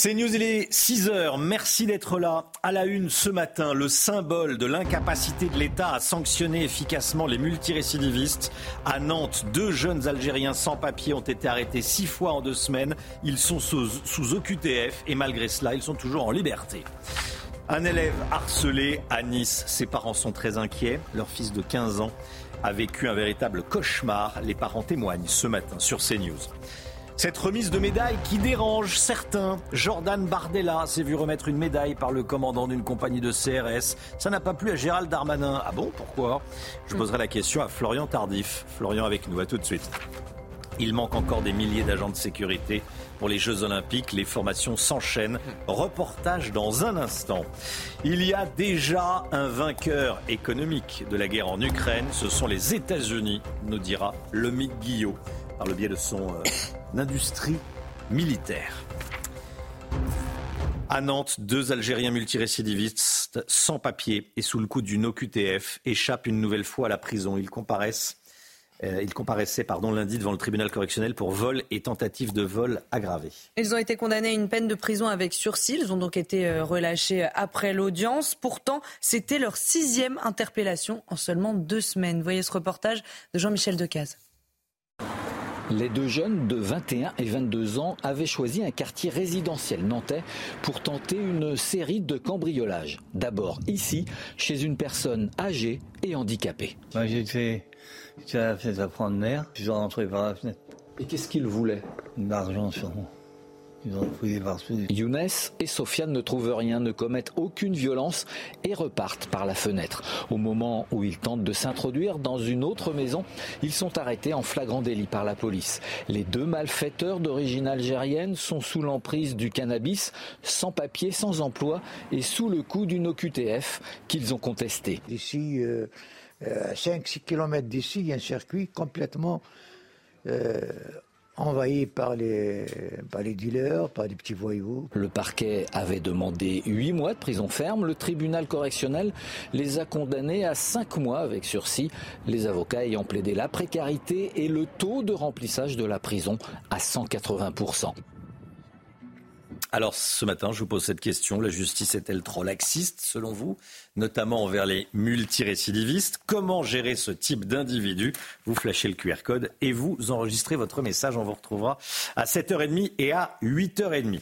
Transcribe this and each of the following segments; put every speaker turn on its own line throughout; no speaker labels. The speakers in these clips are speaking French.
C'est News, il est 6 heures. Merci d'être là. À la une ce matin, le symbole de l'incapacité de l'État à sanctionner efficacement les multirécidivistes. À Nantes, deux jeunes Algériens sans papier ont été arrêtés six fois en deux semaines. Ils sont sous, sous OQTF et malgré cela, ils sont toujours en liberté. Un élève harcelé à Nice. Ses parents sont très inquiets. Leur fils de 15 ans a vécu un véritable cauchemar. Les parents témoignent ce matin sur CNews. Cette remise de médaille qui dérange certains. Jordan Bardella s'est vu remettre une médaille par le commandant d'une compagnie de CRS. Ça n'a pas plu à Gérald Darmanin. Ah bon Pourquoi? Je poserai la question à Florian Tardif. Florian avec nous. À tout de suite. Il manque encore des milliers d'agents de sécurité pour les Jeux Olympiques. Les formations s'enchaînent. Reportage dans un instant. Il y a déjà un vainqueur économique de la guerre en Ukraine. Ce sont les États-Unis, nous dira Lomic Guillot, par le biais de son euh, industrie militaire. À Nantes, deux Algériens multirécidivistes sans papier et sous le coup d'une OQTF échappent une nouvelle fois à la prison. Ils comparaissent euh, ils comparaissaient pardon, lundi devant le tribunal correctionnel pour vol et tentative de vol aggravé.
Ils ont été condamnés à une peine de prison avec sursis. Ils ont donc été euh, relâchés après l'audience. Pourtant, c'était leur sixième interpellation en seulement deux semaines. Voyez ce reportage de Jean-Michel Decaze.
Les deux jeunes de 21 et 22 ans avaient choisi un quartier résidentiel nantais pour tenter une série de cambriolages. D'abord ici, chez une personne âgée et handicapée.
Moi, fait, j'ai la fenêtre à prendre l'air, puis je rentré par la fenêtre.
Et qu'est-ce qu'ils voulaient?
De l'argent sur moi. Ils ont fouillé partout.
Younes et Sofiane ne trouvent rien, ne commettent aucune violence et repartent par la fenêtre. Au moment où ils tentent de s'introduire dans une autre maison, ils sont arrêtés en flagrant délit par la police. Les deux malfaiteurs d'origine algérienne sont sous l'emprise du cannabis, sans papier, sans emploi et sous le coup d'une OQTF qu'ils ont contestée.
D'ici euh, euh, 5-6 km d'ici, il y a un circuit complètement euh, envahi par les, par les dealers, par des petits voyous.
Le parquet avait demandé 8 mois de prison ferme. Le tribunal correctionnel les a condamnés à 5 mois avec sursis. Les avocats ayant plaidé la précarité et le taux de remplissage de la prison à 180%.
Alors ce matin, je vous pose cette question. La justice est-elle trop laxiste selon vous, notamment envers les multirécidivistes? Comment gérer ce type d'individu? Vous flashez le QR code et vous enregistrez votre message. On vous retrouvera à 7h30 et à 8h30.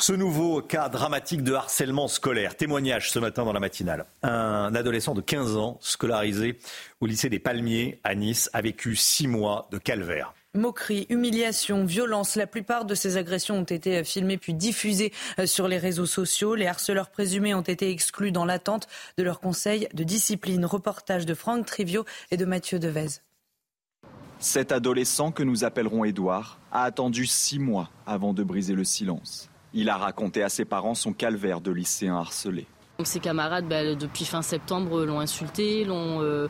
Ce nouveau cas dramatique de harcèlement scolaire, témoignage ce matin dans la matinale. Un adolescent de 15 ans, scolarisé au lycée des Palmiers à Nice, a vécu six mois de calvaire.
Moquerie, humiliation, violence. La plupart de ces agressions ont été filmées puis diffusées euh, sur les réseaux sociaux. Les harceleurs présumés ont été exclus dans l'attente de leur conseil de discipline. Reportage de Franck Trivio et de Mathieu Devez.
Cet adolescent que nous appellerons Édouard a attendu six mois avant de briser le silence. Il a raconté à ses parents son calvaire de lycéen harcelé.
Ses camarades, bah, depuis fin septembre, l'ont insulté, l'ont euh,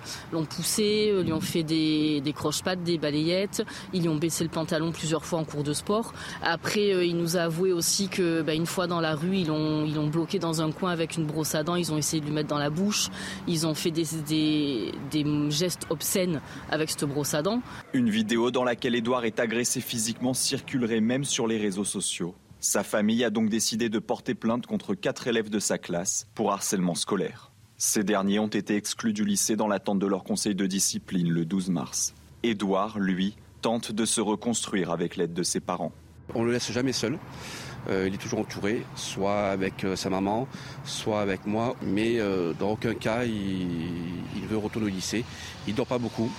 poussé, euh, lui ont fait des, des croche-pattes, des balayettes. Ils lui ont baissé le pantalon plusieurs fois en cours de sport. Après, euh, il nous a avoué aussi que bah, une fois dans la rue, ils l'ont bloqué dans un coin avec une brosse à dents. Ils ont essayé de lui mettre dans la bouche. Ils ont fait des, des, gestes obscènes avec cette brosse à dents.
Une vidéo dans laquelle Édouard est agressé physiquement circulerait même sur les réseaux sociaux. Sa famille a donc décidé de porter plainte contre quatre élèves de sa classe pour harcèlement scolaire. Ces derniers ont été exclus du lycée dans l'attente de leur conseil de discipline le 12 mars. Édouard, lui, tente de se reconstruire avec l'aide de ses parents.
On ne le laisse jamais seul. Euh, il est toujours entouré, soit avec euh, sa maman, soit avec moi. Mais euh, dans aucun cas, il, il veut retourner au lycée. Il dort pas beaucoup.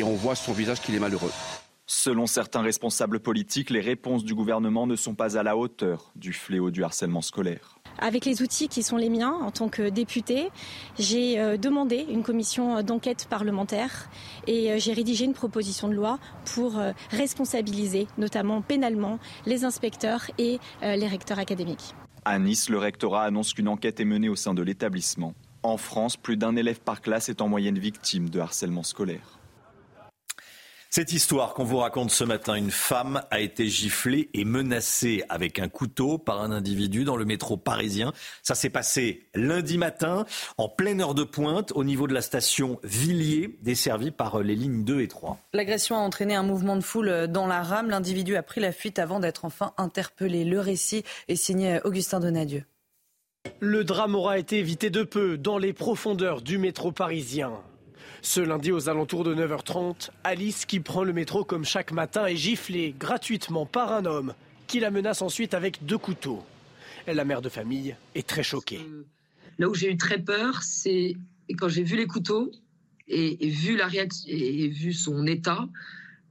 Et on voit sur son visage qu'il est malheureux.
Selon certains responsables politiques, les réponses du gouvernement ne sont pas à la hauteur du fléau du harcèlement scolaire.
Avec les outils qui sont les miens en tant que député, j'ai euh, demandé une commission d'enquête parlementaire et euh, j'ai rédigé une proposition de loi pour euh, responsabiliser, notamment pénalement, les inspecteurs et les recteurs académiques.
À Nice, le rectorat annonce qu'une enquête est menée au sein de l'établissement. En France, plus d'un élève par classe est en moyenne victime de harcèlement scolaire.
Cette histoire qu'on vous raconte ce matin, une femme a été giflée et menacée avec un couteau par un individu dans le métro parisien. Ça s'est passé lundi matin, en pleine heure de pointe, au niveau de la station Villiers, desservie par les lignes 2 et 3.
L'agression a entraîné un mouvement de foule dans la rame. L'individu a pris la fuite avant d'être enfin interpellé. Le récit est signé Augustin Donadieu.
Le drame aura été évité de peu dans les profondeurs du métro parisien. Ce lundi aux alentours de 9h30, Alice, qui prend le métro comme chaque matin, est giflée gratuitement par un homme qui la menace ensuite avec deux couteaux. La mère de famille est très choquée.
Là où j'ai eu très peur, c'est quand j'ai vu les couteaux et, vu la et vu son état,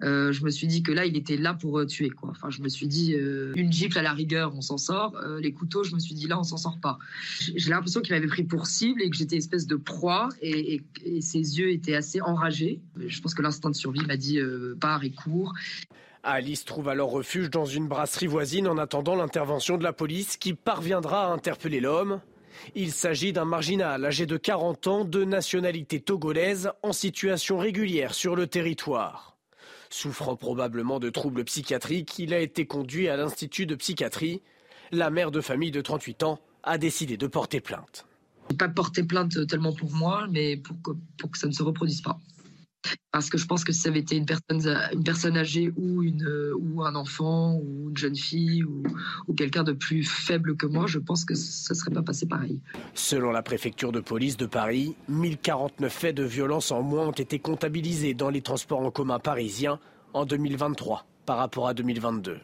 euh, je me suis dit que là, il était là pour euh, tuer. Quoi. Enfin, je me suis dit, euh, une gifle à la rigueur, on s'en sort. les couteaux, je me suis dit, là, on s'en sort pas. J'ai l'impression qu'il m'avait pris pour cible et que j'étais espèce de proie et, ses yeux étaient assez enragés. Je pense que l'instinct de survie m'a dit, pars et cours.
Alice trouve alors refuge dans une brasserie voisine en attendant l'intervention de la police qui parviendra à interpeller l'homme. Il s'agit d'un marginal âgé de 40 ans de nationalité togolaise en situation régulière sur le territoire. Souffrant probablement de troubles psychiatriques, il a été conduit à l'Institut de psychiatrie. La mère de famille de 38 ans a décidé de porter plainte.
Pas porter plainte tellement pour moi, mais pour que ça ne se reproduise pas. Parce que je pense que si ça avait été une personne, une personne âgée ou, une, ou un enfant ou une jeune fille ou, ou quelqu'un de plus faible que moi, je pense que ça ne serait pas passé pareil.
Selon la préfecture de police de Paris, 1049 faits de violence en moins ont été comptabilisés dans les transports en commun parisiens en 2023 par rapport à 2022.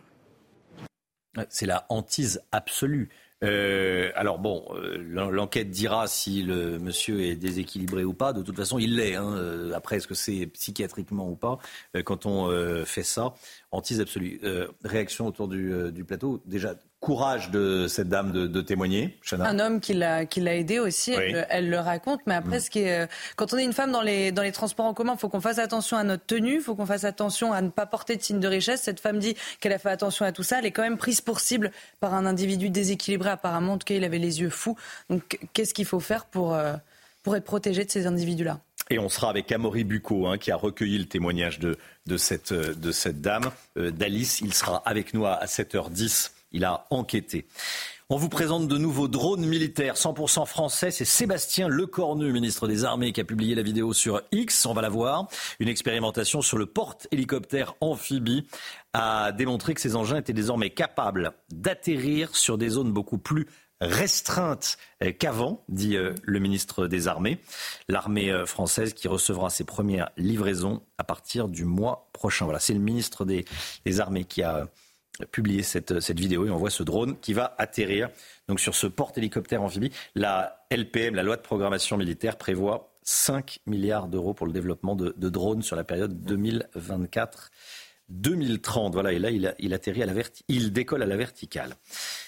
C'est la hantise absolue. Euh, alors bon, euh, l'enquête dira si le monsieur est déséquilibré ou pas. De toute façon, il l'est. Hein. Euh, après, est-ce que c'est psychiatriquement ou pas Quand on fait ça, hantise absolue. réaction autour du, du plateau. Déjà, courage de cette dame de, témoigner.
Un homme qui l'a aidé aussi, elle, le raconte. Mais après, mm. ce qui est, euh, quand on est une femme dans les dans les transports en commun, il faut qu'on fasse attention à notre tenue, il faut qu'on fasse attention à ne pas porter de signe de richesse. Cette femme dit qu'elle a fait attention à tout ça. Elle est quand même prise pour cible par un individu déséquilibré apparemment. En tout cas, il avait les yeux fous. Donc, qu'est-ce qu'il faut faire pour euh, pour être protégé de ces individus-là?
Et on sera avec Amaury Bucco, hein, qui a recueilli le témoignage de, de cette dame, euh, d'Alice. Il sera avec nous à 7h10 il a enquêté. On vous présente de nouveaux drones militaires 100% français. C'est Sébastien Lecornu, ministre des Armées, qui a publié la vidéo sur X. On va la voir. Une expérimentation sur le porte-hélicoptère amphibie a démontré que ces engins étaient désormais capables d'atterrir sur des zones beaucoup plus restreintes qu'avant, dit euh, le ministre des Armées. L'armée euh, française qui recevra ses premières livraisons à partir du mois prochain. Voilà, c'est le ministre des Armées qui a publié cette, vidéo et on voit ce drone qui va atterrir donc sur ce porte-hélicoptère amphibie. La LPM, la loi de programmation militaire, prévoit 5 milliards d'euros pour le développement de, drones sur la période 2024 2030. Voilà, et là, il, atterrit à la il décolle à la verticale.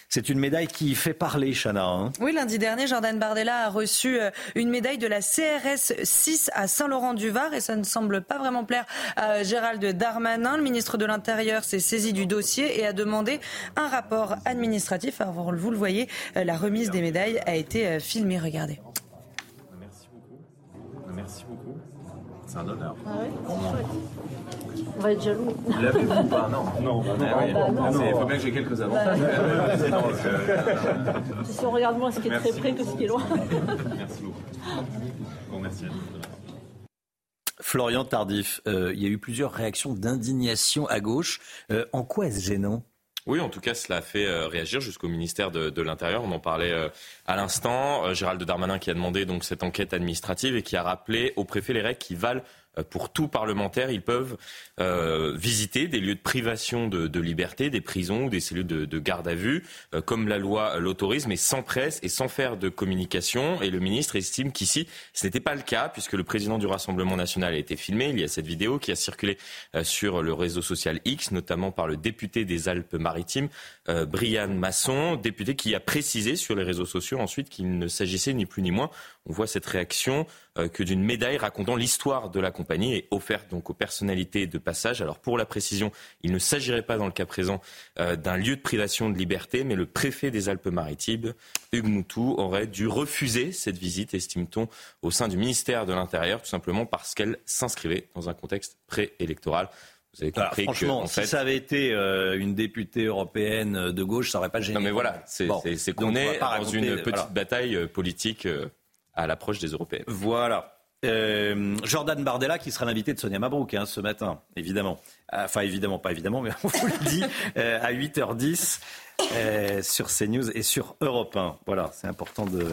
C'est une médaille qui fait parler, Chana. Hein.
oui, lundi dernier, Jordan Bardella a reçu euh, une médaille de la CRS 6 à Saint-Laurent-du-Var et ça ne semble pas vraiment plaire à Gérald Darmanin. Le ministre de l'Intérieur s'est saisi du dossier et a demandé un rapport administratif. Alors, vous le voyez, euh, la remise des médailles a été euh, filmée. Regardez.
Merci beaucoup. Merci beaucoup. C'est un honneur.
Ah on va être jaloux.
Vous l'avez ou pas? Non. Non, bah non. Il ah bah faut bien que j'ai quelques avantages.
si on regarde moins ce qui est très près que ce qui est loin.
Merci beaucoup. Bon, merci à
Florian Tardif, euh, il y a eu plusieurs réactions d'indignation à gauche. Euh, en quoi est-ce gênant?
Oui, en tout cas, cela a fait euh, réagir jusqu'au ministère de, l'Intérieur. On en parlait à l'instant. Gérald Darmanin qui a demandé donc cette enquête administrative et qui a rappelé au préfet les règles qui valent euh, pour tout parlementaire, ils peuvent euh, visiter des lieux de privation de, liberté, des prisons ou des cellules de, garde à vue, euh, comme la loi l'autorise, mais sans presse et sans faire de communication. Et le ministre estime qu'ici, ce n'était pas le cas, puisque le président du Rassemblement national a été filmé. Il y a cette vidéo qui a circulé sur le réseau social X, notamment par le député des Alpes-Maritimes, Brian Masson, député qui a précisé sur les réseaux sociaux ensuite qu'il ne s'agissait ni plus ni moins, on voit cette réaction, que d'une médaille racontant l'histoire de la compagnie et offerte donc aux personnalités de passage. Alors pour la précision, il ne s'agirait pas dans le cas présent euh, d'un lieu de privation de liberté, mais le préfet des Alpes-Maritimes, Hugues Moutou, aurait dû refuser cette visite, estime-t-on, au sein du ministère de l'Intérieur, tout simplement parce qu'elle s'inscrivait dans un contexte préélectoral.
Vous avez compris franchement, que, si ça avait été euh, une députée européenne de gauche, ça n'aurait pas gêné.
Non, mais voilà, c'est qu'on est dans une petite bataille euh, politique à l'approche des Européennes.
Voilà. Euh, Jordan Bardella qui sera l'invité de Sonia Mabrouk hein, ce matin, évidemment. Euh, enfin, évidemment, pas évidemment, mais on vous le dit, euh, à 8h10 sur CNews et sur Europe 1. Voilà, c'est important de,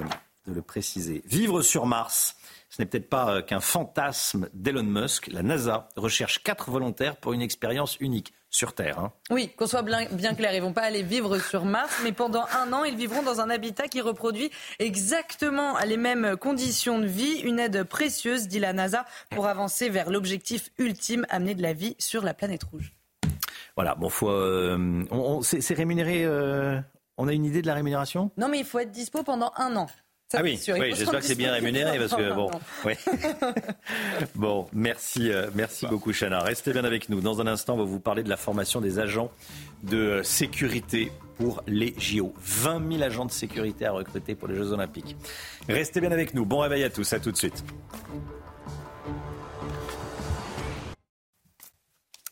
le préciser. Vivre sur Mars, ce n'est peut-être pas qu'un fantasme d'Elon Musk. La NASA recherche quatre volontaires pour une expérience unique sur Terre. Hein.
Oui, qu'on soit bien, clair, ils vont pas aller vivre sur Mars, mais pendant un an, ils vivront dans un habitat qui reproduit exactement les mêmes conditions de vie. Une aide précieuse, dit la NASA, pour avancer vers l'objectif ultime, amener de la vie sur la planète rouge.
Voilà, bon, faut, euh, c'est rémunéré. Euh, on a une idée de la rémunération?
Non, mais il faut être dispo pendant un an
ah oui, j'espère que c'est bien rémunéré parce que bon, bon, merci, euh, merci beaucoup Chana. Restez bien avec nous. Dans un instant, on va vous parler de la formation des agents de euh, sécurité pour les JO. 20 000 agents de sécurité à recruter pour les Jeux Olympiques. Restez bien avec nous. Bon réveil à tous. À tout de suite.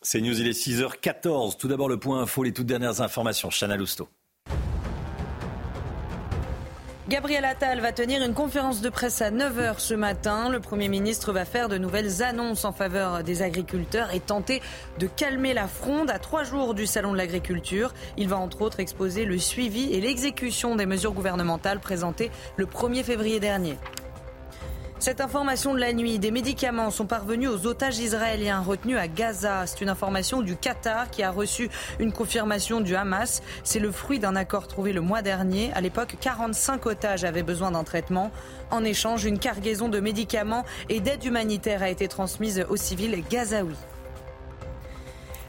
C'est News, il est 6h14. Tout d'abord le point info, les toutes dernières informations. Chana Lousteau.
Gabriel Attal va tenir une conférence de presse à 9h ce matin. Le Premier ministre va faire de nouvelles annonces en faveur des agriculteurs et tenter de calmer la fronde à trois jours du Salon de l'agriculture. Il va entre autres exposer le suivi et l'exécution des mesures gouvernementales présentées le 1er février dernier. Cette information de la nuit, des médicaments sont parvenus aux otages israéliens retenus à Gaza. C'est une information du Qatar qui a reçu une confirmation du Hamas. C'est le fruit d'un accord trouvé le mois dernier. À l'époque, 45 otages avaient besoin d'un traitement. En échange, une cargaison de médicaments et d'aide humanitaire a été transmise aux civils gazaouis.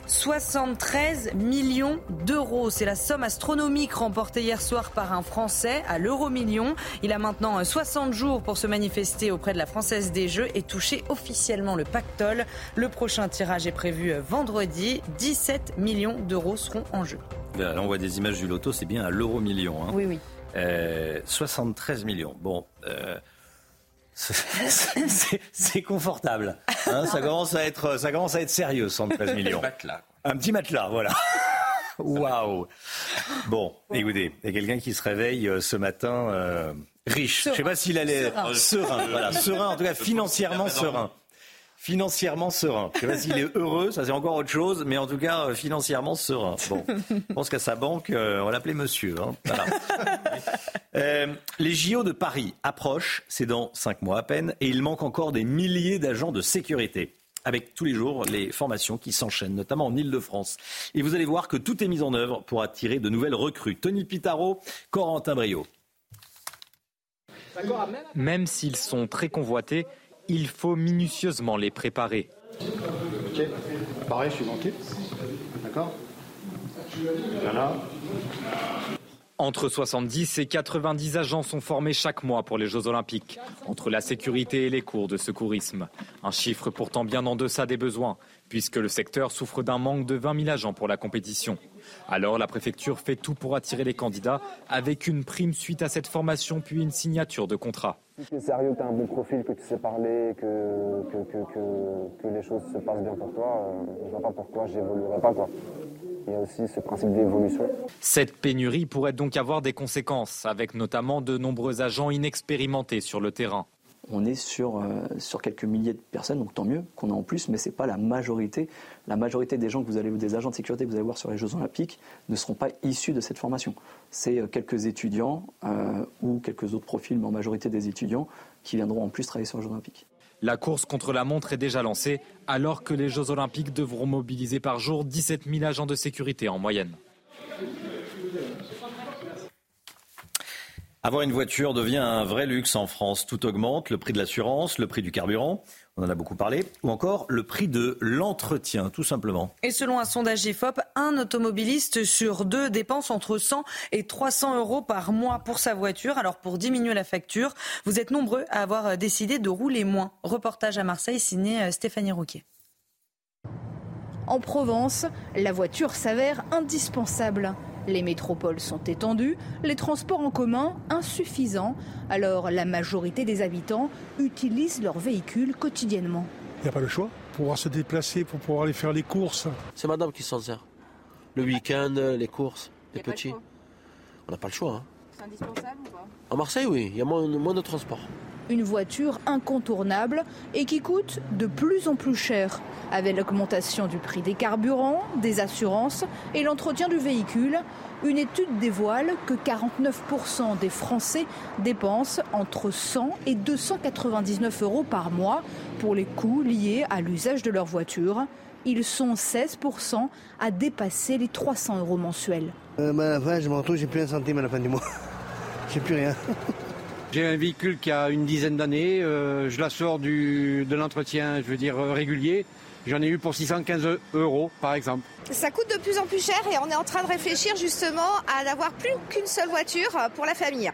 73 millions d'euros. C'est la somme astronomique remportée hier soir par un Français à l'euro million. Il a maintenant 60 jours pour se manifester auprès de la Française des Jeux et toucher officiellement le pactole. Le prochain tirage est prévu vendredi. 17 millions d'euros seront en jeu.
Là, on voit des images du loto, c'est bien à l'euro million. Hein.
Oui, oui.
73 euh, millions. Bon. Euh, c'est confortable. Hein, ça, commence à être, ça commence à être sérieux, 113 millions. Un petit matelas, voilà. Waouh Bon, écoutez, il y a quelqu'un qui se réveille euh, ce matin euh, riche. Je ne sais pas s'il allait... Serein. serein, voilà. Serein, en tout cas financièrement serein financièrement serein. Je sais pas s'il est heureux, ça c'est encore autre chose, mais en tout cas euh, financièrement serein. Bon, je pense qu'à sa banque, euh, on l'appelait monsieur. Hein. Euh, les JO de Paris approchent, c'est dans cinq mois à peine, et il manque encore des milliers d'agents de sécurité avec tous les jours les formations qui s'enchaînent, notamment en Ile-de-France. Et vous allez voir que tout est mis en œuvre pour attirer de nouvelles recrues. Tony Pitaro, Corentin Brio.
Même s'ils sont très convoités, il faut minutieusement les préparer.
Ok, pareil, je suis manqué. D'accord Voilà.
Entre 70 et 90 agents sont formés chaque mois pour les Jeux Olympiques, entre la sécurité et les cours de secourisme. Un chiffre pourtant bien en deçà des besoins, puisque le secteur souffre d'un manque de 20 000 agents pour la compétition. Alors la préfecture fait tout pour attirer les candidats, avec une prime suite à cette formation, puis une signature de contrat.
Si tu es sérieux, que tu as un bon profil, que tu sais parler, que, que, les choses se passent bien pour toi, euh, je ne vois pas pourquoi j'évoluerai pas. Quoi. Il y a aussi ce principe d'évolution.
Cette pénurie pourrait donc avoir des conséquences, avec notamment de nombreux agents inexpérimentés sur le terrain
on est sur, euh, sur quelques milliers de personnes, donc tant mieux qu'on a en plus, mais ce n'est pas la majorité. La majorité des gens que vous allez, des agents de sécurité que vous allez voir sur les Jeux Olympiques ne seront pas issus de cette formation. C'est euh, quelques étudiants euh, ou quelques autres profils, mais en majorité des étudiants, qui viendront en plus travailler sur les Jeux Olympiques.
La course contre la montre est déjà lancée, alors que les Jeux Olympiques devront mobiliser par jour 17 000 agents de sécurité en moyenne.
Avoir une voiture devient un vrai luxe en France. Tout augmente, le prix de l'assurance, le prix du carburant, on en a beaucoup parlé, ou encore le prix de l'entretien, tout simplement.
Et selon un sondage IFOP, un automobiliste sur deux dépense entre 100 et 300 euros par mois pour sa voiture. Alors pour diminuer la facture, vous êtes nombreux à avoir décidé de rouler moins. Reportage à Marseille signé euh, Stéphanie Rouquet.
En Provence, la voiture s'avère indispensable. Les métropoles sont étendues, les transports en commun insuffisants, alors la majorité des habitants utilisent leur véhicule quotidiennement.
Il n'y a pas le choix pour pouvoir se déplacer, pour pouvoir aller faire les courses.
C'est madame qui s'en sert. Le week-end, les courses, les petits. On n'a pas le choix. Hein.
C'est indispensable ou pas?
À Marseille, oui, il y a moins, moins de transport
une voiture incontournable et qui coûte de plus en plus cher, avec l'augmentation du prix des carburants, des assurances et l'entretien du véhicule. Une étude dévoile que 49% des Français dépensent entre 100 et 299 euros par mois pour les coûts liés à l'usage de leur voiture. Ils sont 16% à dépasser les 300 euros mensuels.
À la fin, je me retrouve, j'ai plus un centime à la fin du mois. j'ai plus rien.
J'ai un véhicule qui a une dizaine d'années. Euh, je la sors du, de l'entretien, je veux dire, euh, régulier. J'en ai eu pour 615 euros, par exemple.
Ça coûte de plus en plus cher et on est en train de réfléchir justement à n'avoir plus qu'une seule voiture pour la famille.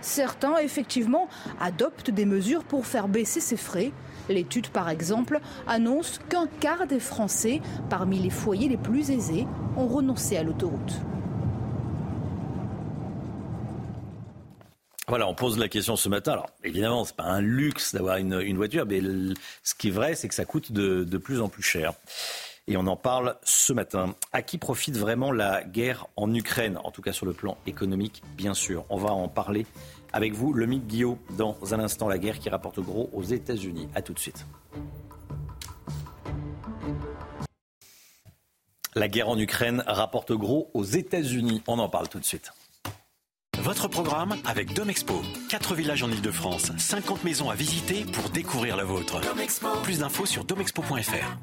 Certains, effectivement, adoptent des mesures pour faire baisser ces frais. L'étude, par exemple, annonce qu'un quart des Français, parmi les foyers les plus aisés, ont renoncé à l'autoroute.
Voilà, on pose la question ce matin. Alors, évidemment, c'est pas un luxe d'avoir une, voiture, mais ce qui est vrai, c'est que ça coûte de, plus en plus cher. Et on en parle ce matin. À qui profite vraiment la guerre en Ukraine? En tout cas, sur le plan économique, bien sûr. On va en parler avec vous, le Guillaume, dans un instant. La guerre qui rapporte gros aux États-Unis. À tout de suite. La guerre en Ukraine rapporte gros aux États-Unis. On en parle tout de suite.
Votre programme avec Domexpo. 4 villages en Ile-de-France, 50 maisons à visiter pour découvrir la vôtre. Plus d'infos sur domexpo.fr.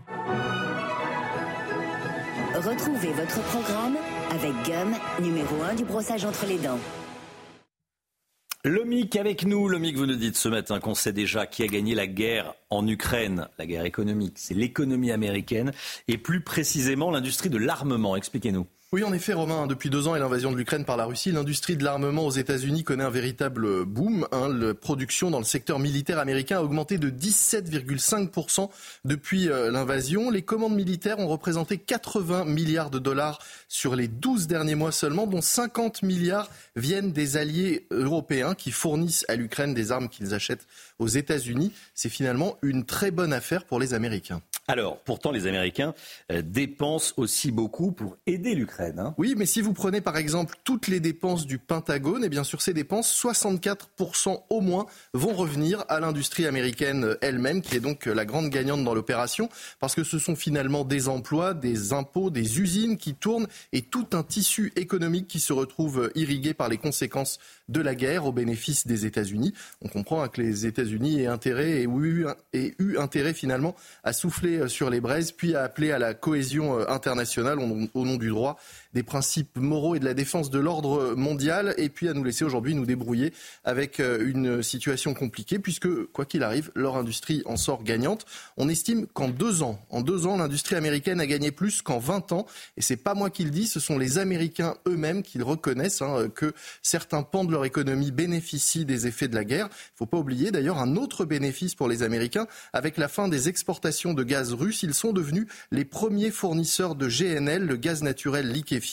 Retrouvez votre programme avec Gum, numéro 1 du brossage entre les dents.
Le MIC avec nous. Le MIC, vous nous dites ce matin qu'on sait déjà qui a gagné la guerre en Ukraine. La guerre économique, c'est l'économie américaine et plus précisément l'industrie de l'armement. Expliquez-nous.
Oui, en effet, Romain, depuis deux ans et l'invasion de l'Ukraine par la Russie, l'industrie de l'armement aux États-Unis connaît un véritable boom. Hein. La production dans le secteur militaire américain a augmenté de 17,5% depuis euh, l'invasion. Les commandes militaires ont représenté 80 milliards de dollars sur les 12 derniers mois seulement, dont 50 milliards viennent des alliés européens qui fournissent à l'Ukraine des armes qu'ils achètent aux États-Unis. C'est finalement une très bonne affaire pour les Américains.
Alors, pourtant, les Américains euh, dépensent aussi beaucoup pour aider l'Ukraine. Hein.
Oui, mais si vous prenez par exemple toutes les dépenses du Pentagone, et eh bien sur ces dépenses, 64% au moins vont revenir à l'industrie américaine elle-même, qui est donc la grande gagnante dans l'opération, parce que ce sont finalement des emplois, des impôts, des usines qui tournent et tout un tissu économique qui se retrouve irrigué par les conséquences de la guerre au bénéfice des États-Unis. On comprend hein, que les États-Unis aient intérêt et eu, intérêt finalement à souffler euh, sur les braises, puis à appeler à la cohésion euh, internationale au nom du droit des principes moraux et de la défense de l'ordre mondial, et puis à nous laisser aujourd'hui nous débrouiller avec euh, une situation compliquée, puisque, quoi qu'il arrive, leur industrie en sort gagnante. On estime qu'en deux ans, en deux ans, l'industrie américaine a gagné plus qu'en 20 ans, et c'est pas moi qui le dis, ce sont les Américains eux-mêmes qui le reconnaissent, hein, que certains pans de leur économie bénéficient des effets de la guerre. Il faut pas oublier d'ailleurs un autre bénéfice pour les Américains, avec la fin des exportations de gaz russe, ils sont devenus les premiers fournisseurs de GNL, le gaz naturel liquéfié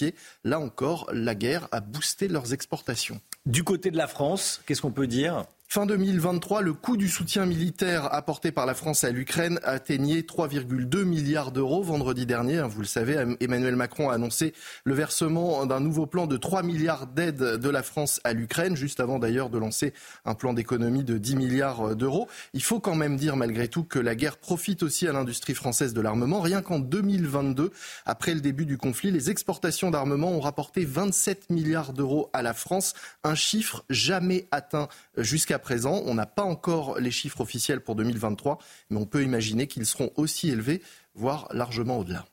Là encore, la guerre a boosté leurs exportations.
Du côté de la France, qu'est-ce qu'on peut dire?
Fin 2023, le coût du soutien militaire apporté par la France à l'Ukraine atteignait 3,2 milliards d'euros. Vendredi dernier, hein, vous le savez, Emmanuel Macron a annoncé le versement d'un nouveau plan de 3 milliards d'aides de la France à l'Ukraine, juste avant d'ailleurs de lancer un plan d'économie de 10 milliards d'euros. Il faut quand même dire malgré tout que la guerre profite aussi à l'industrie française de l'armement. Rien qu'en 2022, après le début du conflit, les exportations d'armement ont rapporté 27 milliards d'euros à la France, un chiffre jamais atteint jusqu'à présent. On n'a pas encore les chiffres officiels pour 2023, mais on peut imaginer qu'ils seront aussi élevés, voire largement au-delà.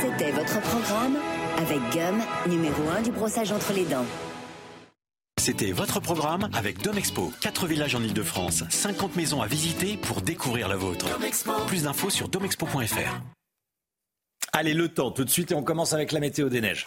C'était votre programme avec Gum, numéro 1 du brossage entre les dents.
C'était votre programme avec Domexpo. 4 villages en Ile-de-France, 50 maisons à visiter pour découvrir la vôtre. Plus d'infos sur domexpo.fr.
Allez, le temps, tout de suite, et on commence avec la météo des neiges.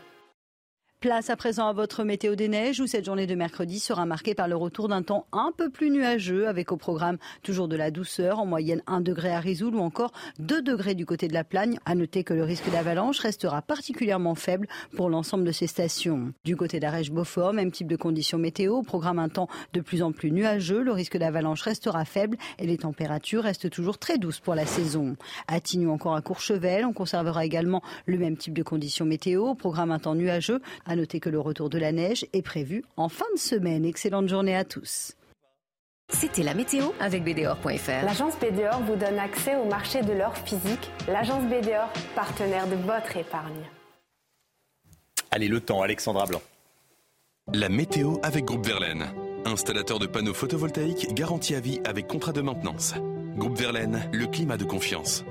Place à présent à votre météo des neiges où cette journée de mercredi sera marquée par le retour d'un temps un peu plus nuageux avec au programme toujours de la douceur, en moyenne 1 degré à Rizoul ou encore 2 degrés du côté de la Plagne. À noter que le risque d'avalanche restera particulièrement faible pour l'ensemble de ces stations. Du côté d'Arèche-Beaufort, même type de conditions météo, programme un temps de plus en plus nuageux, le risque d'avalanche restera faible et les températures restent toujours très douces pour la saison. À encore à Courchevel, on conservera également le même type de conditions météo, programme un temps nuageux à noter que le retour de la neige est prévu en fin de semaine. Excellente journée à tous.
C'était la météo avec BDOR.fr.
L'agence BDOR vous donne accès au marché de l'or physique. L'agence BDOR, partenaire de votre épargne.
Allez, le temps, Alexandra Blanc.
La météo avec Groupe Verlaine. Installateur de panneaux photovoltaïques garantie à vie avec contrat de maintenance. Groupe Verlaine, le climat de confiance.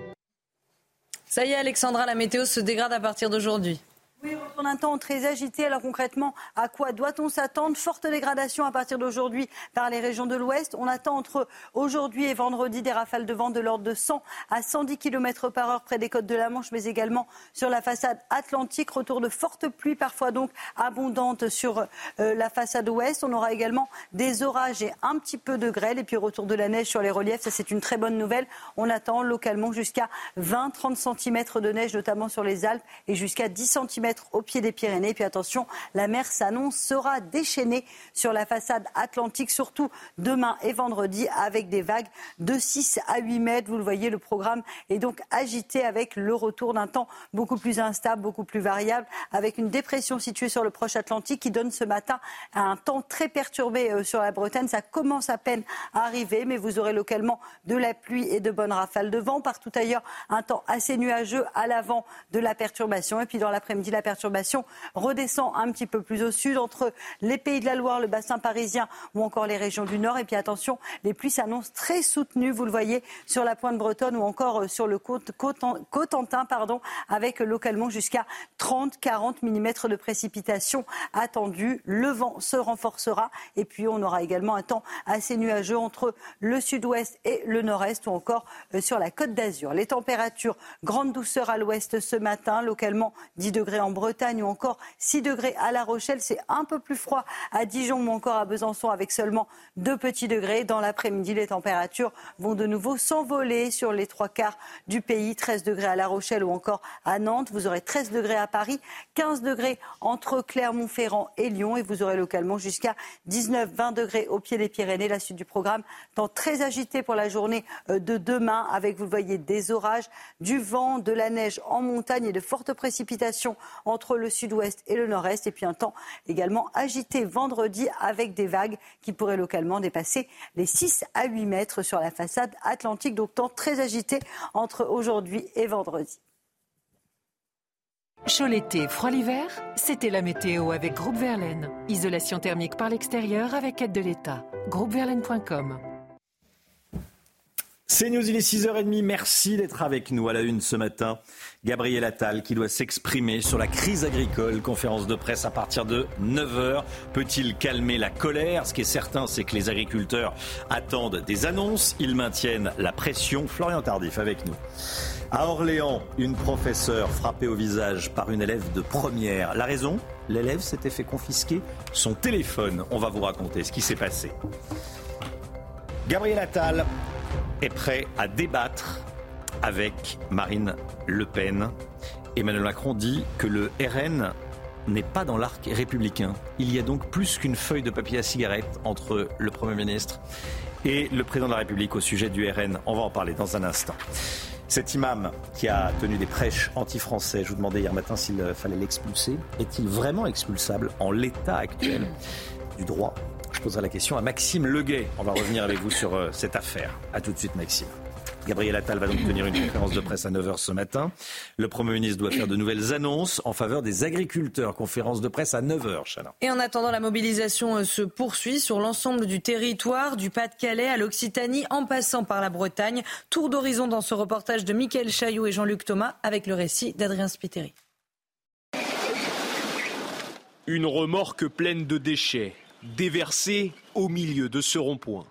Ça y est, Alexandra, la météo se dégrade à partir d'aujourd'hui.
Oui, on temps très agité. Alors concrètement, à quoi doit-on s'attendre? Forte dégradation à partir d'aujourd'hui par les régions de l'Ouest. On attend entre aujourd'hui et vendredi des rafales de vent de l'ordre de 100 à 110 km par heure près des côtes de la Manche, mais également sur la façade atlantique. Retour de fortes pluies, parfois donc abondantes sur euh, la façade ouest. On aura également des orages et un petit peu de grêle. Et puis retour de la neige sur les reliefs. Ça, c'est une très bonne nouvelle. On attend localement jusqu'à 20-30 cm de neige, notamment sur les Alpes, et jusqu'à 10 cm au pied des Pyrénées. Puis attention, la mer s'annonce sera déchaînée sur la façade atlantique, surtout demain et vendredi, avec des vagues de 6 à 8 mètres. Vous le voyez, le programme est donc agité avec le retour d'un temps beaucoup plus instable, beaucoup plus variable, avec une dépression située sur le proche Atlantique qui donne ce matin un temps très perturbé euh, sur la Bretagne. Ça commence à peine à arriver, mais vous aurez localement de la pluie et de bonnes rafales de vent. Partout ailleurs, un temps assez nuageux à l'avant de la perturbation. Et puis dans l'après-midi, la perturbation redescend un petit peu plus au sud entre les pays de la Loire, le bassin parisien ou encore les régions du nord. Et puis attention, les pluies s'annoncent très soutenues, vous le voyez, sur la pointe bretonne ou encore euh, sur le Cotentin, pardon, avec localement jusqu'à 30-40 mm de précipitations attendues. Le vent se renforcera et puis on aura également un temps assez nuageux entre le sud-ouest et le nord-est ou encore euh, sur la côte d'Azur. Les températures, grande douceur à l'ouest ce matin, localement 10 degrés en Bretagne ou encore 6 degrés à La Rochelle. C'est un peu plus froid à Dijon ou encore à Besançon avec seulement 2 petits degrés. Dans l'après-midi, les températures vont de nouveau s'envoler sur les trois quarts du pays. 13 degrés à La Rochelle ou encore à Nantes. Vous aurez 13 degrés à Paris, 15 degrés entre Clermont-Ferrand et Lyon et vous aurez localement jusqu'à 19-20 degrés au pied des Pyrénées. La suite du programme, temps très agité pour la journée euh, de demain avec, vous le voyez, des orages, du vent, de la neige en montagne et de fortes précipitations entre le sud-ouest et le nord-est. Et puis un temps également agité vendredi avec des vagues qui pourraient localement dépasser les 6 à 8 mètres sur la façade atlantique. Donc temps très agité entre aujourd'hui et vendredi.
Chaud l'été, froid l'hiver, c'était la météo avec Groupe Verlaine. Isolation thermique par l'extérieur avec aide de l'État. Groupeverlaine.com
C'est News, il est 6h30. Merci d'être avec nous à la une ce matin. Gabriel Attal qui doit s'exprimer sur la crise agricole. Conférence de presse à partir de 9h. Peut-il calmer la colère? Ce qui est certain, c'est que les agriculteurs attendent des annonces. Ils maintiennent la pression. Florian Tardif avec nous. À Orléans, une professeure frappée au visage par une élève de première. La raison? L'élève s'était fait confisquer son téléphone. On va vous raconter ce qui s'est passé. Gabriel Attal est prêt à débattre avec Marine Le Pen. Emmanuel Macron dit que le RN n'est pas dans l'arc républicain. Il y a donc plus qu'une feuille de papier à cigarette entre le Premier ministre et le Président de la République au sujet du RN. On va en parler dans un instant. Cet imam qui a tenu des prêches anti-français, je vous demandais hier matin s'il fallait l'expulser, est-il vraiment expulsable en l'état actuel du droit? Je poserai la question à Maxime Leguet. On va revenir avec vous sur euh, cette affaire. A tout de suite Maxime. Gabriel Attal va donc tenir une conférence de presse à 9h ce matin. Le Premier ministre doit faire de nouvelles annonces en faveur des agriculteurs. Conférence de presse à 9h, Chana.
Et en attendant, la mobilisation euh, se poursuit sur l'ensemble du territoire, du Pas-de-Calais à l'Occitanie, en passant par la Bretagne. Tour d'horizon dans ce reportage de Mickaël Chaillot et Jean-Luc Thomas avec le récit d'Adrien Spiteri.
Une remorque pleine de déchets, déversée au milieu de ce rond-point.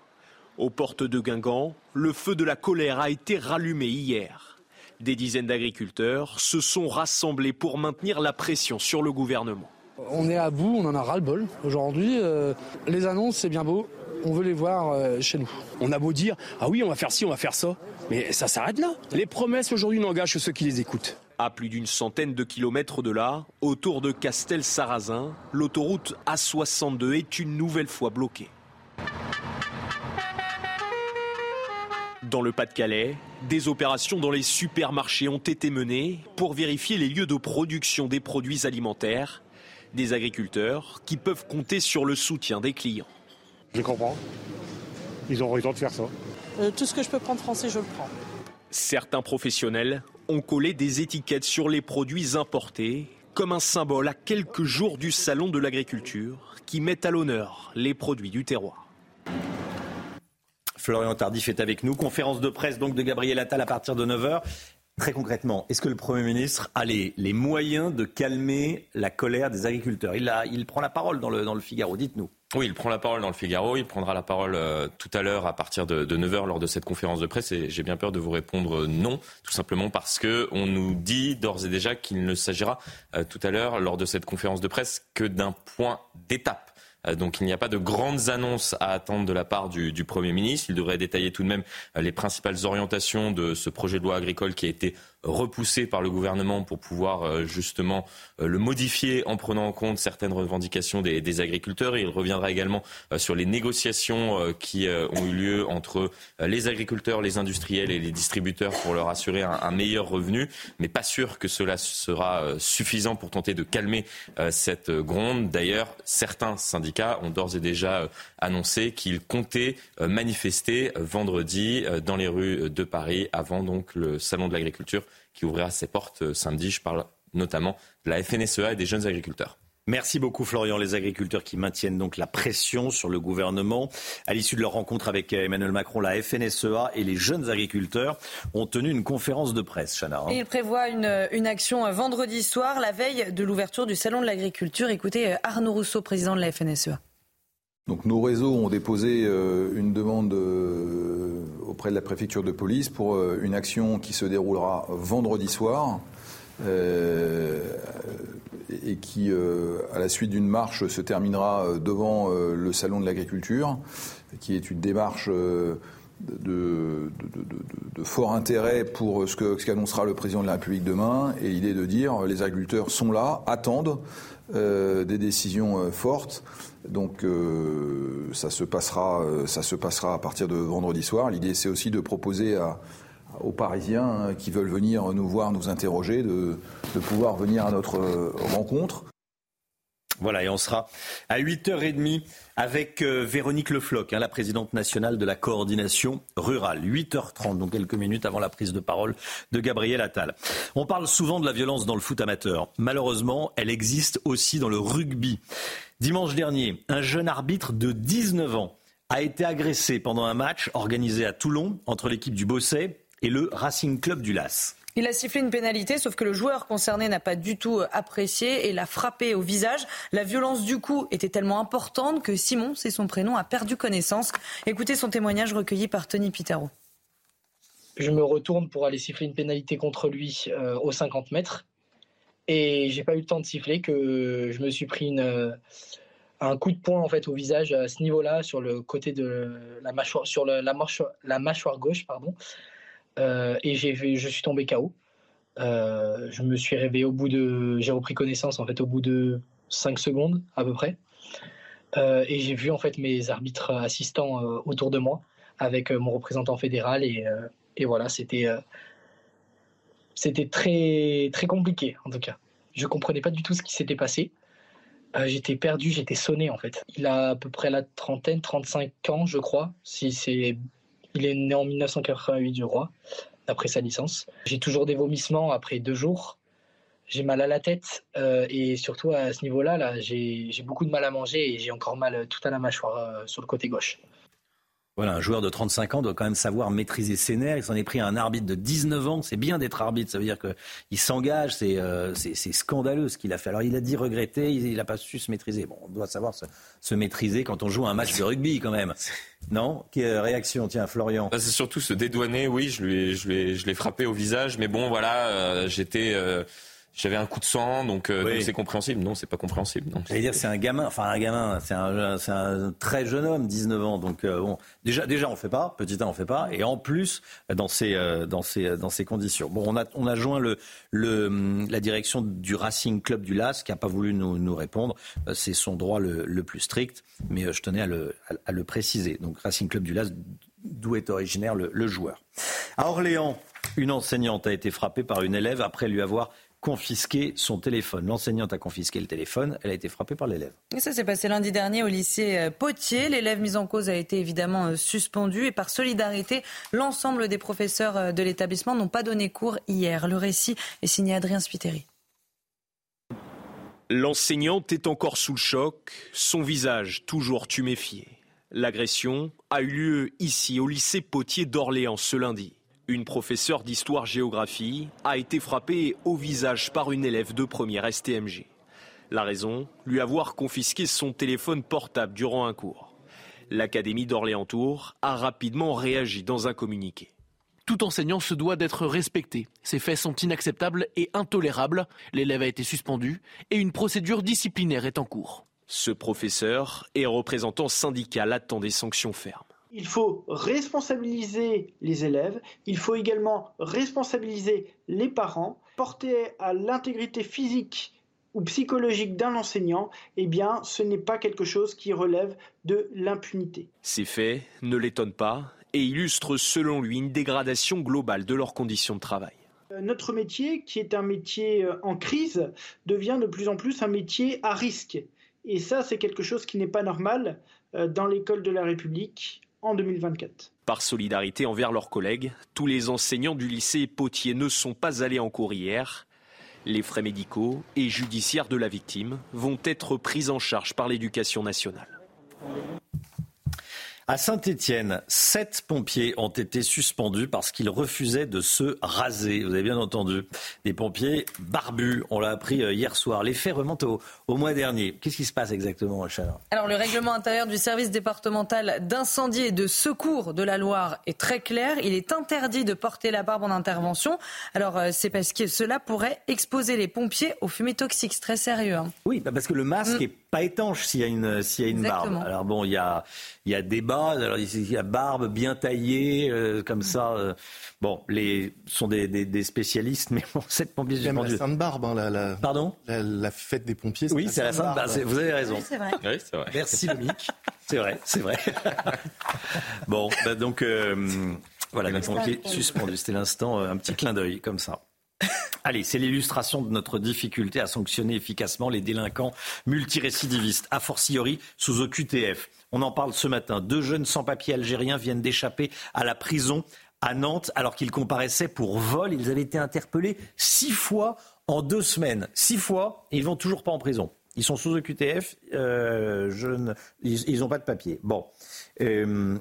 Aux portes de Guingamp, le feu de la colère a été rallumé hier. Des dizaines d'agriculteurs se sont rassemblés pour maintenir la pression sur le gouvernement.
On est à bout, on en a ras-le-bol. Aujourd'hui, euh, les annonces, c'est bien beau. On veut les voir euh, chez nous.
On a beau dire, ah oui, on va faire ci, on va faire ça. Mais ça s'arrête là. Les promesses aujourd'hui n'engagent que ceux qui les écoutent.
À plus d'une centaine de kilomètres de là, autour de Castel-Sarrazin, l'autoroute A62 est une nouvelle fois bloquée. Dans le Pas-de-Calais, des opérations dans les supermarchés ont été menées pour vérifier les lieux de production des produits alimentaires. Des agriculteurs qui peuvent compter sur le soutien des clients.
Je comprends. Ils ont raison de faire ça.
Euh, tout ce que je peux prendre français, je le prends.
Certains professionnels ont collé des étiquettes sur les produits importés comme un symbole à quelques jours du salon de l'agriculture qui met à l'honneur les produits du terroir.
Florian Tardif est avec nous. Conférence de presse donc de Gabriel Attal à partir de 9h. Très concrètement, est-ce que le Premier ministre a les, moyens de calmer la colère des agriculteurs? Il, prend la parole dans le, dans le Figaro, dites-nous.
Oui, il prend la parole dans le Figaro, il prendra la parole euh, tout à l'heure à partir de, 9h lors de cette conférence de presse. Et j'ai bien peur de vous répondre non, tout simplement parce que on nous dit d'ores et déjà qu'il ne s'agira euh, tout à l'heure lors de cette conférence de presse que d'un point d'étape. Euh, donc il n'y a pas de grandes annonces à attendre de la part du, Premier ministre. Il devrait détailler tout de même euh, les principales orientations de ce projet de loi agricole qui a été repoussé par le gouvernement pour pouvoir euh, justement euh, le modifier en prenant en compte certaines revendications des, agriculteurs. Il reviendra également euh, sur les négociations qui ont eu lieu entre les agriculteurs, les industriels et les distributeurs pour leur assurer un, un meilleur revenu. Mais pas sûr que cela sera suffisant pour tenter de calmer cette gronde. D'ailleurs, certains syndicats ont d'ores et déjà annoncé qu'ils comptaient manifester vendredi dans les rues de Paris avant donc le salon de l'agriculture qui ouvrira ses portes euh, samedi. Je parle notamment de la FNSEA et des jeunes agriculteurs.
Merci beaucoup Florian. Les agriculteurs qui maintiennent donc la pression sur le gouvernement. À l'issue de leur rencontre avec euh, Emmanuel Macron, la FNSEA et les jeunes agriculteurs ont tenu une conférence de presse, Chana.
Hein. ils prévoient une, une, action euh, vendredi soir, la veille de l'ouverture du Salon de l'agriculture. Écoutez Arnaud Rousseau, président de la FNSEA.
Donc nos réseaux ont déposé une demande auprès de la préfecture de police pour euh, une action qui se déroulera vendredi soir. Euh, et qui, euh, à la suite d'une marche, se terminera devant le salon de l'agriculture, qui est une démarche de, de, fort intérêt pour ce qu'annoncera le président de la République demain. Et l'idée de dire les agriculteurs sont là, attendent des décisions fortes. Donc euh, ça, se passera, euh, ça se passera à partir de vendredi soir. L'idée, c'est aussi de proposer aux Parisiens hein, qui veulent venir nous voir, nous interroger, de, pouvoir venir à notre euh, rencontre.
Voilà, et on sera à 8h30 avec Véronique Le hein, la présidente nationale de la coordination rurale. 8h30, donc quelques minutes avant la prise de parole de Gabriel Attal. On parle souvent de la violence dans le foot amateur. Malheureusement, elle existe aussi dans le rugby. Dimanche dernier, un jeune arbitre de 19 ans a été agressé pendant un match organisé à Toulon entre l'équipe du Bosset et le Racing Club du Las.
Il a sifflé une pénalité, sauf que le joueur concerné n'a pas du tout apprécié et l'a frappé au visage. La violence du coup était tellement importante que Simon, c'est son prénom, a perdu connaissance. Écoutez son témoignage recueilli par Tony Pitaro.
Je me retourne pour aller siffler une pénalité contre lui euh, aux 50 mètres. Et j'ai pas eu le temps de siffler que je me suis pris une, un coup de poing en fait au visage à ce niveau-là, sur le côté de la mâchoire, sur la mâchoire gauche, pardon. Euh, et j'ai, je suis tombé KO. Euh, je me suis réveillé au bout de, j'ai repris connaissance en fait au bout de 5 secondes à peu près. Euh, et j'ai vu en fait mes arbitres assistants autour de moi avec mon représentant fédéral et, et voilà, c'était c'était très, très compliqué, en tout cas. Je comprenais pas du tout ce qui s'était passé. J'étais perdu, j'étais sonné, en fait. Il a à peu près la trentaine, 35 ans, je crois, si c'est Il est né en 1988 du roi, après sa licence. J'ai toujours des vomissements après deux jours. J'ai mal à la tête euh, et surtout à ce niveau-là, là, j'ai beaucoup de mal à manger et j'ai encore mal tout à la mâchoire euh, sur le côté gauche.
Voilà, un joueur de 35 ans doit quand même savoir maîtriser ses nerfs. Il s'en est pris à un arbitre de 19 ans. C'est bien d'être arbitre. Ça veut dire qu'il s'engage. Euh, c'est scandaleux ce qu'il a fait. Alors, il a dit regretter. Il n'a pas su se maîtriser. Bon, on doit savoir se, maîtriser quand on joue un match de rugby, quand même. Non? Quelle réaction Tiens, Florian?
Bah, c'est surtout se dédouaner. Oui, je l'ai frappé au visage. Mais bon, voilà, euh, j'étais. Euh, j'avais un coup de sang, donc euh, c'est compréhensible. Non, c'est pas compréhensible.
Dire, c'est un gamin, enfin un gamin, c'est un, un, très jeune homme, 19 ans. Donc euh, bon, déjà, déjà on fait pas, petit 1 on fait pas, et en plus dans ces, euh, dans ces, dans ces conditions. Bon, on a, on a joint le, le, la direction du Racing Club du LAS qui a pas voulu nous, nous répondre. C'est son droit le, le, plus strict, mais je tenais à le, à, le préciser. Donc Racing Club du LAS, d'où est originaire le, le joueur. À Orléans, une enseignante a été frappée par une élève après lui avoir confisqué son téléphone. L'enseignante a confisqué le téléphone, elle a été frappée par l'élève.
Et ça s'est passé lundi dernier au lycée euh, Potier. L'élève mis en cause a été évidemment euh, suspendu et par solidarité, l'ensemble des professeurs euh, de l'établissement n'ont pas donné cours hier. Le récit est signé Adrien Spiteri.
L'enseignante est encore sous le choc, son visage toujours tuméfié. L'agression a eu lieu ici au lycée Potier d'Orléans ce lundi. Une professeure d'histoire-géographie a été frappée au visage par une élève de première STMG. La raison Lui avoir confisqué son téléphone portable durant un cours. L'Académie d'Orléans-Tours a rapidement réagi dans un communiqué.
Tout enseignant se doit d'être respecté. Ces faits sont inacceptables et intolérables. L'élève a été suspendu et une procédure disciplinaire est en cours.
Ce professeur et représentant syndical attend des sanctions fermes.
Il faut responsabiliser les élèves, il faut également responsabiliser les parents, porter à l'intégrité physique ou psychologique d'un enseignant, eh bien, ce n'est pas quelque chose qui relève de l'impunité.
Ces faits ne l'étonnent pas et illustrent selon lui une dégradation globale de leurs conditions de travail.
Euh, notre métier, qui est un métier euh, en crise, devient de plus en plus un métier à risque. Et ça, c'est quelque chose qui n'est pas normal euh, dans l'école de la République en 2024.
Par solidarité envers leurs collègues, tous les enseignants du lycée Potier ne sont pas allés en cours hier. Les frais médicaux et judiciaires de la victime vont être pris en charge par l'éducation nationale.
À Saint-Étienne, sept pompiers ont été suspendus parce qu'ils refusaient de se raser. Vous avez bien entendu. Des pompiers barbus, on l'a appris euh, hier soir. Les faits remontent au, mois dernier. Qu'est-ce qui se passe exactement, Richard
Alors, le règlement intérieur du service départemental d'incendie et de secours de la Loire est très clair. Il est interdit de porter la barbe en intervention. Alors, euh, c'est parce que cela pourrait exposer les pompiers aux fumées toxiques. C'est très sérieux. Hein.
Oui, bah, parce que le masque mm. Pas étanche s'il y a une, s'il y a une barbe. Alors, bon, il y a, il y a débat alors, il y a barbe bien taillée, euh, comme ça. Euh. bon, les sont des, spécialistes, mais bon, cette pompier
Même la Sainte Barbe, hein, la,
Pardon?
la, fête des pompiers.
Oui, c'est la Sainte Barbe. Vous avez raison.
c'est vrai.
Oui, vrai.
Merci, Lomique. C'est vrai, c'est vrai. bon, bah, donc euh, voilà, les pompiers suspendus. C'était l'instant, un petit clin d'œil comme ça. Allez, c'est l'illustration de notre difficulté à sanctionner efficacement les délinquants multirécidivistes, a fortiori sous OQTF. On en parle ce matin. Deux jeunes sans-papiers algériens viennent d'échapper à la prison à Nantes alors qu'ils comparaissaient pour vol. Ils avaient été interpellés six fois en deux semaines. Six fois et ils vont toujours pas en prison. Ils sont sous OQTF, euh, ils n'ont pas de papier. Bon. Euh,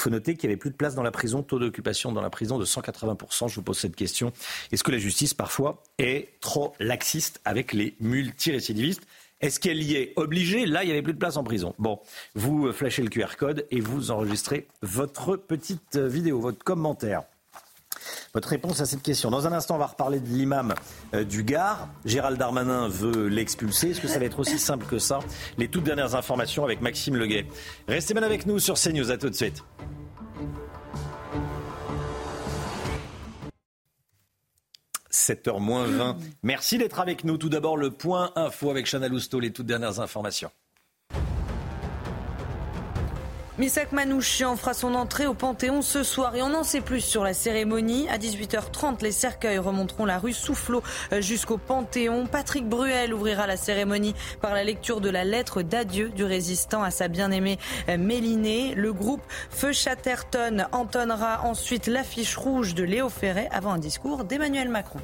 il faut noter qu'il n'y avait plus de place dans la prison, taux d'occupation dans la prison de 180%. Je vous pose cette question. Est-ce que la justice, parfois, est trop laxiste avec les multirécidivistes? Est-ce qu'elle y est obligée? Là, il n'y avait plus de place en prison. Bon, vous flashez le QR code et vous enregistrez votre petite vidéo, votre commentaire. Votre réponse à cette question. Dans un instant, on va reparler de l'imam euh, du Gard. Gérald Darmanin veut l'expulser. Est-ce que ça va être aussi simple que ça? Les toutes dernières informations avec Maxime Leguet. Restez bien avec nous sur CNews. À tout de suite. 7h moins 20. Merci d'être avec nous. Tout d'abord, le point info avec Chana Lousteau, les toutes dernières informations.
Misak Manouchian fera son entrée au Panthéon ce soir et on en sait plus sur la cérémonie. À 18h30, les cercueils remonteront la rue Soufflot euh, jusqu'au Panthéon. Patrick Bruel ouvrira la cérémonie par la lecture de la lettre d'adieu du résistant à sa bien-aimée euh, Mélinée. Le groupe Feu Chatterton entonnera ensuite l'affiche rouge de Léo Ferré avant un discours d'Emmanuel Macron.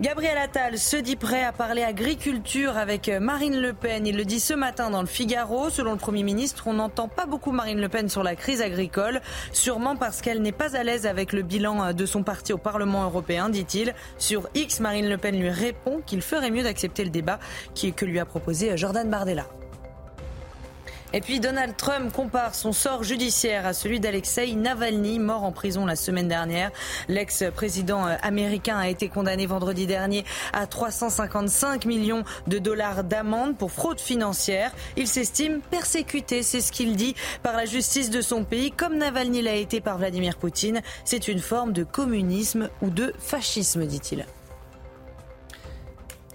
Gabriel Attal se dit prêt à parler agriculture avec Marine Le Pen. Il le dit ce matin dans le Figaro. Selon le Premier ministre, on n'entend pas beaucoup Marine Le Pen sur la crise agricole, sûrement parce qu'elle n'est pas à l'aise avec le bilan de son parti au Parlement européen, dit-il. Sur X, Marine Le Pen lui répond qu'il ferait mieux d'accepter le débat que lui a proposé Jordan Bardella. Et puis Donald Trump compare son sort judiciaire à celui d'Alexei Navalny, mort en prison la semaine dernière. L'ex-président américain a été condamné vendredi dernier à 355 millions de dollars d'amende pour fraude financière. Il s'estime persécuté, c'est ce qu'il dit, par la justice de son pays, comme Navalny l'a été par Vladimir Poutine. C'est une forme de communisme ou de fascisme, dit-il.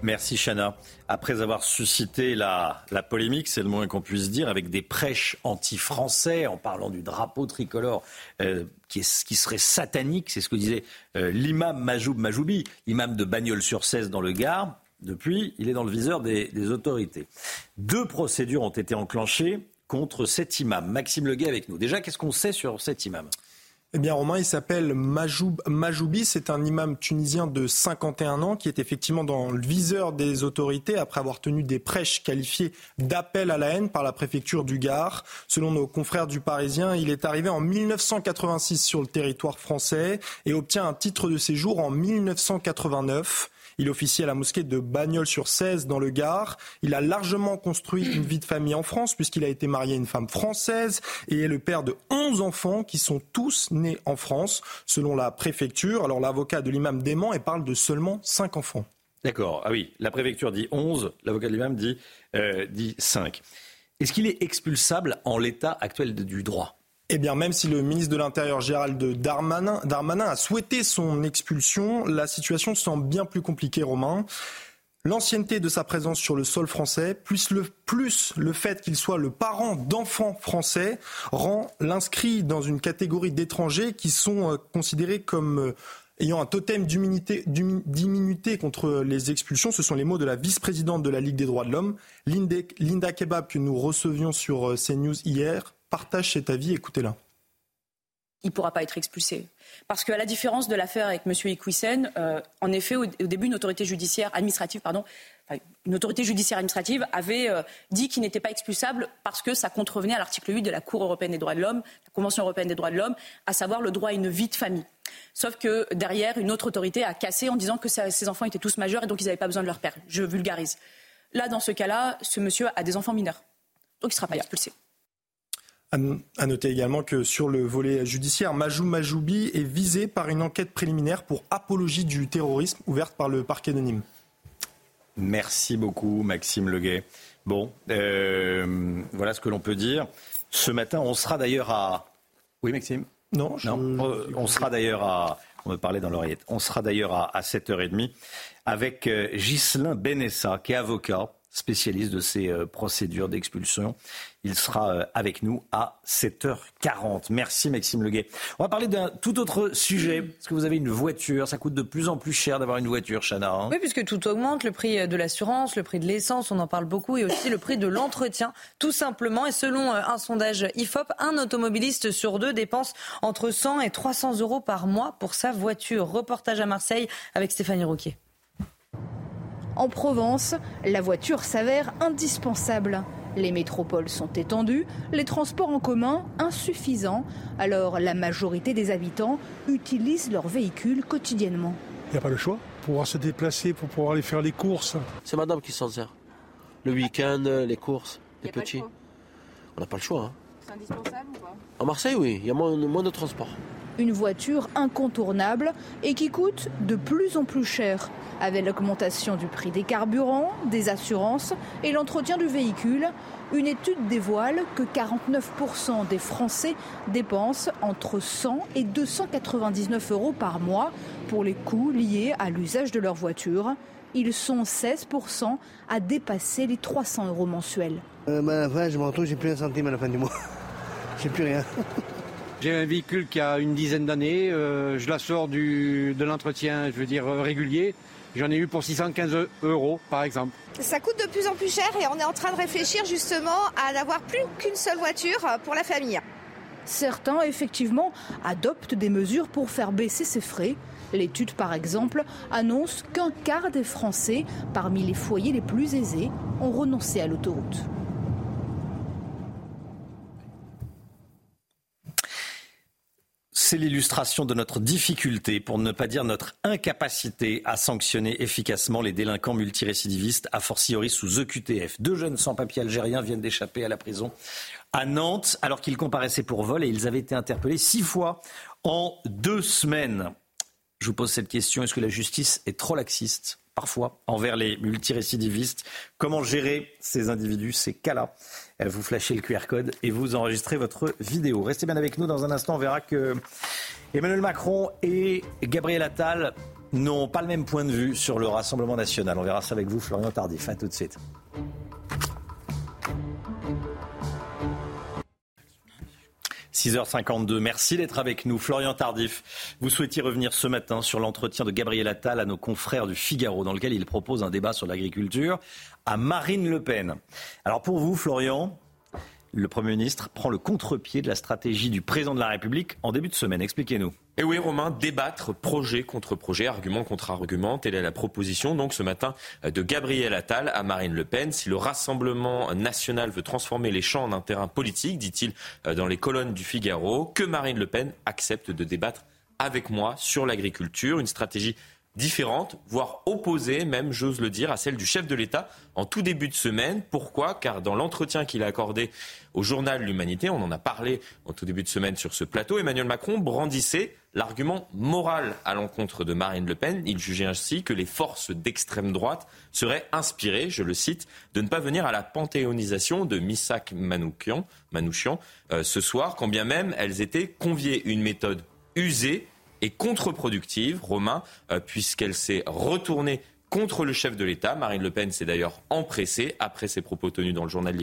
Merci Chana. Après avoir suscité la, polémique, c'est le moins qu'on puisse dire, avec des prêches anti-français en parlant du drapeau tricolore euh, qui, serait satanique, c'est ce que disait euh, l'imam Majoub Majoubi, imam de Bagnols-sur-Cèze dans le Gard. Depuis, il est dans le viseur des, des autorités. Deux procédures ont été enclenchées contre cet imam. Maxime Leguet avec nous. Déjà, qu'est-ce qu'on sait sur cet imam?
Eh bien, Romain, il s'appelle Majoub, Majoubi. C'est un imam tunisien de 51 ans qui est effectivement dans le viseur des autorités après avoir tenu des prêches qualifiées d'appel à la haine par la préfecture du Gard. Selon nos confrères du Parisien, il est arrivé en 1986 sur le territoire français et obtient un titre de séjour en 1989. Il officie à la mosquée de Bagnols-sur-Cèze dans le Gard. Il a largement construit une vie de famille en France puisqu'il a été marié à une femme française et est le père de 11 enfants qui sont tous nés en France, selon la préfecture. Alors l'avocat de l'imam dément et parle de seulement 5 enfants.
D'accord. Ah oui, la préfecture dit 11, l'avocat de l'imam dit, euh, dit 5. Est-ce qu'il est expulsable en l'état actuel du droit?
Eh bien, même si le ministre de l'Intérieur Gérald Darmanin, Darmanin a souhaité son expulsion, la situation semble bien plus compliquée, Romain. L'ancienneté de sa présence sur le sol français, plus le, plus le fait qu'il soit le parent d'enfants français, rend l'inscrit dans une catégorie d'étrangers qui sont euh, considérés comme euh, ayant un totem d'immunité contre les expulsions. Ce sont les mots de la vice-présidente de la Ligue des droits de l'homme, Linda Kebab, que nous recevions sur euh, CNews hier partage cet avis. Écoutez-la.
Il ne pourra pas être expulsé. Parce qu'à la différence de l'affaire avec M. Iquissen, euh, en effet, au, début, une autorité judiciaire administrative, pardon, une autorité judiciaire administrative avait euh, dit qu'il n'était pas expulsable parce que ça contrevenait à l'article 8 de la Cour européenne des droits de l'homme, la Convention européenne des droits de l'homme, à savoir le droit à une vie de famille. Sauf que derrière, une autre autorité a cassé en disant que ces enfants étaient tous majeurs et donc ils n'avaient pas besoin de leur père. Je vulgarise. Là, dans ce cas-là, ce monsieur a des enfants mineurs. Donc il ne sera pas expulsé.
À noter également que sur le volet judiciaire, Majou Majoubi est visé par une enquête préliminaire pour apologie du terrorisme ouverte par le parquet de Nîmes.
Merci beaucoup, Maxime Leguet. Bon, euh, voilà ce que l'on peut dire. Ce matin, on sera d'ailleurs à. Oui, Maxime?
Non,
euh, on sera d'ailleurs à. On me parlait dans l'oreillette. On sera d'ailleurs à, 7h30 avec euh, Ghislain Benessa, qui est avocat spécialiste de ces euh, procédures d'expulsion. Il sera euh, avec nous à 7h40. Merci Maxime Leguet. On va parler d'un tout autre sujet. Est-ce que vous avez une voiture? Ça coûte de plus en plus cher d'avoir une voiture, Chana. Hein?
Oui, puisque tout augmente, le prix euh, de l'assurance, le prix de l'essence, on en parle beaucoup, et aussi le prix de l'entretien, tout simplement. Et selon un sondage IFOP, un automobiliste sur deux dépense entre 100 et 300 euros par mois pour sa voiture. Reportage à Marseille avec Stéphanie Rouquier.
En Provence, la voiture s'avère indispensable. Les métropoles sont étendues, les transports en commun insuffisants, alors la majorité des habitants utilisent leur véhicule quotidiennement.
Il n'y a pas le choix pour pouvoir se déplacer, pour pouvoir aller faire les courses.
C'est madame qui s'en sert. Le week-end, les courses, les petits. On n'a pas le choix. Hein.
C'est indispensable ou pas?
En Marseille, oui, il y a moins, moins de transport.
Une voiture incontournable et qui coûte de plus en plus cher avec l'augmentation du prix des carburants, des assurances et l'entretien du véhicule, une étude dévoile que 49% des Français dépensent entre 100 et 299 euros par mois pour les coûts liés à l'usage de leur voiture. Ils sont 16% à dépasser les 300 euros mensuels.
À la fin, je me retrouve, j'ai plus un centime à la fin du mois. j'ai plus rien.
J'ai un véhicule qui a une dizaine d'années. euh, je la sors du, de l'entretien, je veux dire, euh, régulier. J'en ai eu pour 615 euros, par exemple.
Ça coûte de plus en plus cher et on est en train de réfléchir justement à n'avoir plus qu'une seule voiture pour la famille.
Certains, effectivement, adoptent des mesures pour faire baisser ces frais. L'étude, par exemple, annonce qu'un quart des Français, parmi les foyers les plus aisés, ont renoncé à l'autoroute.
C'est l'illustration de notre difficulté, pour ne pas dire notre incapacité à sanctionner efficacement les délinquants multirécidivistes, a fortiori sous EQTF. Deux jeunes sans-papiers algériens viennent d'échapper à la prison à Nantes alors qu'ils comparaissaient pour vol et ils avaient été interpellés six fois en deux semaines. Je vous pose cette question, est-ce que la justice est trop laxiste parfois envers les multirécidivistes? Comment gérer ces individus, ces cas-là? Vous flashez le QR code et vous enregistrez votre vidéo. Restez bien avec nous dans un instant, on verra que Emmanuel Macron et Gabriel Attal n'ont pas le même point de vue sur le Rassemblement national. On verra ça avec vous, Florian Tardif. À tout de suite. 6h52, merci d'être avec nous. Florian Tardif, vous souhaitiez revenir ce matin sur l'entretien de Gabriel Attal à nos confrères du Figaro, dans lequel il propose un débat sur l'agriculture à Marine Le Pen. Alors pour vous, Florian, le Premier ministre prend le contre-pied de la stratégie du président de la République en début de semaine. Expliquez-nous.
Et oui, Romain, débattre projet contre projet, argument contre argument. Telle est la proposition, donc, ce matin, de Gabriel Attal à Marine Le Pen. Si le Rassemblement national veut transformer les champs en un terrain politique, dit-il dans les colonnes du Figaro, que Marine Le Pen accepte de débattre avec moi sur l'agriculture. Une stratégie différente, voire opposée même, j'ose le dire, à celle du chef de l'État en tout début de semaine. Pourquoi? Car dans l'entretien qu'il a accordé au journal L'Humanité, on en a parlé en tout début de semaine sur ce plateau, Emmanuel Macron brandissait l'argument moral à l'encontre de Marine Le Pen. Il jugeait ainsi que les forces d'extrême droite seraient inspirées, je le cite, de ne pas venir à la panthéonisation de Missak Manouchian, euh, ce soir, quand bien même elles étaient conviées. Une méthode usée et contre-productive, Romain, euh, puisqu'elle s'est retournée contre le chef de l'État. Marine Le Pen s'est d'ailleurs empressée, après ses propos tenus dans le journal,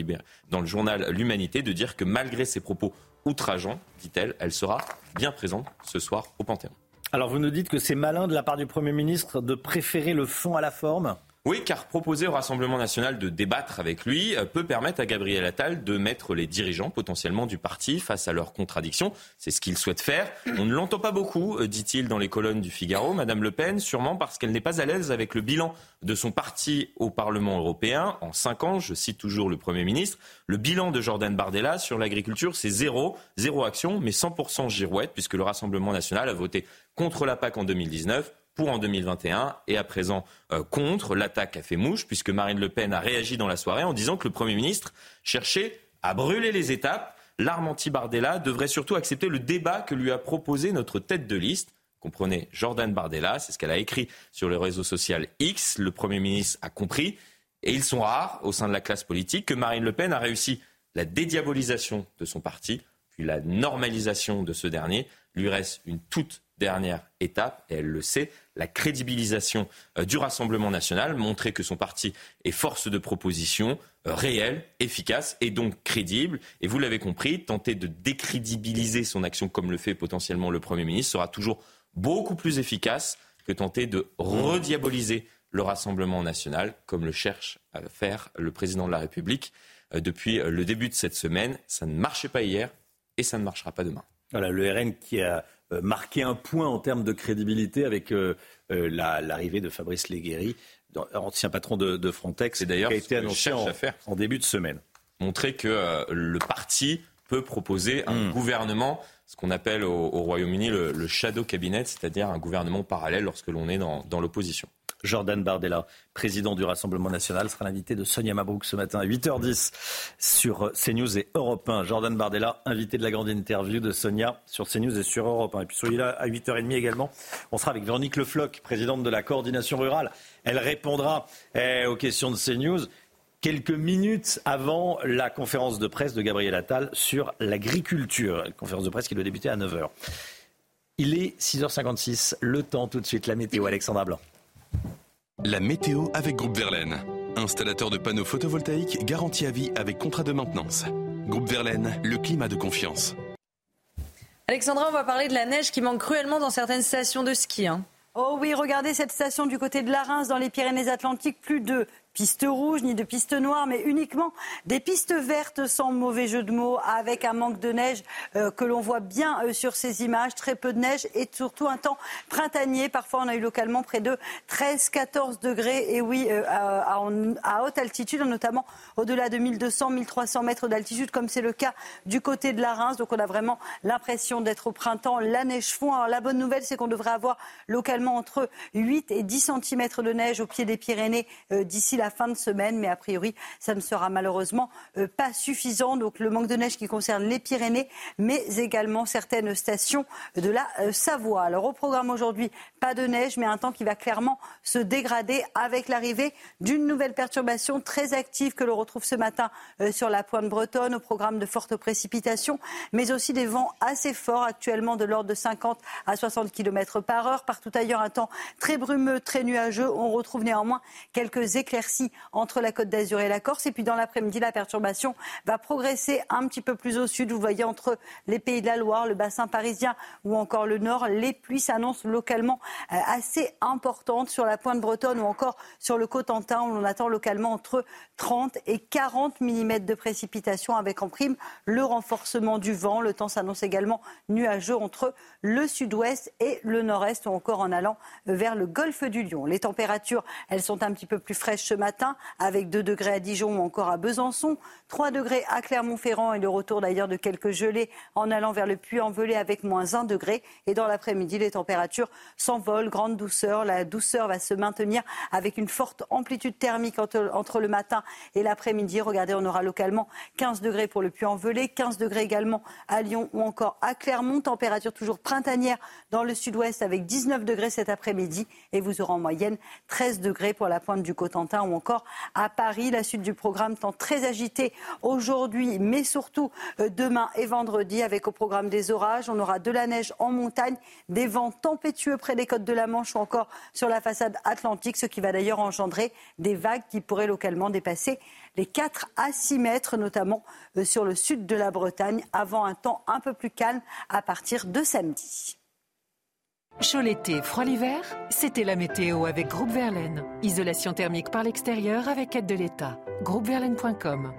dans le journal L'Humanité, de dire que malgré ses propos outrageants, dit-elle, elle sera bien présente ce soir au Panthéon.
Alors vous nous dites que c'est malin de la part du Premier ministre de préférer le fond à la forme?
Oui, car proposer au Rassemblement national de débattre avec lui euh, peut permettre à Gabriel Attal de mettre les dirigeants potentiellement du parti face à leurs contradictions. C'est ce qu'il souhaite faire. On ne l'entend pas beaucoup, euh, dit-il dans les colonnes du Figaro. Madame Le Pen, sûrement parce qu'elle n'est pas à l'aise avec le bilan de son parti au Parlement européen en cinq ans. Je cite toujours le Premier ministre. Le bilan de Jordan Bardella sur l'agriculture, c'est zéro, zéro action, mais 100% girouette, puisque le Rassemblement national a voté contre la PAC en 2019 pour en 2021 et à présent euh, contre. L'attaque a fait mouche puisque Marine Le Pen a réagi dans la soirée en disant que le Premier ministre cherchait à brûler les étapes. L'arme anti-Bardella devrait surtout accepter le débat que lui a proposé notre tête de liste. Comprenez, Jordan Bardella, c'est ce qu'elle a écrit sur le réseau social X. Le Premier ministre a compris, et ils sont rares au sein de la classe politique, que Marine Le Pen a réussi la dédiabolisation de son parti, puis la normalisation de ce dernier. Lui reste une toute dernière étape, et elle le sait, la crédibilisation euh, du Rassemblement national, montrer que son parti est force de proposition euh, réelle, efficace et donc crédible. Et vous l'avez compris, tenter de décrédibiliser son action comme le fait potentiellement le Premier ministre sera toujours beaucoup plus efficace que tenter de rediaboliser le Rassemblement national, comme le cherche à faire le président de la République euh, depuis le début de cette semaine. Ça ne marchait pas hier et ça ne marchera pas demain.
Voilà, le RN qui a marqué un point en termes de crédibilité avec euh, euh, la- l'arrivée de Fabrice Léguéry, dans- ancien patron de, de Frontex, qui a été annoncé en, début de semaine.
Montrer que euh, le parti peut proposer un
Hmm.
gouvernement, ce qu'on appelle au, au Royaume-Uni le, le shadow cabinet, c'est-à-dire un gouvernement parallèle lorsque l'on est dans, dans l'opposition.
Jordan Bardella, président du Rassemblement national, sera l'invité de Sonia Mabrouk ce matin à 8h10 sur CNews et Europe 1. Jordan Bardella, invité de la grande interview de Sonia sur CNews et sur Europe 1. Et puis soyez là à 8h30 également. On sera avec Véronique Le Floch, présidente de la coordination rurale. Elle répondra eh, aux questions de CNews quelques minutes avant la conférence de presse de Gabriel Attal sur l'agriculture. Conférence de presse qui doit débuter à 9h. Il est 6h56. Le temps tout de suite, la météo, Alexandra Blanc.
La météo avec Groupe Verlaine. Installateur de panneaux photovoltaïques garantie à vie avec contrat de maintenance. Groupe Verlaine, le climat de confiance.
Alexandra, on va parler de la neige qui manque cruellement dans certaines stations de ski. Hein.
Oh oui, regardez cette station du côté de la Reims dans les Pyrénées-Atlantiques. Plus de pistes rouges ni de pistes noires, mais uniquement des pistes vertes sans mauvais jeu de mots, avec un manque de neige euh, que l'on voit bien euh, sur ces images, très peu de neige et surtout un temps printanier. Parfois, on a eu localement près de 13-14 degrés. Et oui, euh, à, à, haute altitude, notamment au-delà de 1200-1300 mètres d'altitude, comme c'est le cas du côté de la Reims. Donc, on a vraiment l'impression d'être au printemps. La neige fond. Alors, la bonne nouvelle, c'est qu'on devrait avoir localement entre 8 et 10 cm de neige au pied des Pyrénées d'ici la fin de semaine, mais a priori, ça ne sera malheureusement euh, pas suffisant. Donc le manque de neige qui concerne les Pyrénées, mais également certaines stations de la euh, Savoie. Alors au programme aujourd'hui, pas de neige, mais un temps qui va clairement se dégrader avec l'arrivée d'une nouvelle perturbation très active que l'on retrouve ce matin euh, sur la pointe bretonne, au programme de fortes précipitations, mais aussi des vents assez forts actuellement de l'ordre de 50 à 60 km par heure. Partout ailleurs, un temps très brumeux, très nuageux. On retrouve néanmoins quelques éclaircies entre la Côte d'Azur et la Corse. Et puis dans l'après-midi, la perturbation va progresser un petit peu plus au sud. Vous voyez entre les pays de la Loire, le bassin parisien ou encore le nord, les pluies s'annoncent localement euh, assez importantes sur la pointe bretonne ou encore sur le Cotentin. où On attend localement entre 30 et 40 mm de précipitations avec en prime le renforcement du vent. Le temps s'annonce également nuageux entre le sud-ouest et le nord-est ou encore en allant vers le golfe du Lion. Les températures, elles sont un petit peu plus fraîches matin avec 2 degrés à Dijon ou encore à Besançon, 3 degrés à Clermont-Ferrand et le retour d'ailleurs de quelques gelées en allant vers le Puy-en-Velay avec moins 1 degré. Et dans l'après-midi, les températures s'envolent, grande douceur. La douceur va se maintenir avec une forte amplitude thermique entre, le matin et l'après-midi. Regardez, on aura localement 15 degrés pour le Puy-en-Velay, 15 degrés également à Lyon ou encore à Clermont. Température toujours printanière dans le sud-ouest avec 19 degrés cet après-midi et vous aurez en moyenne 13 degrés pour la pointe du Cotentin ou encore à Paris. La suite du programme tend très agité aujourd'hui, mais surtout euh, demain et vendredi avec au programme des orages. On aura de la neige en montagne, des vents tempétueux près des côtes de la Manche ou encore sur la façade atlantique, ce qui va d'ailleurs engendrer des vagues qui pourraient localement dépasser les 4 à 6 mètres, notamment euh, sur le sud de la Bretagne, avant un temps un peu plus calme à partir de samedi.
Chaud l'été, froid l'hiver, c'était la météo avec Groupe Verlaine. Isolation thermique par l'extérieur avec aide de l'État. Groupeverlaine.com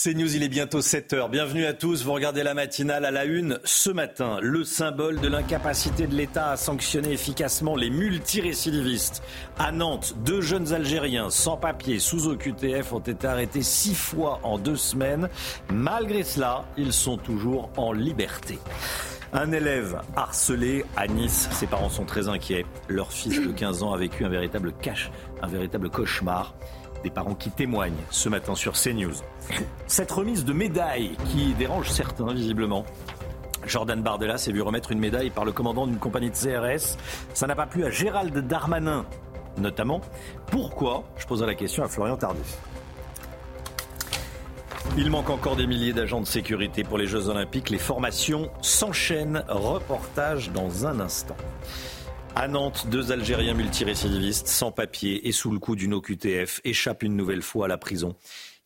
c'est News, il est bientôt 7h. Bienvenue à tous. Vous regardez la matinale à la une. Ce matin, le symbole de l'incapacité de l'État à sanctionner efficacement les multirécidivistes. À Nantes, deux jeunes Algériens sans papier sous OQTF ont été arrêtés six fois en deux semaines. Malgré cela, ils sont toujours en liberté. Un élève harcelé à Nice. Ses parents sont très inquiets. Leur fils de 15 ans a vécu un véritable cache, un véritable cauchemar. Des parents qui témoignent ce matin sur CNews. Cette remise de médaille qui dérange certains visiblement. Jordan Bardella s'est vu remettre une médaille par le commandant d'une compagnie de CRS. Ça n'a pas plu à Gérald Darmanin, notamment. Pourquoi? Je poserai la question à Florian Tardif. Il manque encore des milliers d'agents de sécurité pour les Jeux Olympiques. Les formations s'enchaînent. Reportage dans un instant. À Nantes, deux Algériens multirécidivistes sans papier et sous le coup d'une OQTF échappent une nouvelle fois à la prison.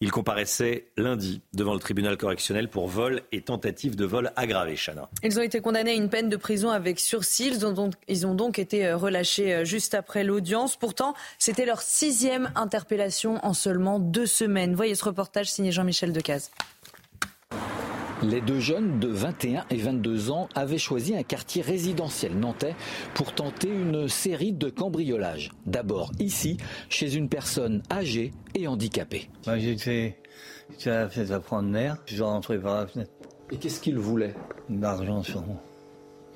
Ils comparaissaient lundi devant le tribunal correctionnel pour vol et tentative de vol aggravé, Chana.
Ils ont été condamnés à une peine de prison avec sursis. Ils ont donc, ils ont donc été euh, relâchés euh, juste après l'audience. Pourtant, c'était leur sixième interpellation en seulement deux semaines. Voyez ce reportage signé Jean-Michel Decaze.
Les deux jeunes de 21 et 22 ans avaient choisi un quartier résidentiel nantais pour tenter une série de cambriolages. D'abord ici, chez une personne âgée et handicapée.
J'étais à la fenêtre à prendre l'air, je suis rentré par la fenêtre.
Et qu'est-ce qu'il voulait
L'argent sur moi.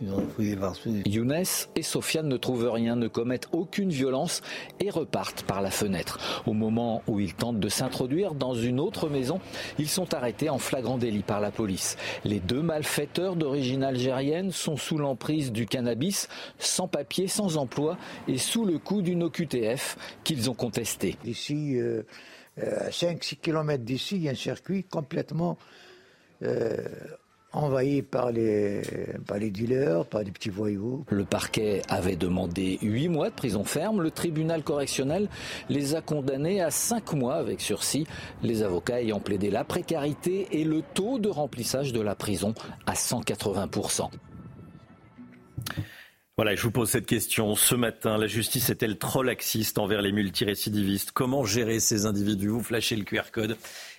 Younes et Sofiane ne trouvent rien, ne commettent aucune violence et repartent par la fenêtre. Au moment où ils tentent de s'introduire dans une autre maison, ils sont arrêtés en flagrant délit par la police. Les deux malfaiteurs d'origine algérienne sont sous l'emprise du cannabis, sans papier, sans emploi et sous le coup d'une OQTF qu'ils ont contesté.
Ici, euh, euh, à 5-6 km d'ici, il y a un circuit complètement... Euh,
envahi par les, par les dealers, par des petits voyous.
Le parquet avait demandé 8 mois de prison ferme. Le tribunal correctionnel les a condamnés à 5 mois avec sursis. Les avocats ayant plaidé la précarité et le taux de remplissage de la prison à 180%.
Voilà, je vous pose cette question. Ce matin, la justice est-elle trop laxiste envers les multirécidivistes? Comment gérer ces individus? Vous flashez le QR code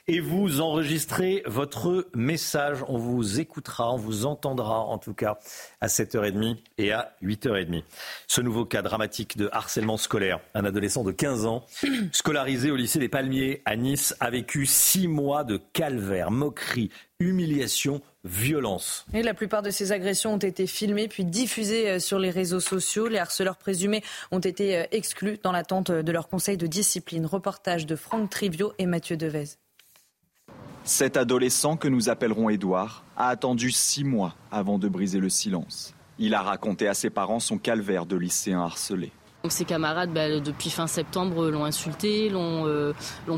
et vous enregistrez votre message. On vous écoutera, on vous entendra en tout cas à 7h30 et à 8h30. Ce nouveau cas dramatique de harcèlement scolaire. Un adolescent de 15 ans, scolarisé au lycée des Palmiers à Nice, a vécu six mois de calvaire, moquerie, humiliation, violence.
Et la plupart de ces agressions ont été filmées puis diffusées euh, sur les réseaux sociaux. Les harceleurs présumés ont été euh, exclus dans l'attente de leur conseil de discipline. Reportage de Franck Trivio et Mathieu Devez.
Cet adolescent que nous appellerons Édouard a attendu six mois avant de briser le silence. Il a raconté à ses parents son calvaire de lycéen harcelé.
Ses camarades, bah, depuis fin septembre, l'ont insulté, l'ont euh,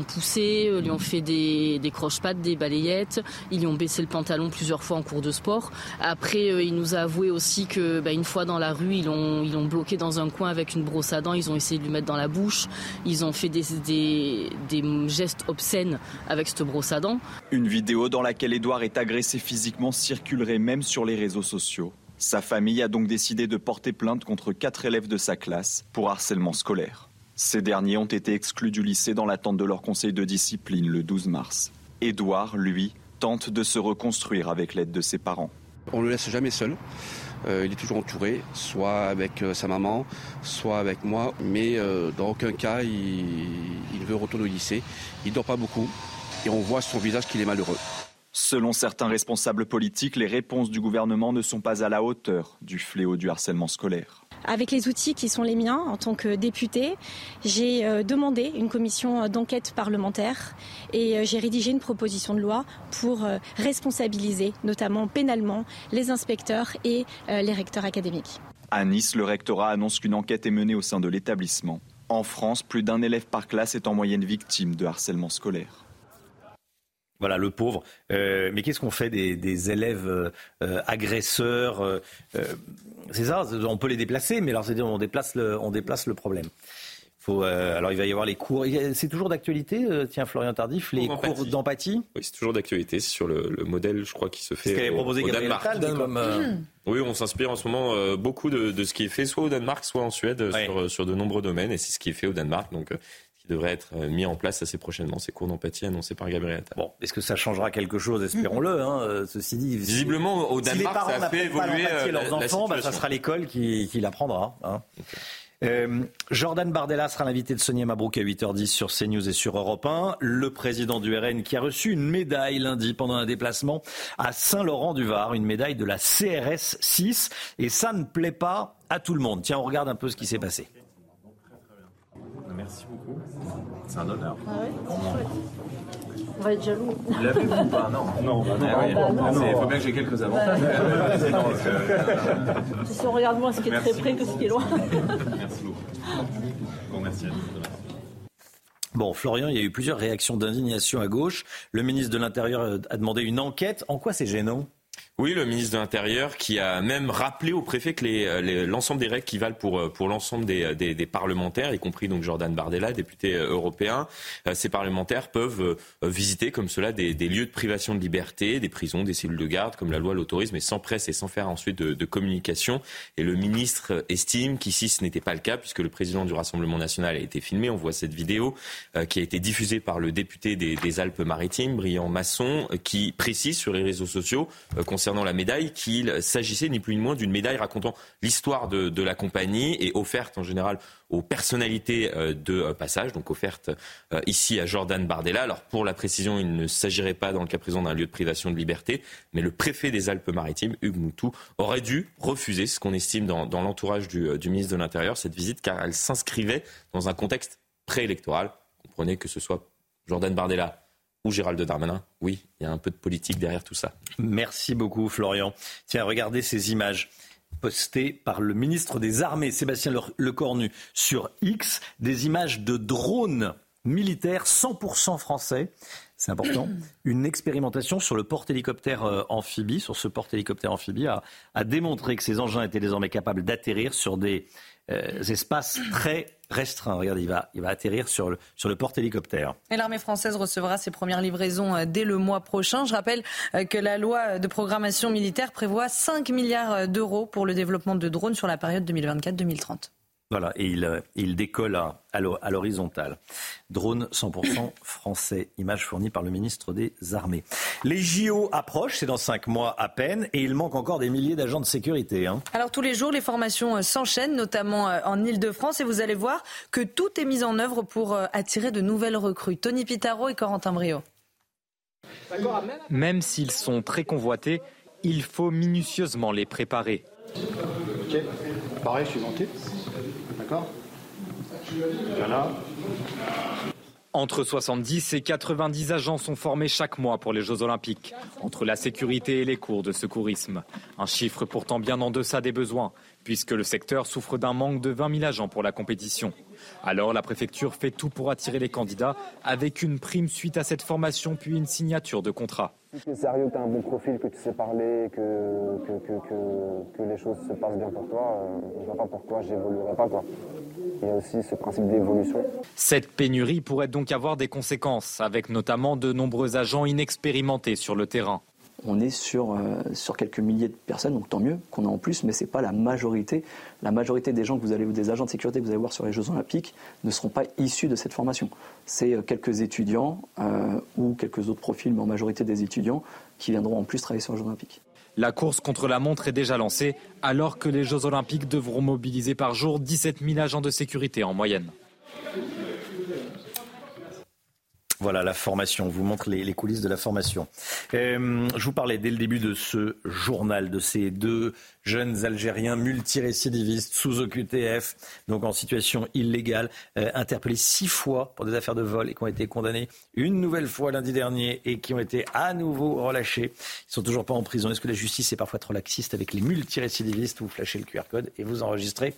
poussé, euh, lui ont fait des, des croche-pattes, des balayettes. Ils lui ont baissé le pantalon plusieurs fois en cours de sport. Après, euh, il nous a avoué aussi que bah, une fois dans la rue, ils l'ont bloqué dans un coin avec une brosse à dents. Ils ont essayé de lui mettre dans la bouche. Ils ont fait des, des, des gestes obscènes avec cette brosse à dents.
Une vidéo dans laquelle Edouard est agressé physiquement circulerait même sur les réseaux sociaux. Sa famille a donc décidé de porter plainte contre quatre élèves de sa classe pour harcèlement scolaire. Ces derniers ont été exclus du lycée dans l'attente de leur conseil de discipline le 12 mars. Édouard, lui, tente de se reconstruire avec l'aide de ses parents.
On ne le laisse jamais seul. Euh, il est toujours entouré, soit avec euh, sa maman, soit avec moi, mais euh, dans aucun cas il, il veut retourner au lycée. Il dort pas beaucoup et on voit sur son visage qu'il est malheureux.
Selon certains responsables politiques, les réponses du gouvernement ne sont pas à la hauteur du fléau du harcèlement scolaire.
Avec les outils qui sont les miens en tant que député, j'ai euh, demandé une commission d'enquête parlementaire et euh, j'ai rédigé une proposition de loi pour euh, responsabiliser, notamment pénalement, les inspecteurs et les recteurs académiques.
À Nice, le rectorat annonce qu'une enquête est menée au sein de l'établissement. En France, plus d'un élève par classe est en moyenne victime de harcèlement scolaire.
Voilà, le pauvre. Euh, mais qu'est-ce qu'on fait des, élèves euh, euh, agresseurs C'est ça, on peut les déplacer, mais alors c'est-à-dire on déplace le, on déplace le problème. Faut, alors il va y avoir les cours. C'est toujours d'actualité, tiens Florian Tardif, les cours d'empathie.
Oui, c'est toujours d'actualité. C'est sur le, modèle, je crois, qui se fait.
Ce qu'avait proposé Gabriel
Attal, Oui, on s'inspire en ce moment beaucoup de, ce qui est fait soit au Danemark, soit en Suède sur, sur, de nombreux domaines, et c'est ce qui est fait au Danemark. Donc devrait être euh, mis en place assez prochainement, ces cours d'empathie annoncés par Gabriel Attal.
Bon, est-ce que ça changera quelque chose? Espérons-le. Hein, euh, ceci dit,
visiblement au Danemark,
si les parents
ça a fait évoluer
euh, leurs enfants, bah, ça sera l'école qui, qui l'apprendra. Hein. Jordan Bardella sera l'invité de Sonia Mabrouk à 8h10 sur CNews et sur Europe 1. Le président du RN qui a reçu une médaille lundi pendant un déplacement à Saint-Laurent-du-Var, une médaille de la CRS 6. Et ça ne plaît pas à tout le monde. Tiens, on regarde un peu ce qui s'est passé.
Merci beaucoup. C'est un honneur.
Ah On va être jaloux.
Vous l'avez ou pas? Non. Non, bah non. Ah il bah faut bien que j'ai quelques avantages.
si on regarde moins ce qui est très près que ce qui est loin.
Merci beaucoup. Bon, merci à vous.
Bon, Florian, il y a eu plusieurs réactions d'indignation à gauche. Le ministre de l'Intérieur a demandé une enquête. En quoi c'est gênant?
Oui, le ministre de l'Intérieur qui a même rappelé au préfet que euh, l'ensemble des règles qui valent pour, euh, l'ensemble des, des, parlementaires, y compris donc Jordan Bardella, député euh, européen, ces parlementaires peuvent visiter comme cela des, lieux de privation de liberté, des prisons, des cellules de garde, comme la loi l'autorise, mais sans presse et sans faire ensuite de, communication. Et le ministre estime qu'ici ce n'était pas le cas, puisque le président du Rassemblement national a été filmé. On voit cette vidéo qui a été diffusée par le député des, Alpes-Maritimes, Briand Masson, qui précise sur les réseaux sociaux concernant concernant la médaille qu'il s'agissait ni plus ni moins d'une médaille racontant l'histoire de, la compagnie et offerte en général aux personnalités euh, de euh, passage, donc offerte euh, ici à Jordan Bardella. Alors pour la précision, il ne s'agirait pas dans le cas présent d'un lieu de privation de liberté, mais le préfet des Alpes-Maritimes, Hugues Moutou, aurait dû refuser ce qu'on estime dans, l'entourage du, du, ministre de l'Intérieur, cette visite, car elle s'inscrivait dans un contexte préélectoral. Comprenez que ce soit Jordan Bardella ou Gérald Darmanin. Oui, il y a un peu de politique derrière tout ça.
Merci beaucoup, Florian. Tiens, regardez ces images postées par le ministre des Armées, Sébastien Lecornu, sur X, des images de drones militaires 100% français. c'est important, une expérimentation sur le porte-hélicoptère euh, amphibie, sur ce porte-hélicoptère amphibie, a, a, démontré que ces engins étaient désormais capables d'atterrir sur des euh, espaces très restreints. Regardez, il va, il va atterrir sur le, sur le porte-hélicoptère.
Et l'armée française recevra ses premières livraisons euh, dès le mois prochain. Je rappelle que la loi de programmation militaire prévoit 5 milliards d'euros pour le développement de drones sur la période 2024-2030.
Voilà, et il, euh, il décolle à, à l'horizontale. Drone 100% français, image fournie par le ministre des Armées. Les JO approchent, c'est dans cinq mois à peine, et il manque encore des milliers d'agents de sécurité. Hein.
Alors tous les jours, les formations euh, s'enchaînent, notamment euh, en Ile-de-France, et vous allez voir que tout est mis en œuvre pour attirer de nouvelles recrues. Tony Pitaro et Corentin Brio.
Même s'ils sont très convoités, il faut minutieusement les préparer.
Ok, pareil, je suis monté.
Entre 70 et 90 agents sont formés chaque mois pour les Jeux Olympiques, entre la sécurité et les cours de secourisme. Un chiffre pourtant bien en deçà des besoins, puisque le secteur souffre d'un manque de 20 000 agents pour la compétition. Alors la préfecture fait tout pour attirer les candidats, avec une prime suite à cette formation, puis une signature de contrat.
Si tu es sérieux, tu as un bon profil, que tu sais parler, que, que, les choses se passent bien pour toi, euh, je ne vois pas pourquoi j'évoluerai pas. Quoi. Il y a aussi ce principe d'évolution.
Cette pénurie pourrait donc avoir des conséquences, avec notamment de nombreux agents inexpérimentés sur le terrain
on est sur, euh, sur quelques milliers de personnes, donc tant mieux qu'on a en plus, mais ce n'est pas la majorité. La majorité des gens que vous allez, des agents de sécurité que vous allez voir sur les Jeux Olympiques ne seront pas issus de cette formation. C'est euh, quelques étudiants euh, ou quelques autres profils, mais en majorité des étudiants qui viendront en plus travailler sur les Jeux Olympiques.
La course contre la montre est déjà lancée, alors que les Jeux Olympiques devront mobiliser par jour 17 000 agents de sécurité en moyenne.
Voilà la formation. On vous montre les, coulisses de la formation. Euh, je vous parlais dès le début de ce journal de ces deux jeunes Algériens multirécidivistes sous OQTF, donc en situation illégale, euh, interpellés six fois pour des affaires de vol et qui ont été condamnés une nouvelle fois lundi dernier et qui ont été à nouveau relâchés. Ils sont toujours pas en prison. Est-ce que la justice est parfois trop laxiste avec les multirécidivistes? Vous flashez le QR code et vous enregistrez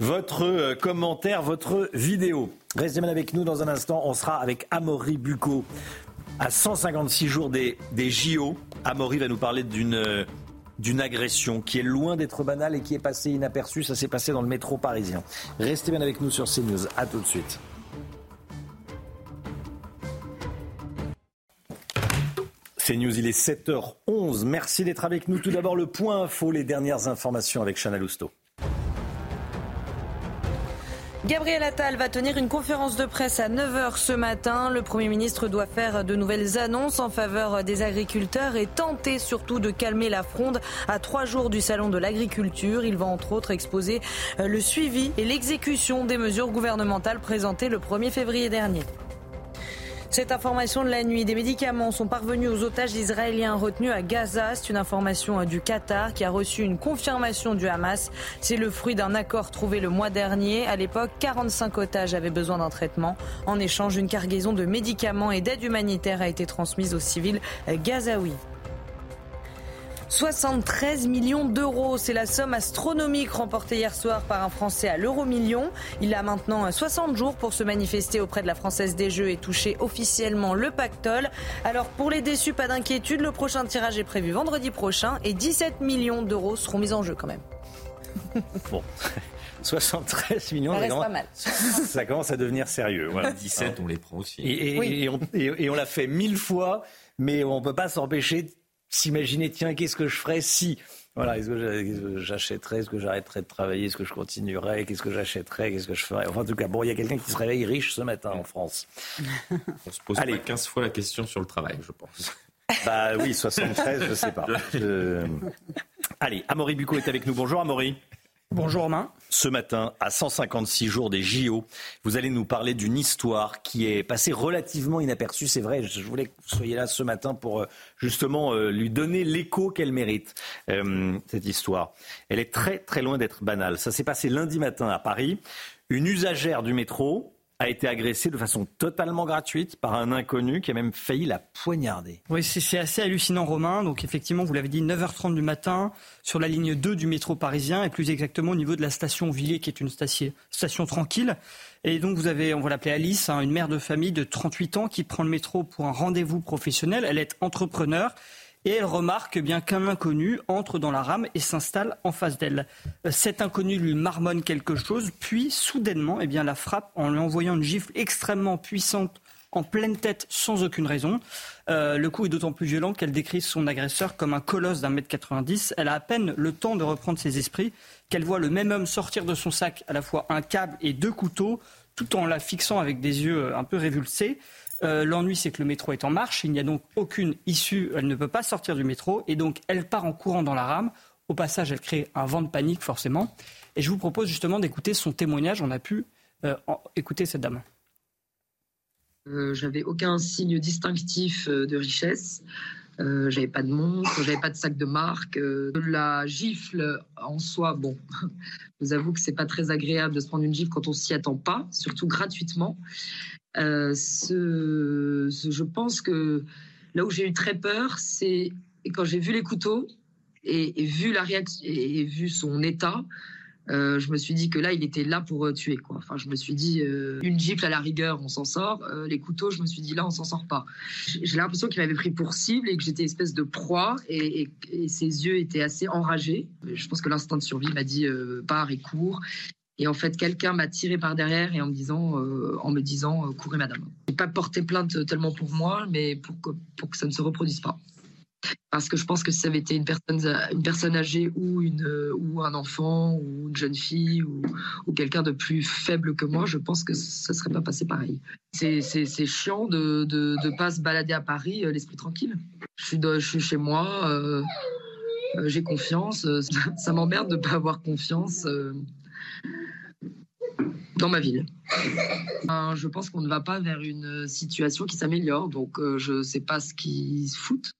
votre euh, commentaire, votre vidéo. Restez bien avec nous dans un instant. On sera avec Amaury Bucco. À 156 jours des, des JO, Amaury va nous parler d'une euh, d'une agression qui est loin d'être banale et qui est passée inaperçue. Ça s'est passé dans le métro parisien. Restez bien avec nous sur CNews. À tout de suite. CNews, il est 7h11. Merci d'être avec nous. Tout d'abord, le point info, les dernières informations avec Chana Lousteau.
Gabriel Attal va tenir une conférence de presse à 9h ce matin. Le Premier ministre doit faire de nouvelles annonces en faveur des agriculteurs et tenter surtout de calmer la fronde à trois jours du Salon de l'agriculture. Il va entre autres exposer le suivi et l'exécution des mesures gouvernementales présentées le 1er février dernier. Cette information de la nuit, des médicaments sont parvenus aux otages israéliens retenus à Gaza. C'est une information euh, du Qatar qui a reçu une confirmation du Hamas. C'est le fruit d'un accord trouvé le mois dernier. À l'époque, 45 otages avaient besoin d'un traitement. En échange, une cargaison de médicaments et d'aide humanitaire a été transmise aux civils euh, gazaouis. 73 millions d'euros, c'est la somme astronomique remportée hier soir par un Français à l'euro million. Il a maintenant 60 jours pour se manifester auprès de la Française des Jeux et toucher officiellement le pactole. Alors pour les déçus, pas d'inquiétude, le prochain tirage est prévu vendredi prochain et 17 millions d'euros seront mis en jeu quand même.
Bon. 73 millions,
ça, reste pas mal.
ça commence à devenir sérieux. Voilà.
17, on les prend aussi.
Et, on, et on l'a fait mille fois, mais on ne peut pas s'empêcher s'imaginer, tiens, qu'est-ce que je ferais si voilà, est-ce que j'achèterais, est-ce que j'arrêterais de travailler, est-ce que je continuerais, qu'est-ce que j'achèterais, qu'est-ce que je ferais? Enfin, en tout cas, bon, il y a quelqu'un qui se réveille riche ce matin en France.
On se pose Allez. 15 fois la question sur le travail, je pense.
Bah oui, 73, je sais pas. Allez, Amaury Bucco est avec nous. Bonjour Amaury.
Bonjour Romain.
Ce matin, à 156 jours des JO, vous allez nous parler d'une histoire qui est passée relativement inaperçue. C'est vrai, je voulais que vous soyez là ce matin pour euh, justement euh, lui donner l'écho qu'elle mérite, euh, cette histoire. Elle est très très loin d'être banale. Ça s'est passé lundi matin à Paris. Une usagère du métro a été agressée de façon totalement gratuite par un inconnu qui a même failli la poignarder.
Oui, c'est assez hallucinant, Romain. Donc effectivement, vous l'avez dit, 9h30 du matin, sur la ligne 2 du métro parisien, et plus exactement au niveau de la station Villiers, qui est une station, station tranquille. Et donc vous avez, on va l'appeler Alice, hein, une mère de famille de 38 ans qui prend le métro pour un rendez-vous professionnel. Elle est entrepreneur et elle remarque bien qu'un inconnu entre dans la rame et s'installe en face d'elle. Euh, cet inconnu lui marmonne quelque chose, puis soudainement, eh bien, la frappe en lui envoyant une gifle extrêmement puissante en pleine tête sans aucune raison. Euh, le coup est d'autant plus violent qu'elle décrit son agresseur comme un colosse d'un mètre 90. Elle a à peine le temps de reprendre ses esprits qu'elle voit le même homme sortir de son sac à la fois un câble et deux couteaux, tout en la fixant avec des yeux euh, un peu révulsés. Euh, l'ennui, c'est que le métro est en marche. Il n'y a donc aucune issue. Elle ne peut pas sortir du métro. Et donc, elle part en courant dans la rame. Au passage, elle crée un vent de panique, forcément. Et je vous propose justement d'écouter son témoignage. On a pu euh, écouter cette dame.
Euh, j'avais aucun signe distinctif de richesse. j'avais pas de montre, j'avais pas de sac de marque. la gifle en soi, bon, je vous avoue que c'est pas très agréable de se prendre une gifle quand on s'y attend pas, surtout gratuitement. Euh, je pense que là où j'ai eu très peur, c'est quand j'ai vu les couteaux et, vu la réaction et, vu son état. Euh, je me suis dit que là, il était là pour euh, tuer. Enfin, je me suis dit, une gifle à la rigueur, on s'en sort. les couteaux, je me suis dit, là, on s'en sort pas. J'ai l'impression qu'il m'avait pris pour cible et que j'étais espèce de proie et, et, ses yeux étaient assez enragés. Je pense que l'instinct de survie m'a dit, pars et cours. Et en fait, quelqu'un m'a tiré par derrière et en me disant, euh, en me disant, euh, courez madame. Je n'ai pas porté plainte tellement pour moi, mais pour que, pour que ça ne se reproduise pas. Parce que je pense que si ça avait été une personne, une personne âgée ou, une, ou un enfant ou une jeune fille ou, quelqu'un de plus faible que moi, je pense que ça ne serait pas passé pareil. C'est chiant de ne pas se balader à Paris, euh, l'esprit tranquille. Je suis, je suis chez moi, j'ai confiance. Ça m'emmerde de ne pas avoir confiance dans ma ville. Euh, je pense qu'on ne va pas vers une situation qui s'améliore, donc euh, je ne sais pas ce qui se fout.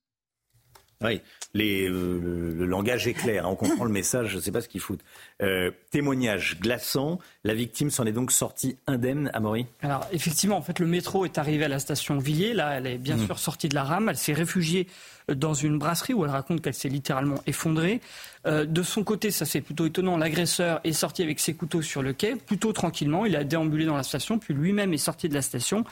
Oui, euh, le, langage est clair, hein, on comprend le message, je ne sais pas ce qu'il fout. témoignage glaçant, la victime s'en est donc sortie indemne, Amaury?
Alors effectivement, en fait, le métro est arrivé à la station Villiers, là, elle est bien mmh. sûr sortie de la rame, elle s'est réfugiée dans une brasserie où elle raconte qu'elle s'est littéralement effondrée. Euh, de son côté, ça c'est plutôt étonnant, l'agresseur est sorti avec ses couteaux sur le quai, plutôt tranquillement. Il a déambulé dans la station, puis lui-même est sorti de la station.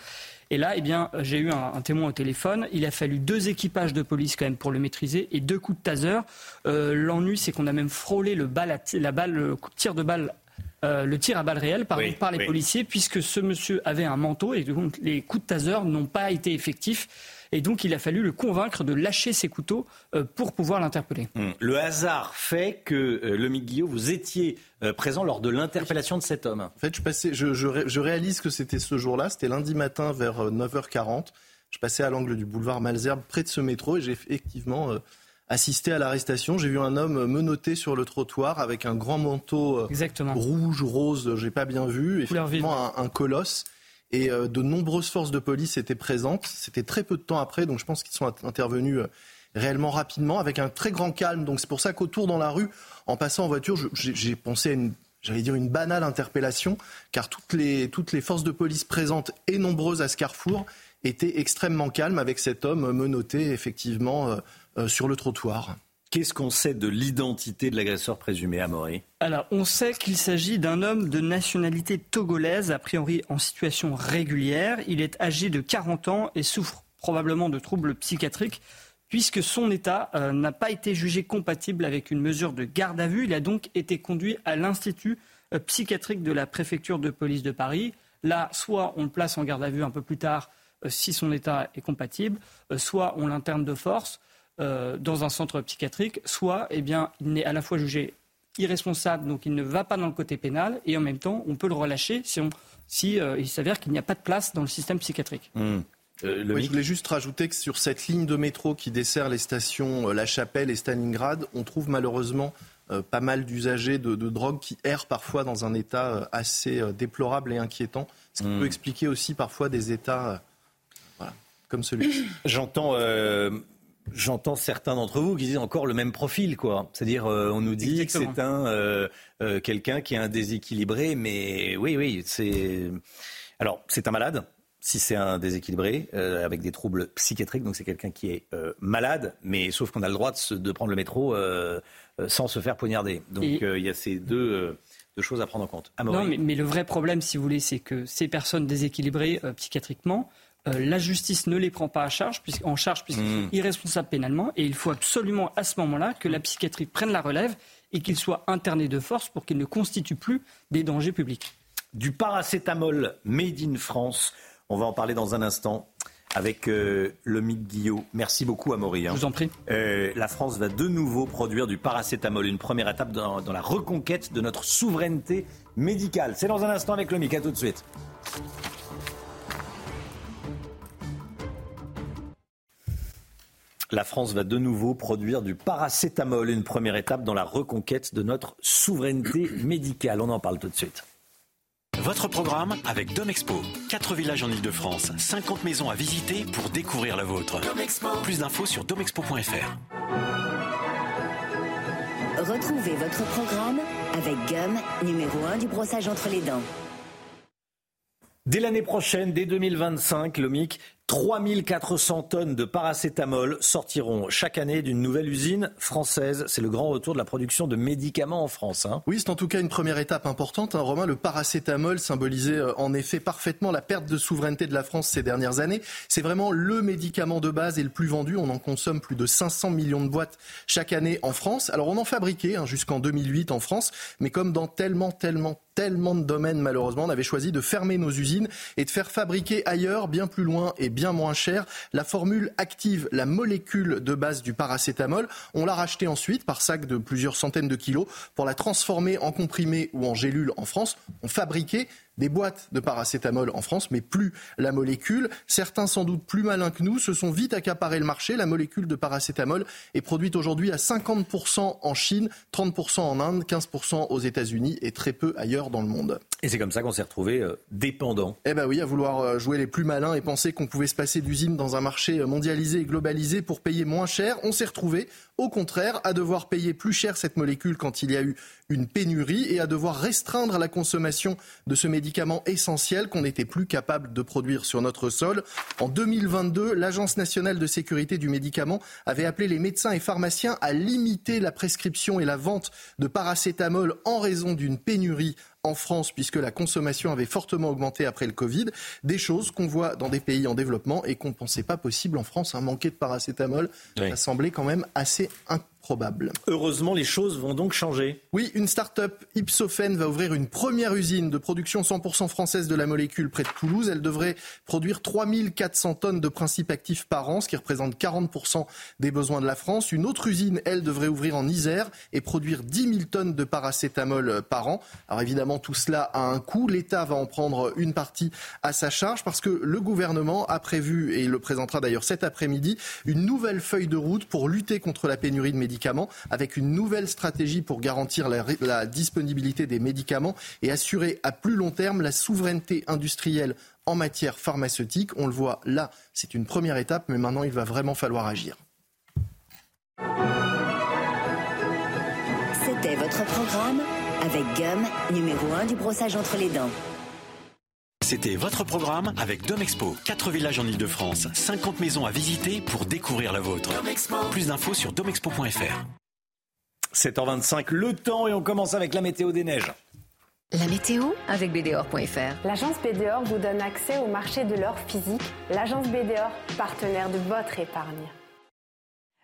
Et là, eh bien, j'ai eu un, témoin au téléphone. Il a fallu deux équipages de police quand même pour le maîtriser et deux coups de taser. Euh, l'ennui, c'est qu'on a même frôlé le la balle, le tir de balle euh, le tir à balles réelles par, par les policiers, puisque ce monsieur avait un manteau et donc les coups de taser n'ont pas été effectifs. Et donc, il a fallu le convaincre de lâcher ses couteaux euh, pour pouvoir l'interpeller.
Hum. Le hasard fait que, euh, le Guillot, vous étiez euh, présent lors de l'interpellation de cet homme.
En fait, je, passais, je, réalise que c'était ce jour-là, c'était lundi matin vers 9h40. Je passais à l'angle du boulevard Malzerbe, près de ce métro, et j'ai effectivement assisté à l'arrestation. J'ai vu un homme menotté sur le trottoir avec un grand manteau rouge, rose, j'ai pas bien vu, effectivement un, un, colosse et euh, de nombreuses forces de police étaient présentes. C'était très peu de temps après, donc je pense qu'ils sont intervenus euh, réellement rapidement, avec un très grand calme. Donc c'est pour ça qu'autour dans la rue, en passant en voiture, j'ai pensé à une, j'allais dire une banale interpellation, car toutes les, toutes les forces de police présentes et nombreuses à ce carrefour étaient extrêmement calmes avec cet homme menotté effectivement euh, sur le trottoir.
Qu'est-ce qu'on sait de l'identité de l'agresseur présumé, Amaury?
Alors, on sait qu'il s'agit d'un homme de nationalité togolaise, a priori en situation régulière. Il est âgé de 40 ans et souffre probablement de troubles psychiatriques puisque son état euh, n'a pas été jugé compatible avec une mesure de garde à vue. Il a donc été conduit à l'Institut euh, psychiatrique de la préfecture de police de Paris. Là, soit on le place en garde à vue un peu plus tard euh, si son état est compatible, soit on l'interne de force. Euh, dans un centre psychiatrique, soit eh bien, il n'est à la fois jugé irresponsable, donc il ne va pas dans le côté pénal, et en même temps, on peut le relâcher si, si euh, il s'avère qu'il n'y a pas de place dans le système psychiatrique.
Mmh. Euh, je voulais juste rajouter que sur cette ligne de métro qui dessert les stations La Chapelle et Stalingrad, on trouve malheureusement pas mal d'usagers de, drogue qui errent parfois dans un état assez déplorable et inquiétant, ce qui mmh. peut expliquer aussi parfois des états comme celui-ci.
J'entends J'entends certains d'entre vous qui disent encore le même profil, quoi. C'est-à-dire, euh, on nous dit que c'est un euh, euh, quelqu'un qui est un déséquilibré, mais oui, oui, c'est. Alors, c'est un malade, si c'est un déséquilibré avec des troubles psychiatriques, donc c'est quelqu'un qui est malade, mais sauf qu'on a le droit de, prendre le métro sans se faire poignarder. Donc il y a ces deux, choses à prendre en compte.
non, mais, le vrai problème, si vous voulez, c'est que ces personnes déséquilibrées psychiatriquement, la justice ne les prend pas à charge, en charge puisqu'ils sont mmh. irresponsables pénalement, et il faut absolument à ce moment-là que la psychiatrie prenne la relève et qu'ils soient internés de force pour qu'ils ne constituent plus des dangers publics.
Du paracétamol made in France on va en parler dans un instant avec euh, le Mick Guillot. Merci beaucoup, Amaury.
Hein. Je vous en prie.
Euh, la France va de nouveau produire du paracétamol, une première étape dans, la reconquête de notre souveraineté médicale. C'est dans un instant avec le Mick. À tout de suite. La France va de nouveau produire du paracétamol, une première étape dans la reconquête de notre souveraineté médicale. On en parle tout de suite.
Votre programme avec Domexpo. 4 villages en Ile-de-France, 50 maisons à visiter pour découvrir la vôtre. Plus d'infos sur domexpo.fr.
Retrouvez votre programme avec Gum, numéro 1 du brossage entre les dents.
Dès l'année prochaine, dès 2025, le MIC 3400 tonnes de paracétamol sortiront chaque année d'une nouvelle usine française. C'est le grand retour de la production de médicaments en France. Hein.
Oui, c'est en tout cas une première étape importante. Hein. Romain, le paracétamol symbolisait euh, en effet parfaitement la perte de souveraineté de la France ces dernières années. C'est vraiment le médicament de base et le plus vendu. On en consomme plus de 500 millions de boîtes chaque année en France. Alors on en fabriquait hein, jusqu'en 2008 en France, mais comme dans tellement, tellement, tellement de domaines malheureusement, on avait choisi de fermer nos usines et de faire fabriquer ailleurs, bien plus loin et bien moins cher. La formule active la molécule de base du paracétamol. On l'a racheté ensuite par sac de plusieurs centaines de kilos pour la transformer en comprimé ou en gélule en France. On fabriquait des boîtes de paracétamol en France, mais plus la molécule. Certains, sans doute plus malins que nous, se sont vite accaparés le marché. La molécule de paracétamol est produite aujourd'hui à 50% en Chine, 30% en Inde, 15% aux États-Unis et très peu ailleurs dans le monde.
Et c'est comme ça qu'on s'est retrouvé euh, dépendant.
Eh ben oui, à vouloir euh, jouer les plus malins et penser qu'on pouvait se passer d'usine dans un marché mondialisé et globalisé pour payer moins cher, on s'est retrouvé au contraire à devoir payer plus cher cette molécule quand il y a eu une pénurie et à devoir restreindre la consommation de ce médicament essentiel qu'on n'était plus capable de produire sur notre sol. En 2022, l'Agence nationale de sécurité du médicament avait appelé les médecins et pharmaciens à limiter la prescription et la vente de paracétamol en raison d'une pénurie en France puisque la consommation avait fortement augmenté après le Covid. Des choses qu'on voit dans des pays en développement et qu'on ne pensait pas possible en France. Un manquer de paracétamol, ça semblait quand même assez probable.
Heureusement, les choses vont donc changer.
Oui, une start-up Ipsophène va ouvrir une première usine de production 100% française de la molécule près de Toulouse. Elle devrait produire 3400 tonnes de principes actifs par an, ce qui représente 40% des besoins de la France. Une autre usine, elle, devrait ouvrir en Isère et produire 10 000 tonnes de paracétamol par an. Alors évidemment, tout cela a un coût. L'État va en prendre une partie à sa charge parce que le gouvernement a prévu, et il le présentera d'ailleurs cet après-midi, une nouvelle feuille de route pour lutter contre la pénurie de médicaments avec une nouvelle stratégie pour garantir la, disponibilité des médicaments et assurer à plus long terme la souveraineté industrielle en matière pharmaceutique. On le voit là, c'est une première étape, mais maintenant il va vraiment falloir agir.
C'était votre programme avec Gum, numéro 1 du brossage entre les dents.
C'était votre programme avec Domexpo. 4 villages en Ile-de-France, 50 maisons à visiter pour découvrir la vôtre. Plus d'infos sur domexpo.fr.
7h25, le temps et on commence avec la météo des neiges.
La météo avec BDOR.fr.
L'agence BDOR vous donne accès au marché de l'or physique. L'agence BDOR, partenaire de votre épargne.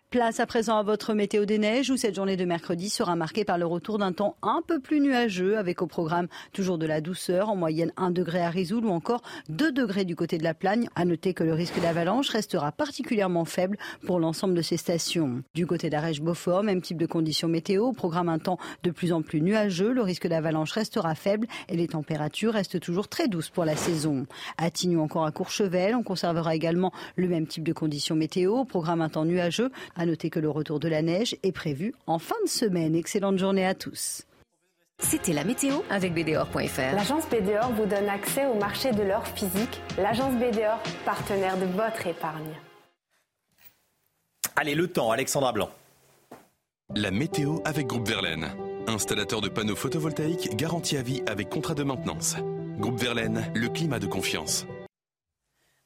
Place à présent à votre météo des neiges où cette journée de mercredi sera marquée par le retour d'un temps un peu plus nuageux avec au programme toujours de la douceur, en moyenne 1 degré à Rizoul ou encore 2 degrés du côté de la Plagne. À noter que le risque d'avalanche restera particulièrement faible pour l'ensemble de ces stations. Du côté d'Arèche-Beaufort, même type de conditions météo, programme un temps de plus en plus nuageux, le risque d'avalanche restera faible et les températures restent toujours très douces pour la saison. À encore à Courchevel, on conservera également le même type de conditions météo, programme un temps nuageux à noter que le retour de la neige est prévu en fin de semaine. Excellente journée à tous.
C'était la météo avec BDOR.fr.
L'agence BDOR vous donne accès au marché de l'or physique. L'agence BDOR, partenaire de votre épargne.
Allez, le temps, Alexandra Blanc.
La météo avec Groupe Verlaine. Installateur de panneaux photovoltaïques garantie à vie avec contrat de maintenance. Groupe Verlaine, le climat de confiance.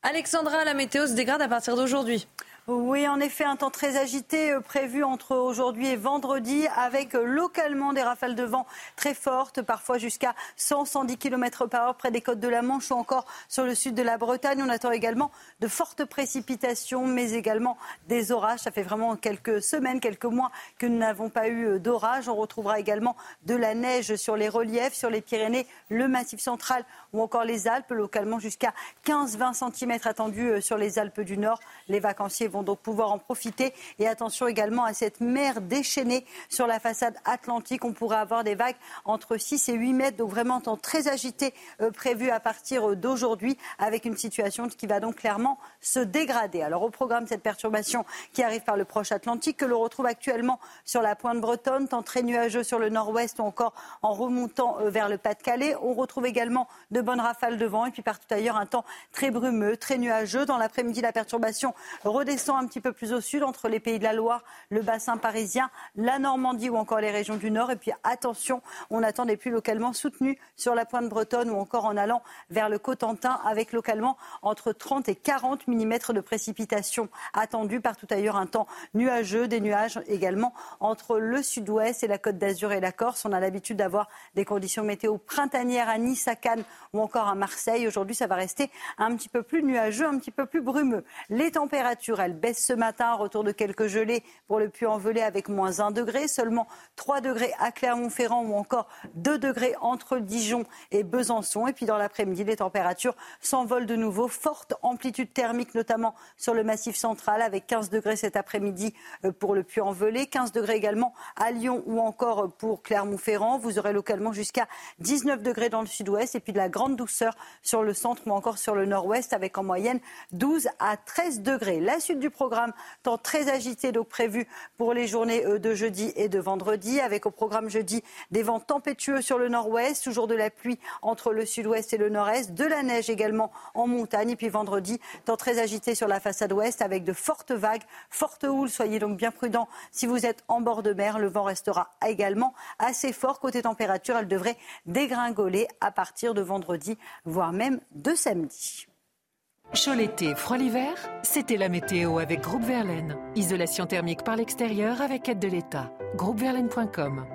Alexandra, la météo se dégrade à partir d'aujourd'hui.
Oui, en effet, un temps très agité euh, prévu entre aujourd'hui et vendredi, avec euh, localement des rafales de vent très fortes, parfois jusqu'à 100-110 km par heure près des côtes de la Manche ou encore sur le sud de la Bretagne. On attend également de fortes précipitations, mais également des orages. Ça fait vraiment quelques semaines, quelques mois que nous n'avons pas eu euh, d'orage. On retrouvera également de la neige sur les reliefs, sur les Pyrénées, le Massif central ou encore les Alpes, localement jusqu'à 15-20 cm attendus sur les Alpes du Nord. Les vacanciers vont donc pouvoir en profiter. Et attention également à cette mer déchaînée sur la façade atlantique. On pourrait avoir des vagues entre 6 et 8 mètres, donc vraiment un temps très agité euh, prévu à partir d'aujourd'hui, avec une situation qui va donc clairement se dégrader. Alors au programme, cette perturbation qui arrive par le proche Atlantique, que l'on retrouve actuellement sur la pointe bretonne, temps très nuageux sur le nord-ouest ou encore en remontant euh, vers le Pas-de-Calais. On retrouve également de bonnes rafales de vent et puis partout ailleurs un temps très brumeux, très nuageux. Dans l'après-midi, la perturbation redescend un petit peu plus au sud, entre les pays de la Loire, le bassin parisien, la Normandie ou encore les régions du Nord. Et puis attention, on attend des pluies localement soutenues sur la pointe bretonne ou encore en allant vers le Cotentin, avec localement entre 30 et 40 mm de précipitations attendues. Partout ailleurs, un temps nuageux, des nuages également entre le sud-ouest et la côte d'Azur et la Corse. On a l'habitude d'avoir des conditions météo printanières à Nice, à Cannes ou encore à Marseille. Aujourd'hui, ça va rester un petit peu plus nuageux, un petit peu plus brumeux. Les températures, elles baisse ce matin. Retour de quelques gelées pour le Puy-en-Velay avec moins 1 degré. Seulement 3 degrés à Clermont-Ferrand ou encore 2 degrés entre Dijon et Besançon. Et puis dans l'après-midi, les températures s'envolent de nouveau. Forte amplitude thermique, notamment sur le massif central, avec 15 degrés cet après-midi euh, pour le Puy-en-Velay, 15 degrés également à Lyon ou encore pour Clermont-Ferrand. Vous aurez localement jusqu'à 19 degrés dans le sud-ouest et puis de la grande douceur sur le centre ou encore sur le nord-ouest, avec en moyenne 12 à 13 degrés. La du programme, temps très agité donc prévu pour les journées euh, de jeudi et de vendredi, avec au programme jeudi des vents tempétueux sur le nord-ouest, toujours de la pluie entre le sud-ouest et le nord-est, de la neige également en montagne, et puis vendredi, temps très agité sur la façade ouest avec de fortes vagues, fortes houles. Soyez donc bien prudents si vous êtes en bord de mer. Le vent restera également assez fort. Côté température, elle devrait dégringoler à partir de vendredi, voire même de samedi.
Chaud l'été, froid l'hiver, c'était la météo avec Groupe Verlaine. Isolation thermique par l'extérieur avec aide de l'État. Groupeverlaine.com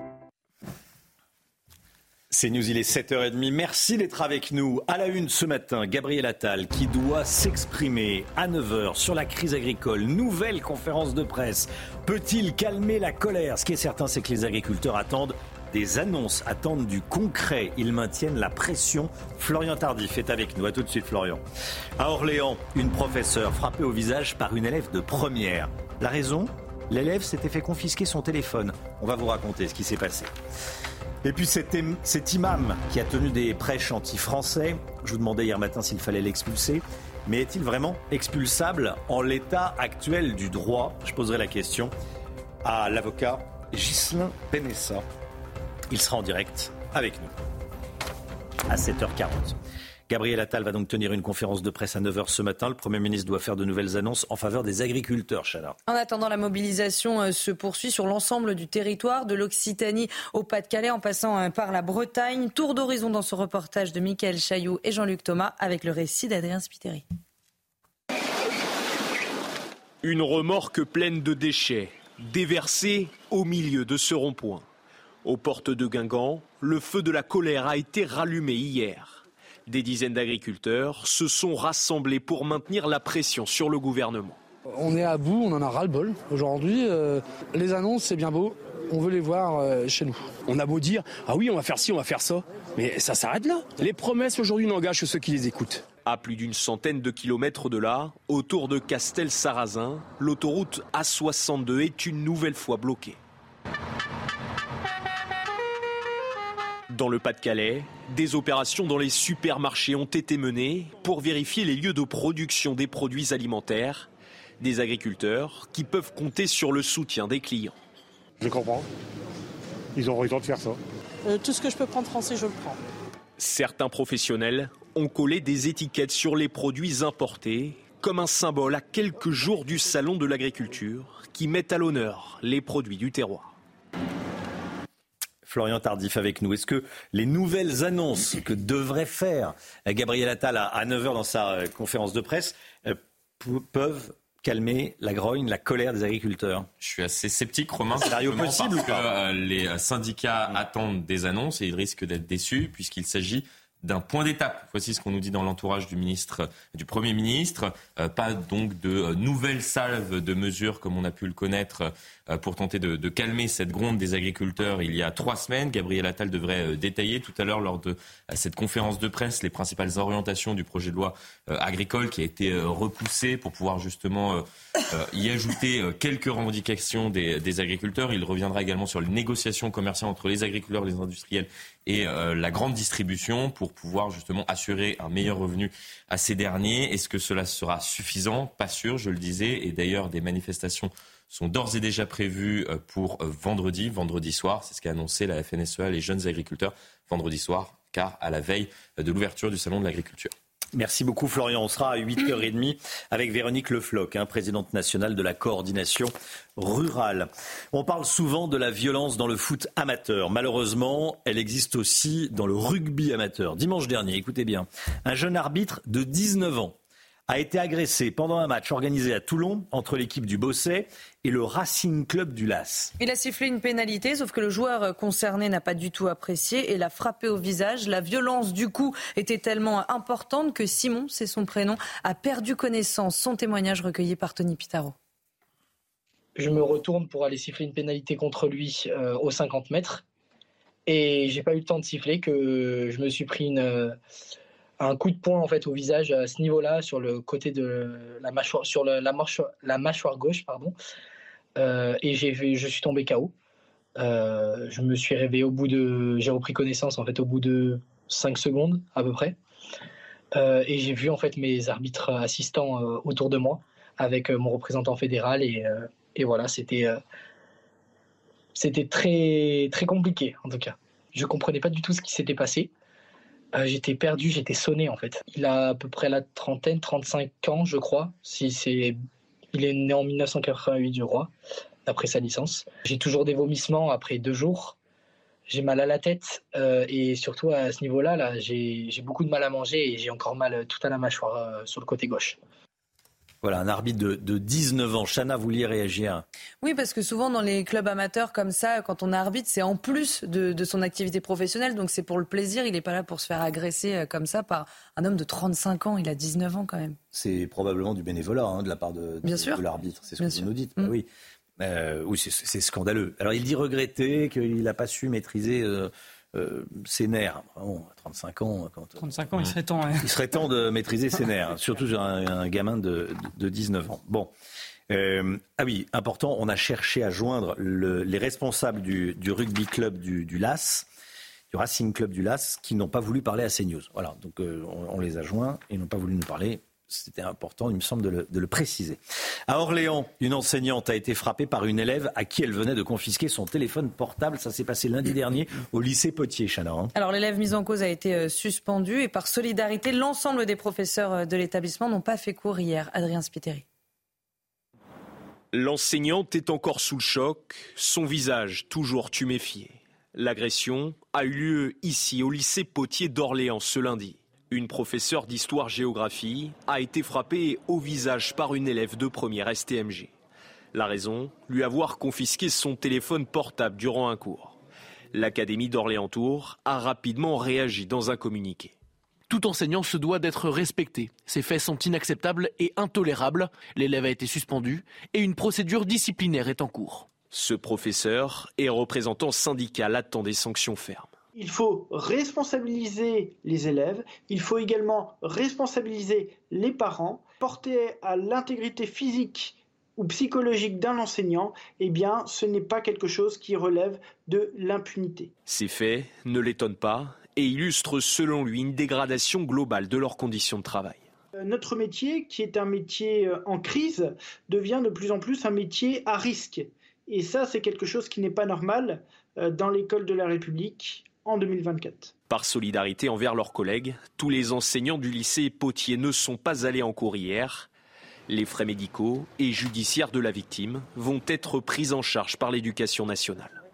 c'est News, il est 7h30. Merci d'être avec nous. À la une ce matin, Gabriel Attal qui doit s'exprimer à 9h sur la crise agricole. Nouvelle conférence de presse. Peut-il calmer la colère? Ce qui est certain, c'est que les agriculteurs attendent des annonces, attendent du concret. Ils maintiennent la pression. Florian Tardif est avec nous. À tout de suite, Florian. À Orléans, une professeure frappée au visage par une élève de première. La raison? L'élève s'était fait confisquer son téléphone. On va vous raconter ce qui s'est passé. Et puis cet, cet imam qui a tenu des prêches anti-français, je vous demandais hier matin s'il fallait l'expulser, mais est-il vraiment expulsable en l'état actuel du droit? Je poserai la question à l'avocat Ghislain Penessa. Il sera en direct avec nous à 7h40. Gabriel Attal va donc tenir une conférence de presse à 9h ce matin. Le Premier ministre doit faire de nouvelles annonces en faveur des agriculteurs, Chana.
En attendant, la mobilisation euh, se poursuit sur l'ensemble du territoire, de l'Occitanie au Pas-de-Calais, en passant euh, par la Bretagne. Tour d'horizon dans ce reportage de Michael Chailloux et Jean-Luc Thomas avec le récit d'Adrien Spiteri.
Une remorque pleine de déchets, déversée au milieu de ce rond-point. Aux portes de Guingamp, le feu de la colère a été rallumé hier. Des dizaines d'agriculteurs se sont rassemblés pour maintenir la pression sur le gouvernement.
On est à bout, on en a ras-le-bol. Aujourd'hui, euh, les annonces, c'est bien beau. On veut les voir euh, chez nous.
On a beau dire, ah oui, on va faire ci, on va faire ça. Mais ça s'arrête là. Les promesses aujourd'hui n'engagent que ceux qui les écoutent.
À plus d'une centaine de kilomètres de là, autour de Castel-Sarrazin, l'autoroute A62 est une nouvelle fois bloquée. Dans le Pas-de-Calais, des opérations dans les supermarchés ont été menées pour vérifier les lieux de production des produits alimentaires. Des agriculteurs qui peuvent compter sur le soutien des clients.
Je comprends. Ils ont raison de faire ça.
Euh, tout ce que je peux prendre français, je le prends.
Certains professionnels ont collé des étiquettes sur les produits importés comme un symbole à quelques jours du salon de l'agriculture qui met à l'honneur les produits du terroir.
Florian Tardif avec nous. Est-ce que les nouvelles annonces que devrait faire Gabriel Attal à 9h dans sa euh, conférence de presse euh, peuvent calmer la grogne, la colère des agriculteurs?
Je suis assez sceptique, Romain.
Scénario possible
parce que euh, les syndicats attendent des annonces et ils risquent d'être déçus puisqu'il s'agit d'un point d'étape. Voici ce qu'on nous dit dans l'entourage du ministre, du Premier ministre. Euh, pas donc de euh, nouvelles salves de mesures comme on a pu le connaître euh, pour tenter de, calmer cette gronde des agriculteurs il y a trois semaines. Gabriel Attal devrait détailler tout à l'heure lors de cette conférence de presse les principales orientations du projet de loi agricole qui a été repoussé pour pouvoir justement y ajouter quelques revendications des, agriculteurs. Il reviendra également sur les négociations commerciales entre les agriculteurs, les industriels et euh, la grande distribution pour pouvoir justement assurer un meilleur revenu à ces derniers. Est-ce que cela sera suffisant? Pas sûr, je le disais. Et d'ailleurs, des manifestations sont d'ores et déjà prévues euh, pour euh, vendredi, vendredi soir. C'est ce qu'a annoncé la FNSEA, les jeunes agriculteurs, vendredi soir, car à la veille de l'ouverture du Salon de l'agriculture.
Merci beaucoup Florian. On sera à 8h30 avec Véronique Lefloc, hein, présidente nationale de la coordination rurale. On parle souvent de la violence dans le foot amateur. Malheureusement, elle existe aussi dans le rugby amateur. Dimanche dernier, écoutez bien, un jeune arbitre de 19 ans a été agressé pendant un match organisé à Toulon entre l'équipe du Bosset et le Racing Club du Las.
Il a sifflé une pénalité, sauf que le joueur concerné n'a pas du tout apprécié et l'a frappé au visage. La violence du coup était tellement importante que Simon, c'est son prénom, a perdu connaissance. Son témoignage recueilli par Tony Pitaro.
Je me retourne pour aller siffler une pénalité contre lui euh, aux 50 mètres. Et j'ai pas eu le temps de siffler que je me suis pris une, euh, un coup de poing en fait au visage à ce niveau-là, sur le côté de la mâchoire, sur la, mâchoire, la mâchoire gauche, pardon. Euh, et j'ai, je suis tombé KO. Euh, je me suis réveillé au bout de, j'ai repris connaissance en fait au bout de 5 secondes à peu près. Euh, et j'ai vu en fait mes arbitres assistants autour de moi avec mon représentant fédéral et, et voilà, c'était c'était très très compliqué en tout cas. Je comprenais pas du tout ce qui s'était passé. Euh, j'étais perdu, j'étais sonné en fait. Il a à peu près la trentaine, 35 ans, je crois. Si c'est, il est né en 1988, je crois, d'après sa licence. J'ai toujours des vomissements après deux jours. J'ai mal à la tête euh, et surtout à ce niveau-là, là, j'ai beaucoup de mal à manger et j'ai encore mal tout à la mâchoire euh, sur le côté gauche.
Voilà, un arbitre de, 19 ans. Chana, vous vouliez réagir
Oui, parce que souvent dans les clubs amateurs comme ça, quand on arbitre, c'est en plus de, son activité professionnelle. Donc c'est pour le plaisir. Il n'est pas là pour se faire agresser euh, comme ça par un homme de 35 ans. Il a 19 ans quand même.
C'est probablement du bénévolat hein, de la part de, l'arbitre. C'est ce que vous nous dites. Mm. oui, euh, oui c'est scandaleux. Alors il dit regretter qu'il n'a pas su maîtriser. Euh, euh, ses nerfs. Bon, 35 ans.
Quand, 35 ans, il serait temps.
Il serait temps de maîtriser ses nerfs, surtout un, un gamin de, de, 19 ans. Bon. Euh, ah oui, important, on a cherché à joindre le, les responsables du, du, rugby club du, du LAS, du Racing Club du LAS, qui n'ont pas voulu parler à CNews. Voilà, donc euh, on, on, les a joints et n'ont pas voulu nous parler. C'était important, il me semble, de le, préciser. À Orléans, une enseignante a été frappée par une élève à qui elle venait de confisquer son téléphone portable. Ça s'est passé lundi dernier au lycée Potier, Chana. Hein.
Alors l'élève mise en cause a été euh, suspendu et par solidarité, l'ensemble des professeurs euh, de l'établissement n'ont pas fait cours hier. Adrien Spiteri.
L'enseignante est encore sous le choc, son visage toujours tuméfié. L'agression a eu lieu ici au lycée Potier d'Orléans ce lundi. Une professeure d'histoire-géographie a été frappée au visage par une élève de première STMG. La raison Lui avoir confisqué son téléphone portable durant un cours. L'Académie d'Orléans-Tours a rapidement réagi dans un communiqué.
Tout enseignant se doit d'être respecté. Ces faits sont inacceptables et intolérables. L'élève a été suspendu et une procédure disciplinaire est en cours.
Ce professeur et représentant syndical attend des sanctions fermes
il faut responsabiliser les élèves, il faut également responsabiliser les parents, porter à l'intégrité physique ou psychologique d'un enseignant, eh bien, ce n'est pas quelque chose qui relève de l'impunité.
Ces faits ne l'étonnent pas et illustrent selon lui une dégradation globale de leurs conditions de travail.
Euh, notre métier, qui est un métier euh, en crise, devient de plus en plus un métier à risque. Et ça, c'est quelque chose qui n'est pas normal euh, dans l'école de la République en 2024.
Par solidarité envers leurs collègues, tous les enseignants du lycée Potier ne sont pas allés en cours hier. Les frais médicaux et judiciaires de la victime vont être pris en charge par l'éducation nationale.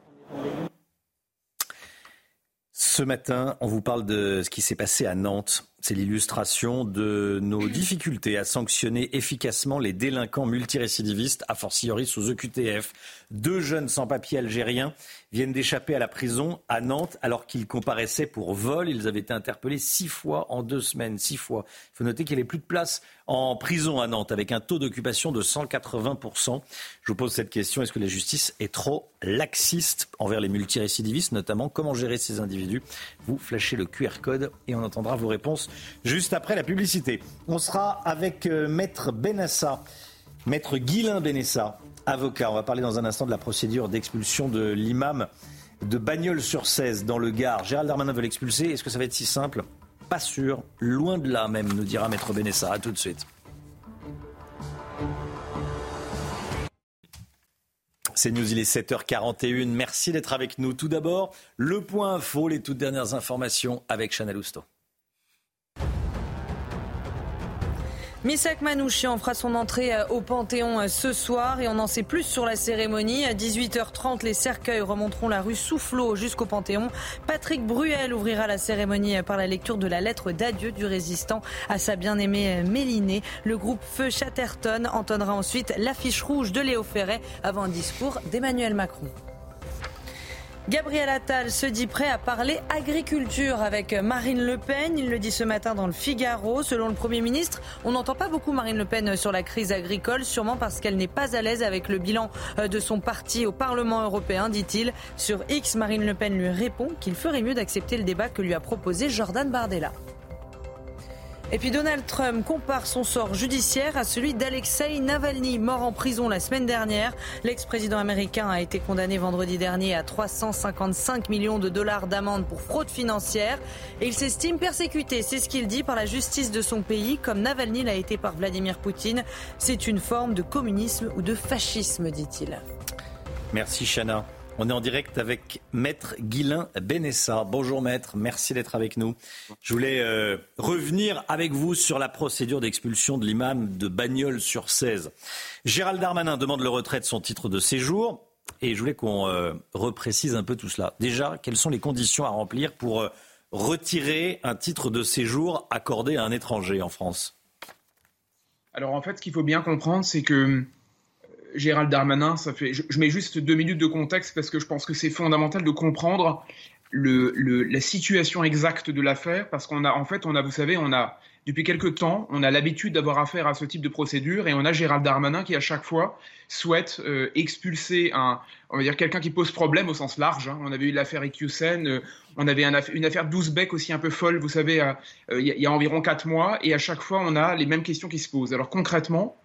Ce matin, on vous parle de ce qui s'est passé à Nantes. C'est l'illustration de nos difficultés à sanctionner efficacement les délinquants multirécidivistes, a fortiori sous EQTF. Deux jeunes sans-papiers algériens viennent d'échapper à la prison à Nantes alors qu'ils comparaissaient pour vol. Ils avaient été interpellés six fois en deux semaines. Six fois. Il faut noter qu'il n'y avait plus de place en prison à Nantes avec un taux d'occupation de 180%. Je vous pose cette question. Est-ce que la justice est trop laxiste envers les multirécidivistes, notamment comment gérer ces individus? Vous flashez le QR code et on entendra vos réponses juste après la publicité. On sera avec euh, Maître Benassa, Maître Guilain Benessa, avocat. On va parler dans un instant de la procédure d'expulsion de l'imam de Bagnols-sur-Cèze dans le Gard. Gérald Darmanin veut l'expulser. Est-ce que ça va être si simple? Pas sûr. Loin de là même, nous dira Maître Benessa. A tout de suite. C'est News, il est 7h41. Merci d'être avec nous. Tout d'abord, le point info, les toutes dernières informations avec Chanel Housteau.
Misak Manouchian fera son entrée euh, au Panthéon euh, ce soir et on en sait plus sur la cérémonie. À 18h30, les cercueils remonteront la rue Soufflot jusqu'au Panthéon. Patrick Bruel ouvrira la cérémonie euh, par la lecture de la lettre d'adieu du résistant à sa bien-aimée Mélinée. Le groupe Feu Chatterton entonnera ensuite l'affiche rouge de Léo Ferret avant un discours d'Emmanuel Macron. Gabriel Attal se dit prêt à parler agriculture avec Marine Le Pen. Il le dit ce matin dans le Figaro. Selon le Premier ministre, on n'entend pas beaucoup Marine Le Pen sur la crise agricole, sûrement parce qu'elle n'est pas à l'aise avec le bilan euh, de son parti au Parlement européen, dit-il. Sur X, Marine Le Pen lui répond qu'il ferait mieux d'accepter le débat que lui a proposé Jordan Bardella. Et puis Donald Trump compare son sort judiciaire à celui d'Alexei Navalny, mort en prison la semaine dernière. L'ex-président américain a été condamné vendredi dernier à 355 millions de dollars d'amende pour fraude financière. Et il s'estime persécuté, c'est ce qu'il dit, par la justice de son pays, comme Navalny l'a été par Vladimir Poutine. C'est une forme de communisme ou de fascisme, dit-il.
Merci Chana. On est en direct avec Maître Guilain Benessa. Bonjour Maître, merci d'être avec nous. Je voulais euh, revenir avec vous sur la procédure d'expulsion de l'imam de Bagnols sur 16. Gérald Darmanin demande le retrait de son titre de séjour et je voulais qu'on euh, reprécise un peu tout cela. Déjà, quelles sont les conditions à remplir pour euh, retirer un titre de séjour accordé à un étranger en France?
Alors en fait, ce qu'il faut bien comprendre, c'est que Gérald Darmanin, ça fait. Je, mets juste deux minutes de contexte parce que je pense que c'est fondamental de comprendre la situation exacte de l'affaire parce qu'on a, en fait, on a, vous savez, on a depuis quelque temps, on a l'habitude d'avoir affaire à ce type de procédure et on a Gérald Darmanin qui à chaque fois souhaite euh, expulser un, on va dire quelqu'un qui pose problème au sens large. Hein. On avait eu l'affaire Iqiyoussen, euh, on avait une affaire 12 bec aussi un peu folle, vous savez, euh, il y, a environ quatre mois et à chaque fois on a les mêmes questions qui se posent. Alors concrètement,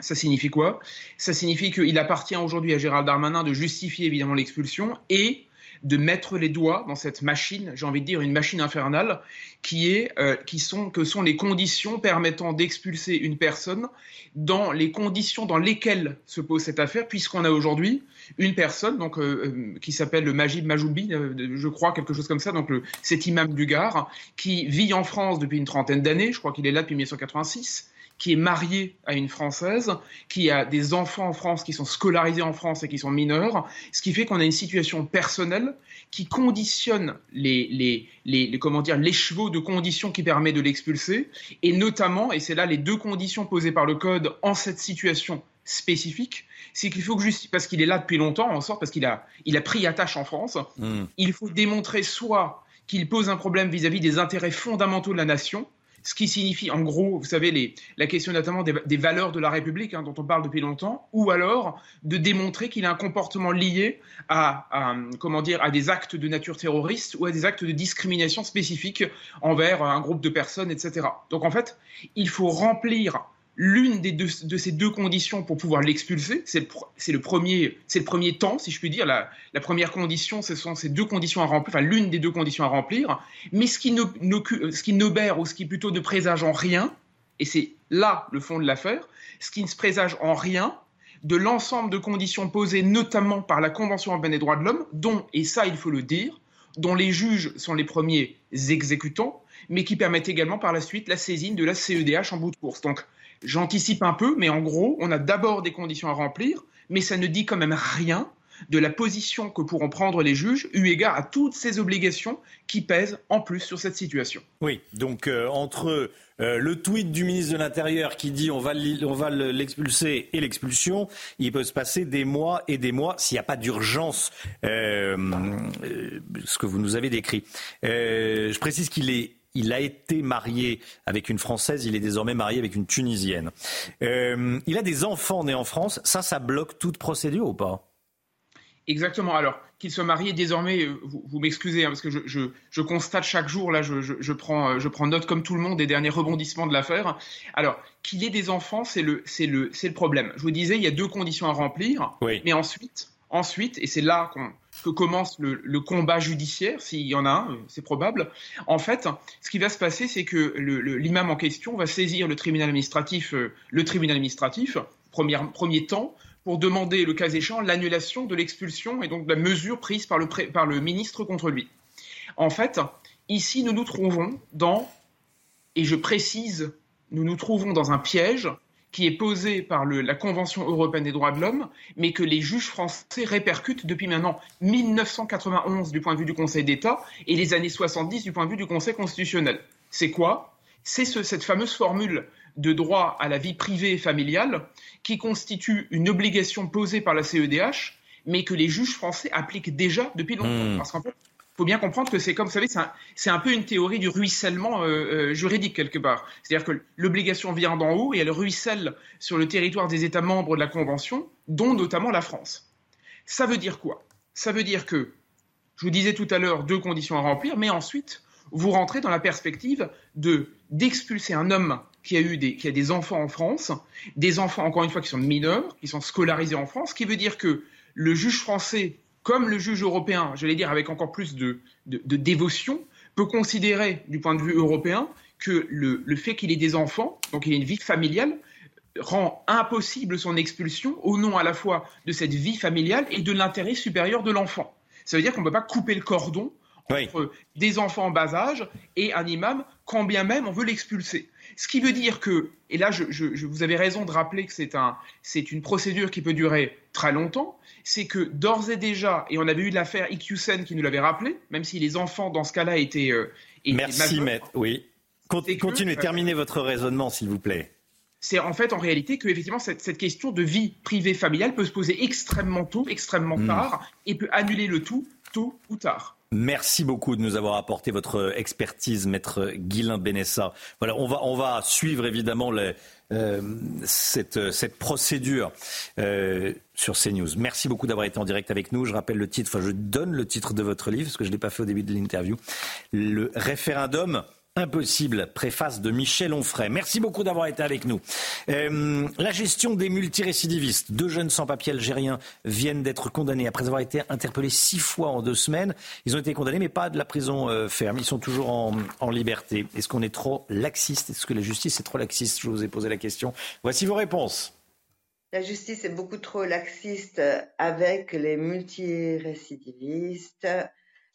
ça signifie quoi? Ça signifie qu'il appartient aujourd'hui à Gérald Darmanin de justifier évidemment l'expulsion et de mettre les doigts dans cette machine, j'ai envie de dire une machine infernale, qui est, euh, sont, que sont les conditions permettant d'expulser une personne dans les conditions dans lesquelles se pose cette affaire, puisqu'on a aujourd'hui une personne euh, euh, qui s'appelle le Majib Majoubi, je crois quelque chose comme ça, donc le, cet imam du Gard, qui vit en France depuis une trentaine d'années, je crois qu'il est là depuis 1986 qui est marié à une Française, qui a des enfants en France qui sont scolarisés en France et qui sont mineurs, ce qui fait qu'on a une situation personnelle qui conditionne les, les, les, comment dire, l'écheveau de conditions qui permet de l'expulser, et notamment, et c'est là les deux conditions posées par le Code en cette situation spécifique, c'est qu'il faut que juste parce qu'il est là depuis longtemps, en sorte parce qu'il a, il a pris attache en France, hmm. il faut démontrer soit qu'il pose un problème vis à -vis des intérêts fondamentaux de la nation, ce qui signifie en gros, vous savez, la question notamment des, valeurs de la République hein, dont on parle depuis longtemps, ou alors de démontrer qu'il a un comportement lié à, comment dire, à des actes de nature terroriste ou à des actes de discrimination spécifiques envers un groupe de personnes, etc. Donc en fait, il faut remplir l'une des deux, de ces deux conditions pour pouvoir l'expulser, c'est le, premier, le premier temps, si je puis dire. La, première condition, ce sont ces deux conditions à remplir, enfin l'une des deux conditions à remplir. Mais ce qui, ne, ce qui n'obère ou ce qui plutôt ne présage en rien, et c'est là le fond de l'affaire, ce qui ne se présage en rien de l'ensemble de conditions posées notamment par la Convention européenne des droits de l'homme, dont, et ça il faut le dire, dont les juges sont les premiers exécutants, mais qui permettent également par la suite la saisine de la CEDH en bout de course. Donc J'anticipe un peu, mais en gros, on a d'abord des conditions à remplir, mais ça ne dit quand même rien de la position que pourront prendre les juges, eu égard à toutes ces obligations qui pèsent en plus sur cette situation.
Oui, donc euh, entre euh, le tweet du ministre de l'Intérieur qui dit on va l'expulser et l'expulsion, il peut se passer des mois et des mois s'il n'y a pas d'urgence, euh, ce que vous nous avez décrit. je précise qu'il est il a été marié avec une Française, il est désormais marié avec une Tunisienne. Euh, il a des enfants nés en France. Ça, ça bloque toute procédure ou pas?
Exactement. Alors, qu'il soit marié désormais, euh, vous, m'excusez, hein, parce que je, constate chaque jour, là, je, prends, je prends note comme tout le monde des derniers rebondissements de l'affaire. Alors, qu'il ait des enfants, c'est le, le, le problème. Je vous disais, il y a deux conditions à remplir. Mais ensuite, ensuite et c'est là qu'on que commence le, combat judiciaire, s'il y en a un, c'est probable. En fait, ce qui va se passer, c'est que l'imam en question va saisir le tribunal administratif, euh, le tribunal administratif, premier, premier temps, pour demander, le cas échéant, l'annulation de l'expulsion et donc de la mesure prise par le, par le ministre contre lui. En fait, ici, nous nous trouvons dans, et je précise, nous nous trouvons dans un piège qui est posé par la Convention européenne des droits de l'homme, mais que les juges français répercutent depuis maintenant 1991 du point de vue du Conseil d'État et les années 70 du point de vue du Conseil constitutionnel. C'est quoi? C'est cette fameuse formule de droit à la vie privée et familiale qui constitue une obligation posée par la CEDH, mais que les juges français appliquent déjà depuis longtemps. Hmm. Parce qu'en fait, faut bien comprendre que c'est comme, vous savez, c'est un, peu une théorie du ruissellement euh, euh, juridique quelque part. C'est-à-dire que l'obligation vient d'en haut et elle ruisselle sur le territoire des États membres de la Convention, dont notamment la France. Ça veut dire quoi? Ça veut dire que, je vous disais tout à l'heure, deux conditions à remplir, mais ensuite, vous rentrez dans la perspective de d'expulser un homme qui a eu des, qui a des enfants en France, des enfants encore une fois qui sont mineurs, qui sont scolarisés en France, qui veut dire que le juge français comme le juge européen, j'allais dire avec encore plus de, dévotion, peut considérer du point de vue européen que le, fait qu'il ait des enfants, donc il ait une vie familiale, rend impossible son expulsion au nom à la fois de cette vie familiale et de l'intérêt supérieur de l'enfant. Ça veut dire qu'on ne peut pas couper le cordon entre des enfants en bas âge et un imam, quand bien même on veut l'expulser. Ce qui veut dire que, et là je, vous avez raison de rappeler que c'est un, une procédure qui peut durer très longtemps, c'est que d'ores et déjà, et on avait eu l'affaire IQSEN qui nous l'avait rappelé, même si les enfants dans ce cas-là étaient, euh,
Merci maître, oui. Continuez, euh, terminez votre raisonnement s'il vous plaît.
C'est en fait en réalité que effectivement cette, question de vie privée familiale peut se poser extrêmement tôt, extrêmement hmm. tard, et peut annuler le tout tôt ou tard.
Merci beaucoup de nous avoir apporté votre expertise, maître Guilain Benessa. Voilà, on va, on va suivre évidemment euh, cette, cette, procédure euh, sur CNews. Merci beaucoup d'avoir été en direct avec nous. Je rappelle le titre, enfin je donne le titre de votre livre, parce que je ne l'ai pas fait au début de l'interview. Le référendum Impossible, préface de Michel Onfray. Merci beaucoup d'avoir été avec nous. Euh, la gestion des multirécidivistes. Deux jeunes sans-papiers algériens viennent d'être condamnés après avoir été interpellés six fois en deux semaines. Ils ont été condamnés, mais pas de la prison euh, ferme. Ils sont toujours en, en liberté. Est-ce qu'on est trop laxiste? Est-ce que la justice est trop laxiste? Je vous ai posé la question. Voici vos réponses.
La justice est beaucoup trop laxiste avec les multirécidivistes.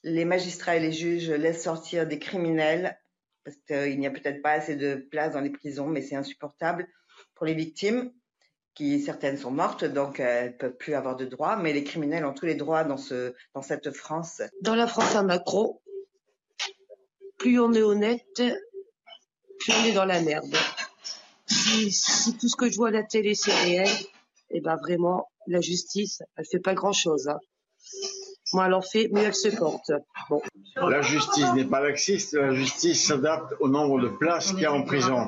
Les magistrats et les juges laissent sortir des criminels parce qu'il n'y a peut-être pas assez de place dans les prisons, mais c'est insupportable pour les victimes, qui certaines sont mortes, donc elles ne peuvent plus avoir de droits, mais les criminels ont tous les droits dans, ce, dans cette France.
Dans la France à Macron, plus on est honnête, plus on est dans la merde. Si, tout ce que je vois à la télé c'est réel, et eh ben vraiment, la justice, elle fait pas grand-chose. Hein. Elle en fait, mieux elle se porte.
La justice n'est pas laxiste, la justice s'adapte au nombre de places qu'il y a en prison.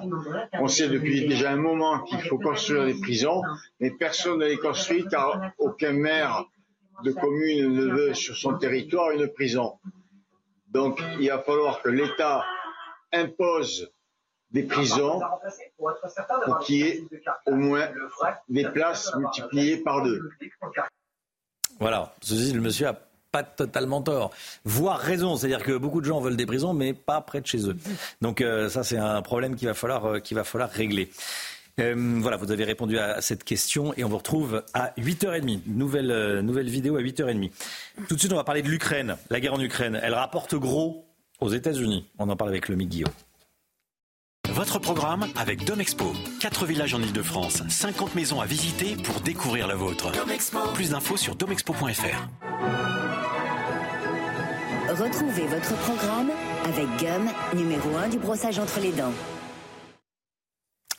On sait depuis déjà un moment qu'il faut construire des prisons, mais personne ne les construit car aucun maire de commune ne veut sur son territoire une prison. Donc il va falloir que l'État impose des prisons pour qu'il y ait au moins des places multipliées par deux.
Voilà, ceci, le monsieur a pas totalement tort, voire raison. C'est-à-dire que beaucoup de gens veulent des prisons, mais pas près de chez eux. Donc euh, ça, c'est un problème qu'il va falloir, euh, va falloir régler. Euh, voilà, vous avez répondu à cette question et on vous retrouve à 8h30. Nouvelle, nouvelle vidéo à 8h30. Tout de suite, on va parler de l'Ukraine, la guerre en Ukraine. Elle rapporte gros aux États-Unis. On en parle avec le Guillaume.
votre programme avec Domexpo. 4 villages en Ile-de-France, 50 maisons à visiter pour découvrir la vôtre. Plus d'infos sur domexpo.fr.
Retrouvez votre programme avec Gum, numéro 1 du brossage entre les dents.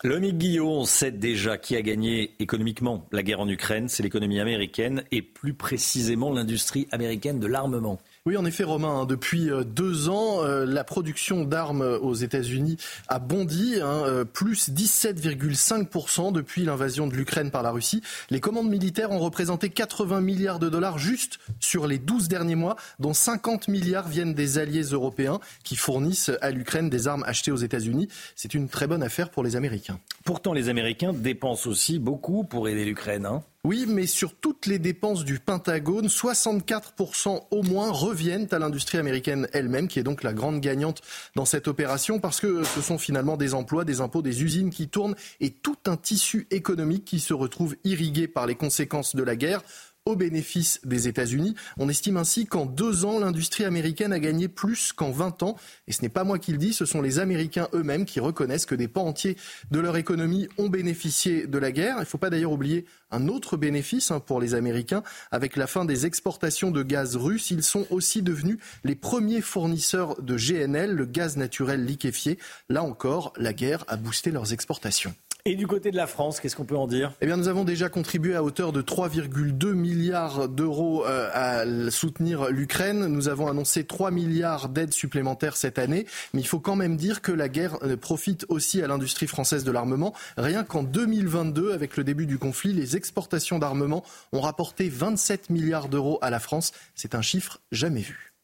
Lomique Guillaume sait déjà qui a gagné économiquement la guerre en Ukraine. C'est l'économie américaine et plus précisément l'industrie américaine de l'armement.
Oui, en effet, Romain, hein, depuis euh, deux ans, euh, la production d'armes aux États-Unis a bondi, hein, euh, plus 17,5% depuis l'invasion de l'Ukraine par la Russie. Les commandes militaires ont représenté 80 milliards de dollars juste sur les 12 derniers mois, dont 50 milliards viennent des alliés européens qui fournissent à l'Ukraine des armes achetées aux États-Unis. C'est une très bonne affaire pour les Américains.
Pourtant, les Américains dépensent aussi beaucoup pour aider l'Ukraine. Hein.
Oui, mais sur toutes les dépenses du Pentagone, 64% au moins reviennent à l'industrie américaine elle-même, qui est donc la grande gagnante dans cette opération, parce que ce sont finalement des emplois, des impôts, des usines qui tournent et tout un tissu économique qui se retrouve irrigué par les conséquences de la guerre au bénéfice des États-Unis. On estime ainsi qu'en deux ans, l'industrie américaine a gagné plus qu'en 20 ans. Et ce n'est pas moi qui le dis, ce sont les Américains eux-mêmes qui reconnaissent que des pans entiers de leur économie ont bénéficié de la guerre. Il ne faut pas d'ailleurs oublier un autre bénéfice hein, pour les Américains. Avec la fin des exportations de gaz russe, ils sont aussi devenus les premiers fournisseurs de GNL, le gaz naturel liquéfié. Là encore, la guerre a boosté leurs exportations.
Et du côté de la France, qu'est-ce qu'on peut en dire?
Eh bien, nous avons déjà contribué à hauteur de 3,2 milliards d'euros euh, à soutenir l'Ukraine. Nous avons annoncé 3 milliards d'aides supplémentaires cette année. Mais il faut quand même dire que la guerre euh, profite aussi à l'industrie française de l'armement. Rien qu'en 2022, avec le début du conflit, les exportations d'armement ont rapporté 27 milliards d'euros à la France. C'est un chiffre jamais vu.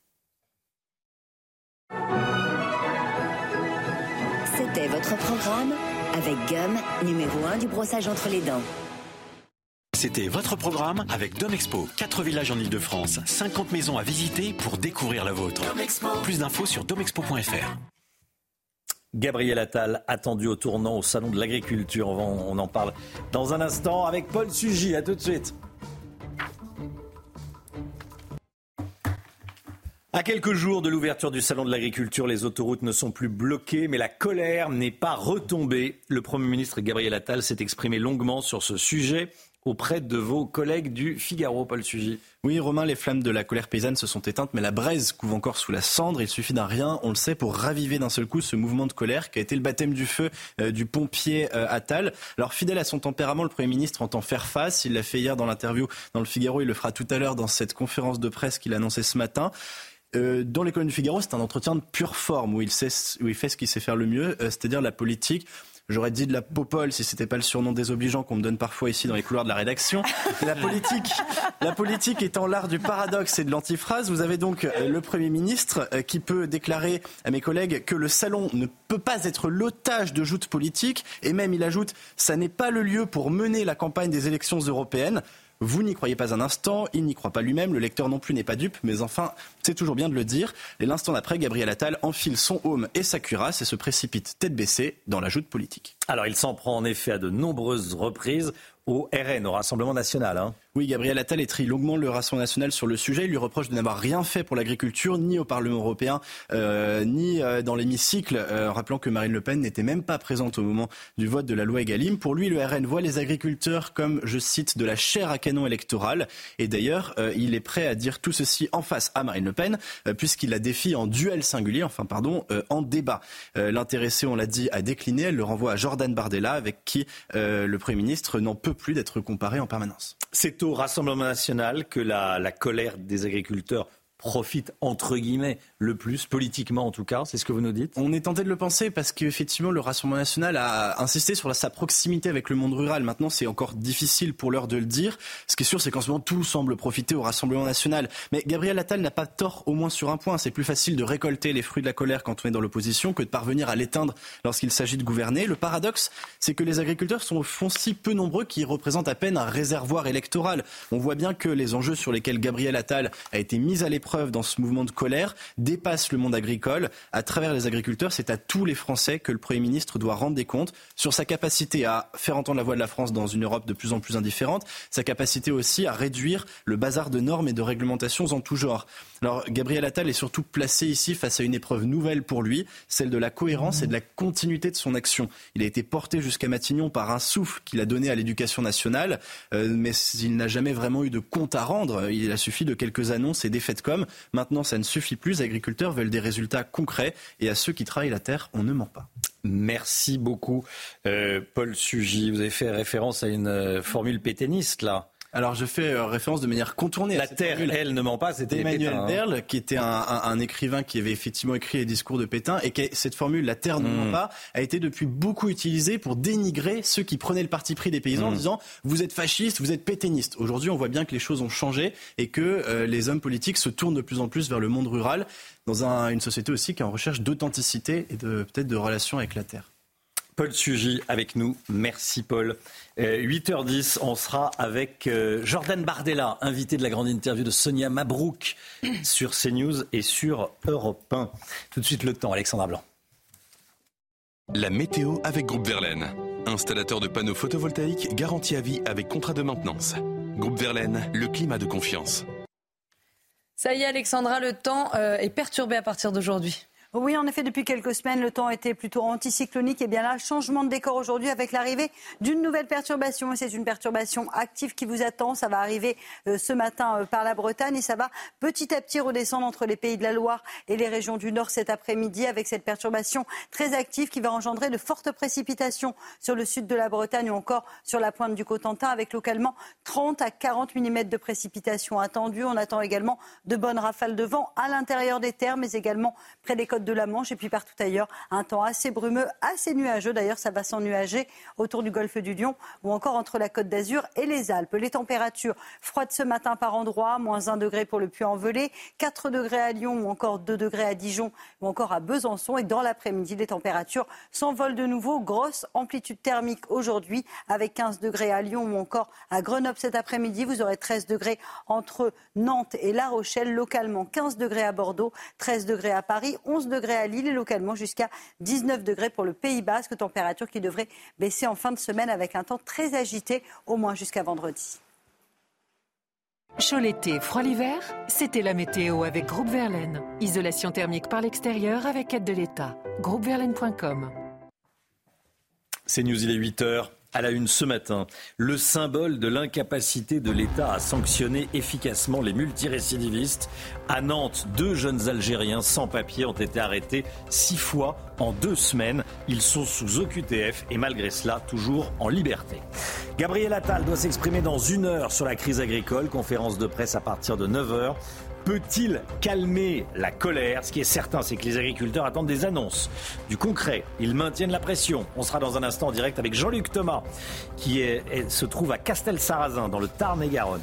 C'était votre programme avec Gum, numéro 1 du brossage entre les dents.
C'était votre programme avec Domexpo. 4 villages en Ile-de-France, 50 maisons à visiter pour découvrir la vôtre. Plus d'infos sur domexpo.fr.
Gabriel Attal, attendu au tournant au Salon de l'Agriculture. On en parle dans un instant avec Paul Sugy. À tout de suite. À quelques jours de l'ouverture du Salon de l'Agriculture, les autoroutes ne sont plus bloquées, mais la colère n'est pas retombée. Le Premier ministre Gabriel Attal s'est exprimé longuement sur ce sujet auprès de vos collègues du Figaro, Paul Sugy.
Oui, Romain, les flammes de la colère paysanne se sont éteintes, mais la braise couve encore sous la cendre. Il suffit d'un rien, on le sait, pour raviver d'un seul coup ce mouvement de colère qui a été le baptême du feu euh, du pompier euh, Attal. Alors, fidèle à son tempérament, le Premier ministre entend faire face. Il l'a fait hier dans l'interview dans le Figaro, il le fera tout à l'heure dans cette conférence de presse qu'il a annoncée ce matin. Euh, dans l'école du Figaro, c'est un entretien de pure forme où il, sait, où il fait ce qu'il sait faire le mieux, euh, c'est-à-dire la politique. J'aurais dit de la popole si c'était pas le surnom désobligeant qu'on me donne parfois ici dans les couloirs de la rédaction. La politique, la politique étant l'art du paradoxe et de l'antiphrase, vous avez donc euh, le Premier ministre qui peut déclarer à mes collègues que le salon ne peut pas être l'otage de joutes politiques et même il ajoute ça n'est pas le lieu pour mener la campagne des élections européennes. Vous n'y croyez pas un instant, il n'y croit pas lui-même, le lecteur non plus n'est pas dupe, mais enfin, c'est toujours bien de le dire. Et l'instant d'après, Gabriel Attal enfile son home et sa cuirasse et se précipite tête baissée dans la joute politique.
Alors il s'en prend en effet à de nombreuses reprises au RN, au Rassemblement national. Hein.
Oui, Gabriel Attal étrit longuement le Rassemblement national sur le sujet. Il lui reproche de n'avoir rien fait pour l'agriculture, ni au Parlement européen, euh, ni euh, dans l'hémicycle, euh, rappelant que Marine Le Pen n'était même pas présente au moment du vote de la loi Egalim. Pour lui, le RN voit les agriculteurs comme, je cite, de la chair à canon électorale. Et d'ailleurs, il est prêt à dire tout ceci en face à Marine Le Pen, puisqu'il la défie en duel singulier, enfin pardon, en débat. L'intéressé, on l'a dit, a décliné. Elle le renvoie à Jordan Bardella, avec qui le Premier ministre n'en peut plus d'être comparé en permanence.
C'est au Rassemblement national que la, la colère des agriculteurs profite entre guillemets le plus, politiquement en tout cas, c'est ce que vous nous dites?
On est tenté de le penser parce qu'effectivement le Rassemblement national a insisté sur sa proximité avec le monde rural. Maintenant c'est encore difficile pour l'heure de le dire. Ce qui est sûr c'est qu'en ce moment tout semble profiter au Rassemblement national. Mais Gabriel Attal n'a pas tort au moins sur un point. C'est plus facile de récolter les fruits de la colère quand on est dans l'opposition que de parvenir à l'éteindre lorsqu'il s'agit de gouverner. Le paradoxe c'est que les agriculteurs sont au fond si peu nombreux qu'ils représentent à peine un réservoir électoral. On voit bien que les enjeux sur lesquels Gabriel Attal a été mis à l'épreuve dans ce mouvement de colère dépasse le monde agricole. À travers les agriculteurs, c'est à tous les Français que le Premier ministre doit rendre des comptes sur sa capacité à faire entendre la voix de la France dans une Europe de plus en plus indifférente, sa capacité aussi à réduire le bazar de normes et de réglementations en tout genre. Alors, Gabriel Attal est surtout placé ici face à une épreuve nouvelle pour lui, celle de la cohérence et de la continuité de son action. Il a été porté jusqu'à Matignon par un souffle qu'il a donné à l'éducation nationale, euh, mais il n'a jamais vraiment eu de compte à rendre. Il a suffi de quelques annonces et d'effets de com. Maintenant, ça ne suffit plus. Les agriculteurs veulent des résultats concrets et à ceux qui travaillent la terre, on ne ment pas.
Merci beaucoup, euh, Paul Sugy. Vous avez fait référence à une euh, formule pétainiste, là.
Alors je fais euh, référence de manière contournée.
La Terre, elle, ne ment pas, c'était
Emmanuel
Pétain,
Berle, qui était un, un, un, écrivain qui avait effectivement écrit les discours de Pétain, et cette formule, la Terre ne ment
Mm.
pas, a été depuis beaucoup utilisée pour dénigrer ceux qui prenaient le parti pris des paysans en
Mm.
disant vous êtes fascistes, vous êtes pétainistes. Aujourd'hui, on voit bien que les choses ont changé et que euh, les hommes politiques se tournent de plus en plus vers le monde rural, dans un- une société aussi qui est en recherche d'authenticité et de peut-être de relations avec la Terre.
Paul Sugy avec nous. Merci Paul. Euh, 8h10, on sera avec euh, Jordan Bardella, invité de la grande interview de Sonia Mabrouk sur CNews et sur Europe 1. Tout de suite le temps, Alexandra Blanc.
La météo avec Groupe Verlaine. Installateur de panneaux photovoltaïques garantie à vie avec contrat de maintenance. Groupe Verlaine, le climat de confiance.
Ça y est, Alexandra, le temps euh, est perturbé à partir d'aujourd'hui.
Oui, en effet, depuis quelques semaines, le temps était plutôt anticyclonique. Et bien là, changement de décor aujourd'hui avec l'arrivée d'une nouvelle perturbation. C'est une perturbation active qui vous attend. Ça va arriver euh, ce matin euh, par la Bretagne et ça va petit à petit redescendre entre les pays de la Loire et les régions du Nord cet après-midi avec cette perturbation très active qui va engendrer de fortes précipitations sur le sud de la Bretagne ou encore sur la pointe du Cotentin avec localement 30 à 40 mm de précipitations attendues. On attend également de bonnes rafales de vent à l'intérieur des terres, mais également près des côtes de la Manche et puis partout ailleurs. Un temps assez brumeux, assez nuageux. D'ailleurs, ça va s'ennuager autour du golfe du Lion ou encore entre la côte d'Azur et les Alpes. Les températures froides ce matin par endroits, moins 1 degré pour le Puy-en-Velay, 4 degrés à Lyon ou encore 2 degrés à Dijon ou encore à Besançon. Et dans l'après-midi, les températures s'envolent de nouveau. Grosse amplitude thermique aujourd'hui avec 15 degrés à Lyon ou encore à Grenoble cet après-midi. Vous aurez 13 degrés entre Nantes et La Rochelle, localement 15 degrés à Bordeaux, 13 degrés à Paris, 11 degrés à Lille et localement jusqu'à 19 degrés pour le Pays Basque, température qui devrait baisser en fin de semaine avec un temps très agité, au moins jusqu'à vendredi.
Chaud l'été, froid l'hiver, c'était la météo avec Groupe Verlaine. Isolation thermique par l'extérieur avec aide de l'État. Groupeverlaine.com
C'est News, il est 8h. À la une ce matin, le symbole de l'incapacité de l'État à sanctionner efficacement les multirécidivistes. À Nantes, deux jeunes Algériens sans papier ont été arrêtés six fois en deux semaines. Ils sont sous OQTF et malgré cela, toujours en liberté. Gabriel Attal doit s'exprimer dans une heure sur la crise agricole. Conférence de presse à partir de 9h. Peut-il calmer la colère? Ce qui est certain, c'est que les agriculteurs attendent des annonces, du concret. Ils maintiennent la pression. On sera dans un instant en direct avec Jean-Luc Thomas, qui est- est- se trouve à Castel-Sarrazin, dans le Tarn-et-Garonne.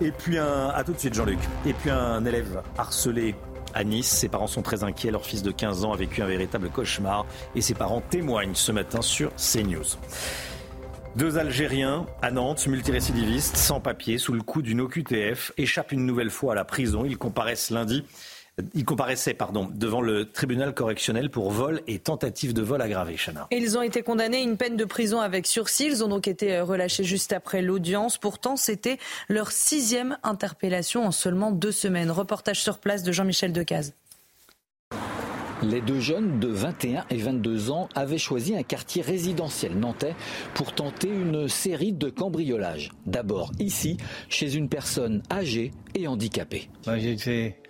Et puis un... À tout de suite, Jean-Luc. Et puis un élève harcelé à Nice. Ses parents sont très inquiets. Leur fils de 15 ans a vécu un véritable cauchemar. Et ses parents témoignent ce matin sur CNews. Deux Algériens à Nantes, multirécidivistes, sans papier, sous le coup d'une OQTF, échappent une nouvelle fois à la prison. Ils comparaissent lundi. Ils comparaissaient pardon, devant le tribunal correctionnel pour vol et tentative de vol aggravé, Chana.
Ils ont été condamnés à une peine de prison avec sursis. Ils ont donc été relâchés juste après l'audience. Pourtant, c'était leur sixième interpellation en seulement deux semaines. Reportage sur place de Jean-Michel Decaze.
Les deux jeunes de 21 et 22 ans avaient choisi un quartier résidentiel nantais pour tenter une série de cambriolages. D'abord ici, chez une personne âgée et handicapée.
Moi, j'ai fait,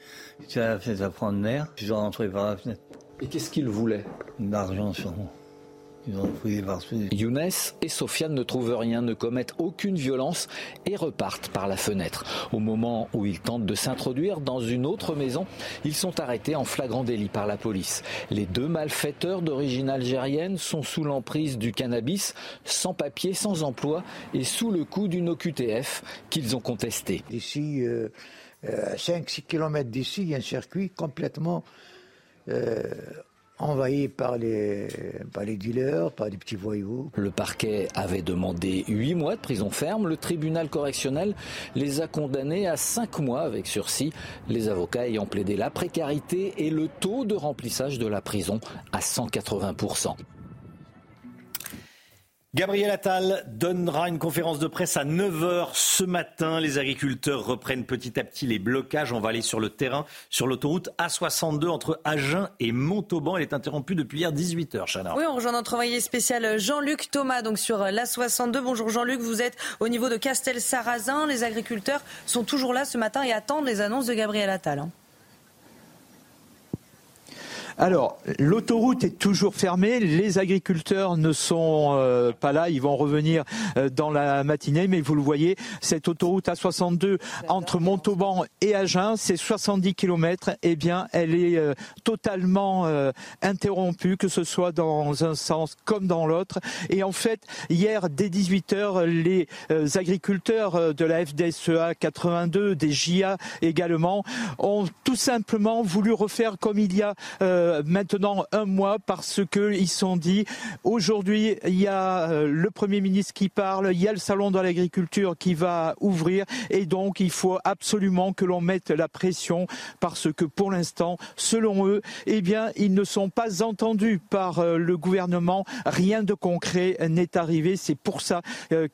ça fait à prendre l'air, puis ils sont rentrés par la fenêtre.
Et qu'est-ce qu'ils voulaient?
De l'argent, sûrement. Ils ont fouillé partout.
Younes et Sofiane ne trouvent rien, ne commettent aucune violence et repartent par la fenêtre. Au moment où ils tentent de s'introduire dans une autre maison, ils sont arrêtés en flagrant délit par la police. Les deux malfaiteurs d'origine algérienne sont sous l'emprise du cannabis, sans papier, sans emploi et sous le coup d'une OQTF qu'ils ont contestée.
Ici, euh, euh, à 5-6 km d'ici, il y a un circuit complètement euh, envahi par les, par les dealers, par des petits voyous.
Le parquet avait demandé 8 mois de prison ferme. Le tribunal correctionnel les a condamnés à 5 mois avec sursis. Les avocats ayant plaidé la précarité et le taux de remplissage de la prison à 180%.
Gabriel Attal donnera une conférence de presse à 9h ce matin. Les agriculteurs reprennent petit à petit les blocages. On va aller sur le terrain, sur l'autoroute A62 entre Agen et Montauban. Elle est interrompue depuis hier 18h, Chana.
Oui, on rejoint notre envoyé spécial Jean-Luc Thomas, donc sur l'A62. Bonjour Jean-Luc, vous êtes au niveau de Castel-Sarrazin. Les agriculteurs sont toujours là ce matin et attendent les annonces de Gabriel Attal. Hein.
Alors, l'autoroute est toujours fermée. Les agriculteurs ne sont euh, pas là. Ils vont revenir euh, dans la matinée. Mais vous le voyez, cette autoroute A62 entre Montauban et Agen, c'est 70 km. Eh bien, elle est euh, totalement interrompue, que ce soit dans un sens comme dans l'autre. Et en fait, hier, dès 18h, les agriculteurs de la FDSEA 82, des JA également, ont tout simplement voulu refaire comme il y a euh, maintenant un mois parce qu'ils sont dit aujourd'hui il y a euh, le Premier ministre qui parle, il y a le salon de l'agriculture qui va ouvrir et donc il faut absolument que l'on mette la pression parce que pour l'instant, selon eux, eh bien ils ne sont pas entendus par euh, le gouvernement, rien de concret n'est arrivé, c'est pour ça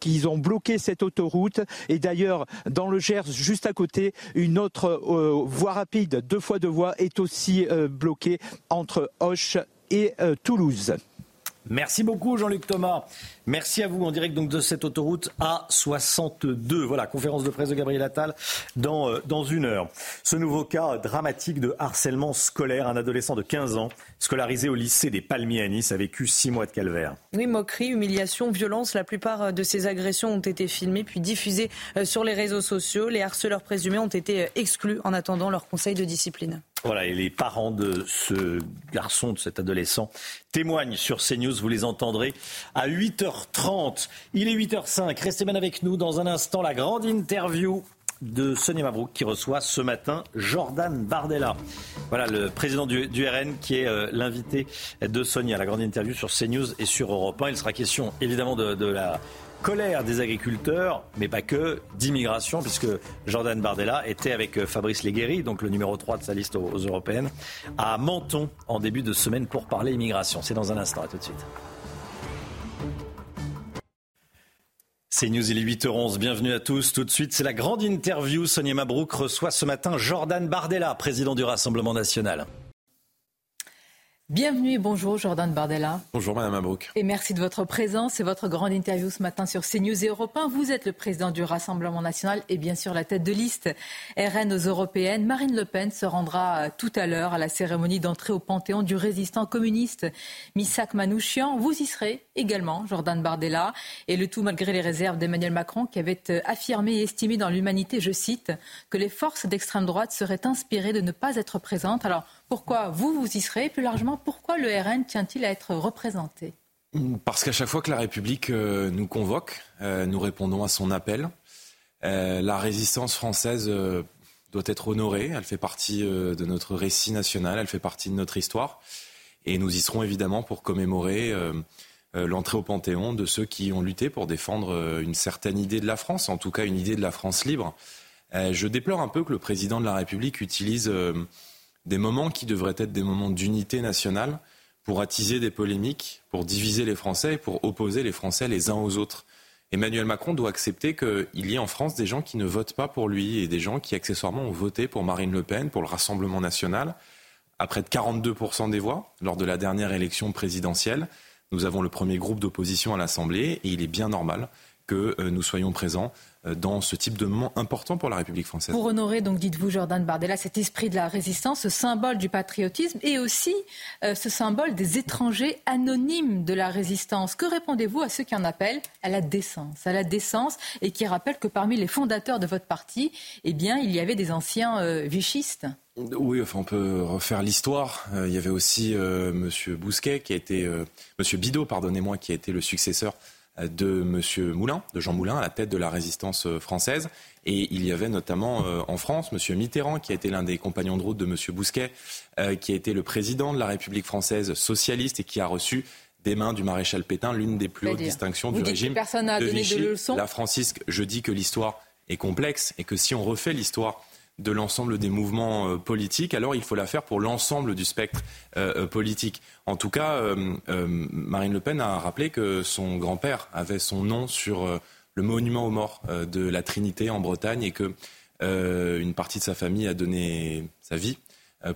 qu'ils ont bloqué cette autoroute. Et d'ailleurs dans le Gers juste à côté, une autre voie rapide, deux fois deux voies est aussi bloquée entre Hoche et euh, Toulouse.
Merci beaucoup Jean-Luc Thomas. Merci à vous en direct donc de cette autoroute A62. Voilà, conférence de presse de Gabriel Attal dans, euh, dans une heure. Ce nouveau cas dramatique de harcèlement scolaire, un adolescent de 15 ans scolarisé au lycée des Palmiers à Nice a vécu 6 mois de calvaire.
Oui, moquerie, humiliation, violence, la plupart de ces agressions ont été filmées puis diffusées euh, sur les réseaux sociaux. Les harceleurs présumés ont été exclus en attendant leur conseil de discipline.
Voilà, et les parents de ce garçon, de cet adolescent, témoignent sur CNews. Vous les entendrez à 8h30. Il est 8h05. Restez bien avec nous dans un instant. La grande interview de Sonia Mabrouk qui reçoit ce matin Jordan Bardella. Voilà le président du, RN qui est euh, l'invité de Sonia. La grande interview sur CNews et sur Europe 1. Il sera question évidemment de la colère des agriculteurs, mais pas que, d'immigration, puisque Jordan Bardella était avec euh, Fabrice Leguéry, donc le numéro 3 de sa liste aux, européennes, à Menton en début de semaine pour parler immigration. C'est dans un instant, à tout de suite. C'est News, il est 8h11, bienvenue à tous. Tout de suite, c'est la grande interview. Sonia Mabrouk reçoit ce matin Jordan Bardella, président du Rassemblement national.
Bienvenue et bonjour Jordan Bardella.
Bonjour Madame Abrouk.
Et merci de votre présence et votre grande interview ce matin sur CNews et Europe 1. Vous êtes le président du Rassemblement national et bien sûr la tête de liste RN aux européennes. Marine Le Pen se rendra euh, tout à l'heure à la cérémonie d'entrée au Panthéon du résistant communiste Missak Manouchian. Vous y serez également, Jordan Bardella. Et le tout malgré les réserves d'Emmanuel Macron qui avait euh, affirmé et estimé dans l'humanité, je cite, que les forces d'extrême droite seraient inspirées de ne pas être présentes. Alors pourquoi vous, vous y serez Plus largement, pourquoi le RN tient-il à être représenté?
Parce qu'à chaque fois que la République euh, nous convoque, euh, nous répondons à son appel. Euh, la résistance française doit être honorée. Elle fait partie de notre récit national, elle fait partie de notre histoire. Et nous y serons évidemment pour commémorer l'entrée au Panthéon de ceux qui ont lutté pour défendre une certaine idée de la France, en tout cas une idée de la France libre. je déplore un peu que le président de la République utilise des moments qui devraient être des moments d'unité nationale pour attiser des polémiques, pour diviser les Français et pour opposer les Français les uns aux autres. Emmanuel Macron doit accepter qu'il y ait en France des gens qui ne votent pas pour lui et des gens qui accessoirement ont voté pour Marine Le Pen, pour le Rassemblement national, à près de 42% des voix lors de la dernière élection présidentielle. Nous avons le premier groupe d'opposition à l'Assemblée et il est bien normal que euh, nous soyons présents dans ce type de moment important pour la République française.
Pour honorer, donc dites-vous Jordan Bardella, cet esprit de la résistance, ce symbole du patriotisme et aussi euh, ce symbole des étrangers anonymes de la résistance. Que répondez-vous à ceux qui en appellent à la décence, à la décence et qui rappellent que parmi les fondateurs de votre parti, eh bien, il y avait des anciens euh, vichistes?
Oui, enfin, on peut refaire l'histoire. il y avait aussi Monsieur Bousquet, qui a été, Monsieur Bidot, pardonnez-moi, qui a été le successeur de M. Moulin, de Jean Moulin, à la tête de la résistance euh, française. Et il y avait notamment en France M. Mitterrand, qui a été l'un des compagnons de route de M. Bousquet, qui a été le président de la République française socialiste et qui a reçu des mains du maréchal Pétain l'une des plus hautes distinctions du régime
personne n'a
de
donné
Vichy.
de leçons
La Francisque, je dis que l'histoire est complexe et que si on refait l'histoire de l'ensemble des mouvements euh, politiques, alors il faut la faire pour l'ensemble du spectre euh, euh, politique. En tout cas, Marine Le Pen a rappelé que son grand-père avait son nom sur le monument aux morts de la Trinité en Bretagne et que une partie de sa famille a donné sa vie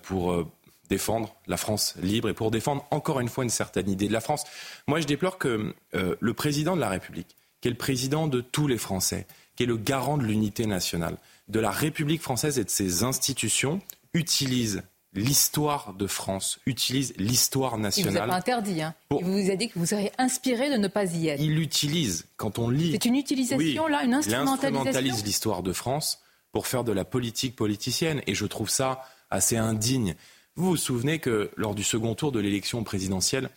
pour défendre la France libre et pour défendre encore une fois une certaine idée de la France. Moi, je déplore que le président de la République, qui est le président de tous les Français, qui est le garant de l'unité nationale, de la République française et de ses institutions, utilise l'histoire de France, utilise l'histoire
Il vous a
nationale.
pas interdit. Hein. Il vous a dit que vous seriez inspiré de ne pas y être.
Il l'utilise quand on lit.
C'est une utilisation,
Oui,
là, une
Il
instrumentalisation
instrumentalise l'histoire de France pour faire de la politique politicienne. Et je trouve ça assez indigne. Vous vous souvenez que lors du second tour de l'élection présidentielle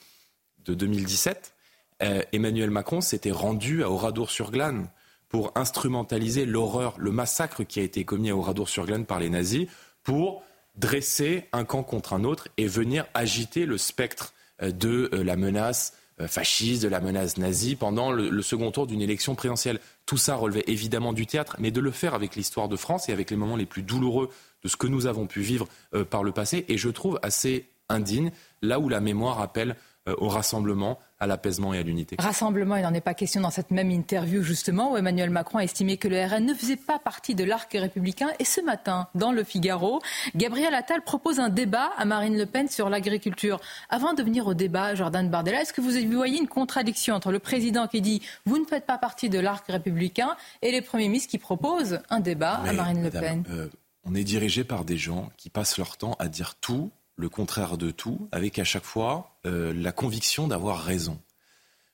de 2017, euh, Emmanuel Macron s'était rendu à Oradour-sur-Glane pour instrumentaliser l'horreur, le massacre qui a été commis à Oradour-sur-Glane par les nazis, pour dresser un camp contre un autre et venir agiter le spectre euh, de euh, la menace euh, fasciste, de la menace nazie pendant le, second tour d'une élection présidentielle. Tout ça relevait évidemment du théâtre, mais de le faire avec l'histoire de France et avec les moments les plus douloureux de ce que nous avons pu vivre par le passé, et je trouve assez indigne, là où la mémoire appelle au rassemblement, à l'apaisement et à l'unité.
Rassemblement, il n'en est pas question dans cette même interview, justement, où Emmanuel Macron a estimé que le RN ne faisait pas partie de l'arc républicain. Et ce matin, dans Le Figaro, Gabriel Attal propose un débat à Marine Le Pen sur l'agriculture. Avant de venir au débat, Jordan Bardella, est-ce que vous voyez une contradiction entre le président qui dit vous ne faites pas partie de l'arc républicain et les premiers ministres qui proposent un débat à Marine Le Pen?
euh, on est dirigé par des gens qui passent leur temps à dire tout, le contraire de tout, avec à chaque fois euh, la conviction d'avoir raison.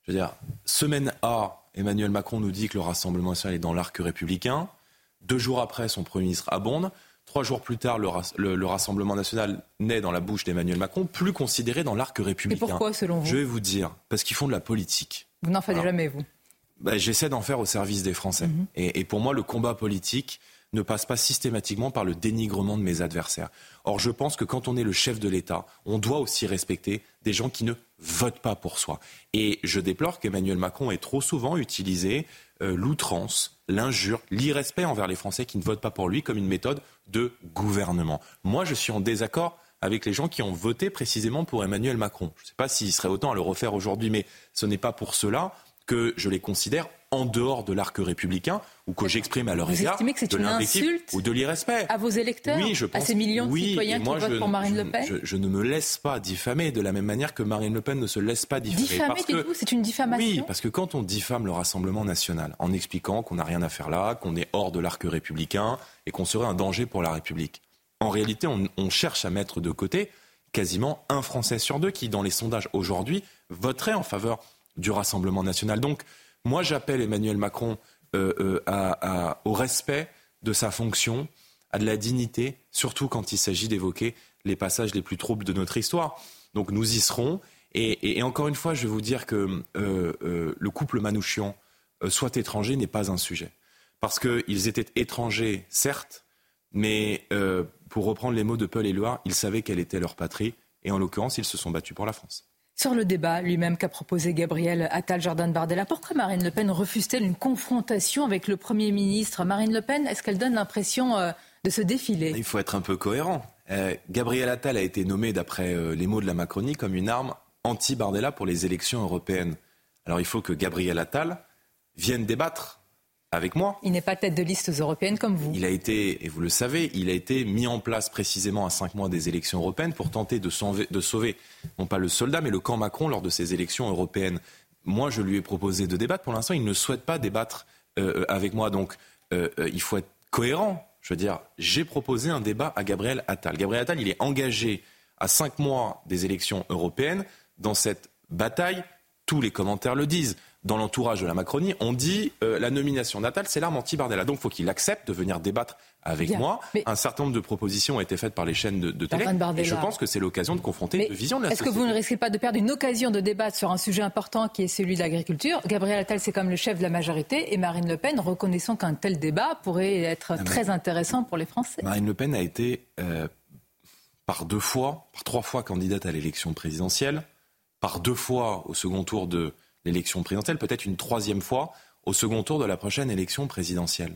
Je veux dire, semaine A, Emmanuel Macron nous dit que le Rassemblement national est dans l'arc républicain. Deux jours après, son Premier ministre abonde. Trois jours plus tard, le, ras- le- le Rassemblement national naît dans la bouche d'Emmanuel Macron, plus considéré dans l'arc républicain.
pourquoi, selon vous?
Je vais vous dire, parce qu'ils font de la politique.
Vous n'en faites
Alors,
jamais, vous?
Bah, J'essaie d'en faire au service des Français.
Mhm.
et, et pour moi, le combat politique ne passe pas systématiquement par le dénigrement de mes adversaires. Or, je pense que quand on est le chef de l'État, on doit aussi respecter des gens qui ne votent pas pour soi. Et je déplore qu'Emmanuel Macron ait trop souvent utilisé euh, l'outrance, l'injure, l'irrespect envers les Français qui ne votent pas pour lui comme une méthode de gouvernement. Moi, je suis en désaccord avec les gens qui ont voté précisément pour Emmanuel Macron. Je ne sais pas s'il serait autant à le refaire aujourd'hui, mais ce n'est pas pour cela que je les considère en dehors de l'arc républicain ou que j'exprime à leur égard
estimez que c'est
de
une
l'invective
insulte
ou de l'irrespect.
À vos électeurs
Oui, je pense.
À ces millions de
oui,
citoyens
moi,
qui votent
je-
pour Marine
je-
Le Pen
je, je ne me laisse pas diffamer de la même manière que Marine Le Pen ne se laisse pas diffamer.
Diffamer, dites-vous, c'est une diffamation
oui, parce que quand on diffame le Rassemblement national en expliquant qu'on n'a rien à faire là, qu'on est hors de l'arc républicain et qu'on serait un danger pour la République, en réalité, on, on cherche à mettre de côté quasiment un Français sur deux qui, dans les sondages aujourd'hui, voterait en faveur du Rassemblement national. Donc, moi, j'appelle Emmanuel Macron euh, euh, au respect de sa fonction, à de la dignité, surtout quand il s'agit d'évoquer les passages les plus troubles de notre histoire. Donc nous y serons. Et, et- et encore une fois, je vais vous dire que euh, le couple Manouchian soit étranger n'est pas un sujet. Parce qu'ils étaient étrangers, certes, mais pour reprendre les mots de Paul Éluard, ils savaient quelle était leur patrie. Et en l'occurrence, ils se sont battus pour la France.
Sur le débat lui-même qu'a proposé Gabriel Attal Jordan Bardella, pourquoi Marine Le Pen refuse-t-elle une confrontation avec le Premier ministre? Marine Le Pen, est-ce qu'elle donne l'impression euh, de se défiler?
Il faut être un peu cohérent. Euh, Gabriel Attal a été nommé, d'après euh, les mots de la Macronie, comme une arme anti-Bardella pour les élections européennes. Alors il faut que Gabriel Attal vienne débattre avec moi.
Il n'est pas tête de liste européenne comme vous.
Il a été, et vous le savez, il a été mis en place précisément à cinq mois des élections européennes pour tenter de sauver, de sauver non pas le soldat, mais le camp Macron lors de ces élections européennes. Moi, je lui ai proposé de débattre. Pour l'instant, il ne souhaite pas débattre euh, avec moi. Donc, euh, euh, il faut être cohérent. Je veux dire, j'ai proposé un débat à Gabriel Attal. Gabriel Attal, il est engagé à cinq mois des élections européennes dans cette bataille. Tous les commentaires le disent. Dans l'entourage de la Macronie, on dit euh, la nomination d'Attal, c'est l'arme anti-Bardella. Donc, il faut qu'il accepte de venir débattre avec moi. Un certain nombre de propositions ont été faites par les chaînes de, de télé. Et je pense que c'est l'occasion de confronter deux visions de la
Est-ce que vous ne risquez pas de perdre une occasion de débattre sur un sujet important qui est celui de l'agriculture? Gabriel Attal, c'est comme le chef de la majorité, et Marine Le Pen, reconnaissant qu'un tel débat pourrait être très intéressant pour les Français.
Marine Le Pen a été euh, par deux fois, par trois fois candidate à l'élection présidentielle, par deux fois au second tour de l'élection présidentielle, peut-être une troisième fois au second tour de la prochaine élection présidentielle.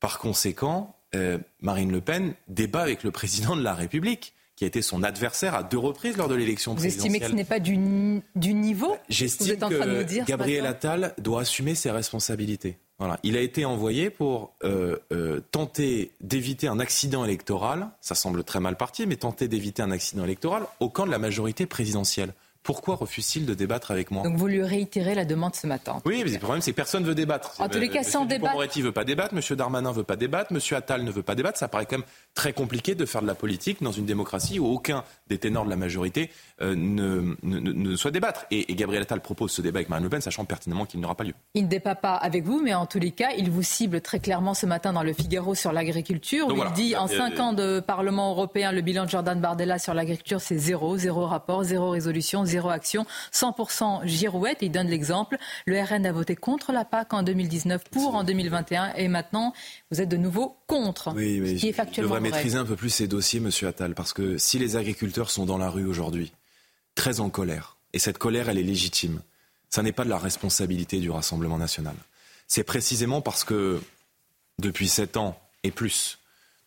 Par conséquent, euh, Marine Le Pen débat avec le président de la République qui a été son adversaire à deux reprises lors de l'élection présidentielle.
Vous estimez que ce n'est pas du, du niveau
J'estime que Gabriel Attal doit assumer ses responsabilités. Voilà. Il a été envoyé pour euh, euh, tenter d'éviter un accident électoral, ça semble très mal parti, mais tenter d'éviter un accident électoral au camp de la majorité présidentielle. Pourquoi refuse-t-il de débattre avec moi?
Donc vous lui réitérez la demande ce matin.
Oui, mais le problème, c'est que personne ne veut débattre.
En tous les cas, sans débattre.
Moretti ne veut pas débattre, M. Darmanin ne veut pas débattre, M. Attal ne veut pas débattre. Ça paraît quand même très compliqué de faire de la politique dans une démocratie où aucun des ténors de la majorité euh, ne, ne, ne, soit débattre. Et, et, Gabriel Attal propose ce débat avec Marine Le Pen, sachant pertinemment qu'il n'aura pas lieu.
Il ne débat pas avec vous, mais en tous les cas, il vous cible très clairement ce matin dans le Figaro sur l'agriculture. Il dit en cinq ans de Parlement européen, le bilan de Jordan Bardella sur l'agriculture, c'est zéro, zéro rapport, zéro résolution, zéro action. 100% girouette. il donne l'exemple. Le RN a voté contre la PAC en 2019, pour en 2021. Et maintenant, vous êtes de nouveau contre.
Oui, mais qui est factuellement devrait maîtriser un peu plus ces dossiers, Monsieur Attal. Parce que si les agriculteurs sont dans la rue aujourd'hui, très en colère, et cette colère, elle est légitime, ça n'est pas de la responsabilité du Rassemblement national. C'est précisément parce que depuis sept ans et plus,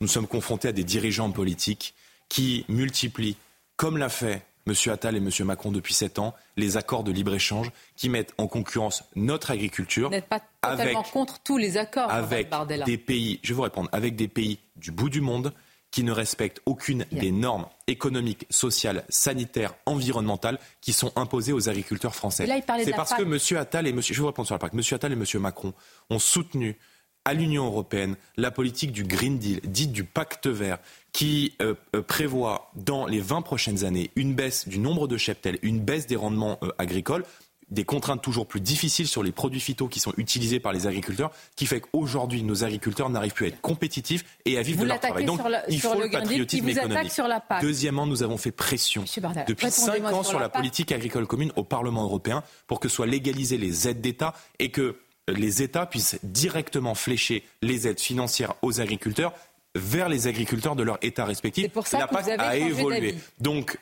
nous sommes confrontés à des dirigeants politiques qui multiplient, comme l'a fait M. Attal et M. Macron depuis sept ans, les accords de libre-échange qui mettent en concurrence notre agriculture.
Vous n'êtes pas totalement avec, contre tous les accords,
avec des pays, je vais vous répondre, avec des pays du bout du monde qui ne respectent aucune des normes économiques, sociales, sanitaires, environnementales qui sont imposées aux agriculteurs français. C'est parce que M. Attal et M. Je vais vous répondre sur la PAC. M. Attal et M. Macron ont soutenu à l'Union européenne la politique du Green Deal, dite du pacte vert, qui euh, euh, prévoit dans les 20 prochaines années une baisse du nombre de cheptels, une baisse des rendements euh, agricoles, des contraintes toujours plus difficiles sur les produits phyto qui sont utilisés par les agriculteurs, qui fait qu'aujourd'hui nos agriculteurs n'arrivent plus à être compétitifs et à vivre de leur travail. Donc il faut le, patriotisme économique.
Sur la
Deuxièmement, nous avons fait pression depuis cinq ans sur, la, politique agricole commune au Parlement européen pour que soient légalisées les aides d'État et que les États puissent directement flécher les aides financières aux agriculteurs vers les agriculteurs de leur État respectif.
Pour ça
la
PAC
a évolué. Donc,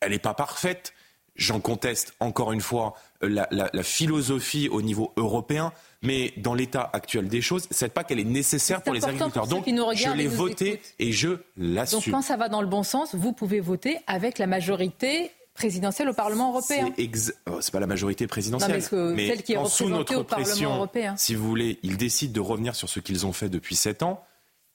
elle n'est pas parfaite. J'en conteste encore une fois la, la, la, philosophie au niveau européen, mais dans l'état actuel des choses, cette PAC elle est nécessaire pour les agriculteurs.
Donc,
je l'ai
voté
et je l'assume.
Donc, quand ça va dans le bon sens, vous pouvez voter avec la majorité présidentielle au Parlement européen.
C'est ex... oh, pas la majorité présidentielle.
Non, mais, celle qui est
sous notre
au
pression,
européen.
si vous voulez, ils décident de revenir sur ce qu'ils ont fait depuis sept ans